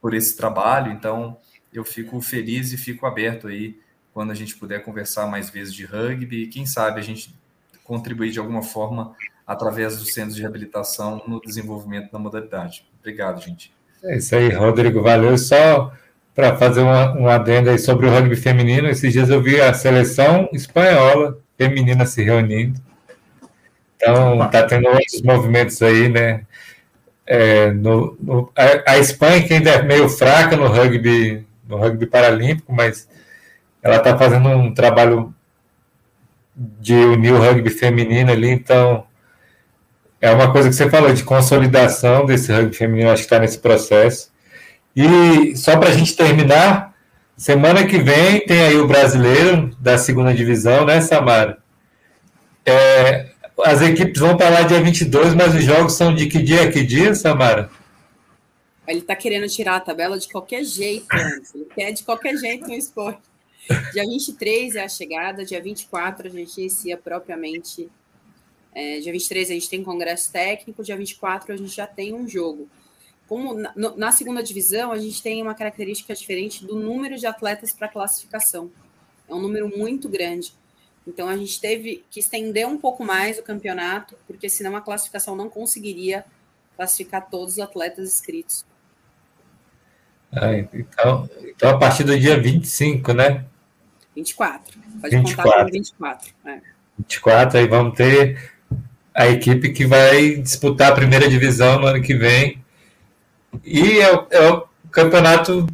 por esse trabalho. Então, eu fico feliz e fico aberto aí quando a gente puder conversar mais vezes de rugby, e quem sabe a gente contribuir de alguma forma através dos centros de reabilitação no desenvolvimento da modalidade. Obrigado, gente. É isso aí, Rodrigo, valeu. Só para fazer uma, um adendo aí sobre o rugby feminino, esses dias eu vi a seleção espanhola feminina se reunindo. Então, está tendo outros movimentos aí, né? É, no, no a, a, Espanha, que ainda é meio fraca no rugby, no rugby paralímpico, mas ela está fazendo um trabalho de unir o rugby feminino ali, então é uma coisa que você falou de consolidação desse rugby feminino, acho que está nesse processo. E só para a gente terminar, semana que vem tem aí o brasileiro da segunda divisão, né, Samara? É, as equipes vão para lá dia 22, mas os jogos são de que dia a que dia, Samara? Ele está querendo tirar a tabela de qualquer jeito, ele quer de qualquer jeito no esporte. Dia 23 é a chegada, dia 24 a gente inicia propriamente. É, dia 23 a gente tem congresso técnico, dia 24 a gente já tem um jogo. Como na, na segunda divisão, a gente tem uma característica diferente do número de atletas para classificação. É um número muito grande. Então a gente teve que estender um pouco mais o campeonato, porque senão a classificação não conseguiria classificar todos os atletas inscritos. Ah, então, então, a partir do dia 25, né? 24. Pode 24. contar com 24. É. 24, aí vamos ter a equipe que vai disputar a primeira divisão no ano que vem. E é, é o campeonato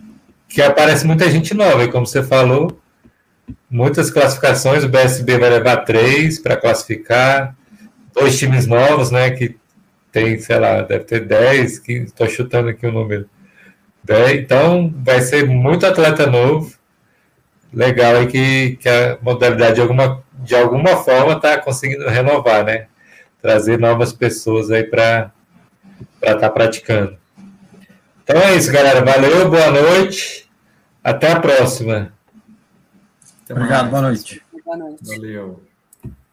que aparece muita gente nova, e como você falou, muitas classificações, o BSB vai levar três para classificar, dois times novos, né, que tem, sei lá, deve ter dez, que estou chutando aqui o número. Dez, então, vai ser muito atleta novo, legal aí que, que a modalidade de alguma, de alguma forma está conseguindo renovar, né? Trazer novas pessoas aí para estar tá praticando. Então é isso, galera. Valeu, boa noite. Até a próxima. Obrigado, boa noite. Boa noite. Valeu.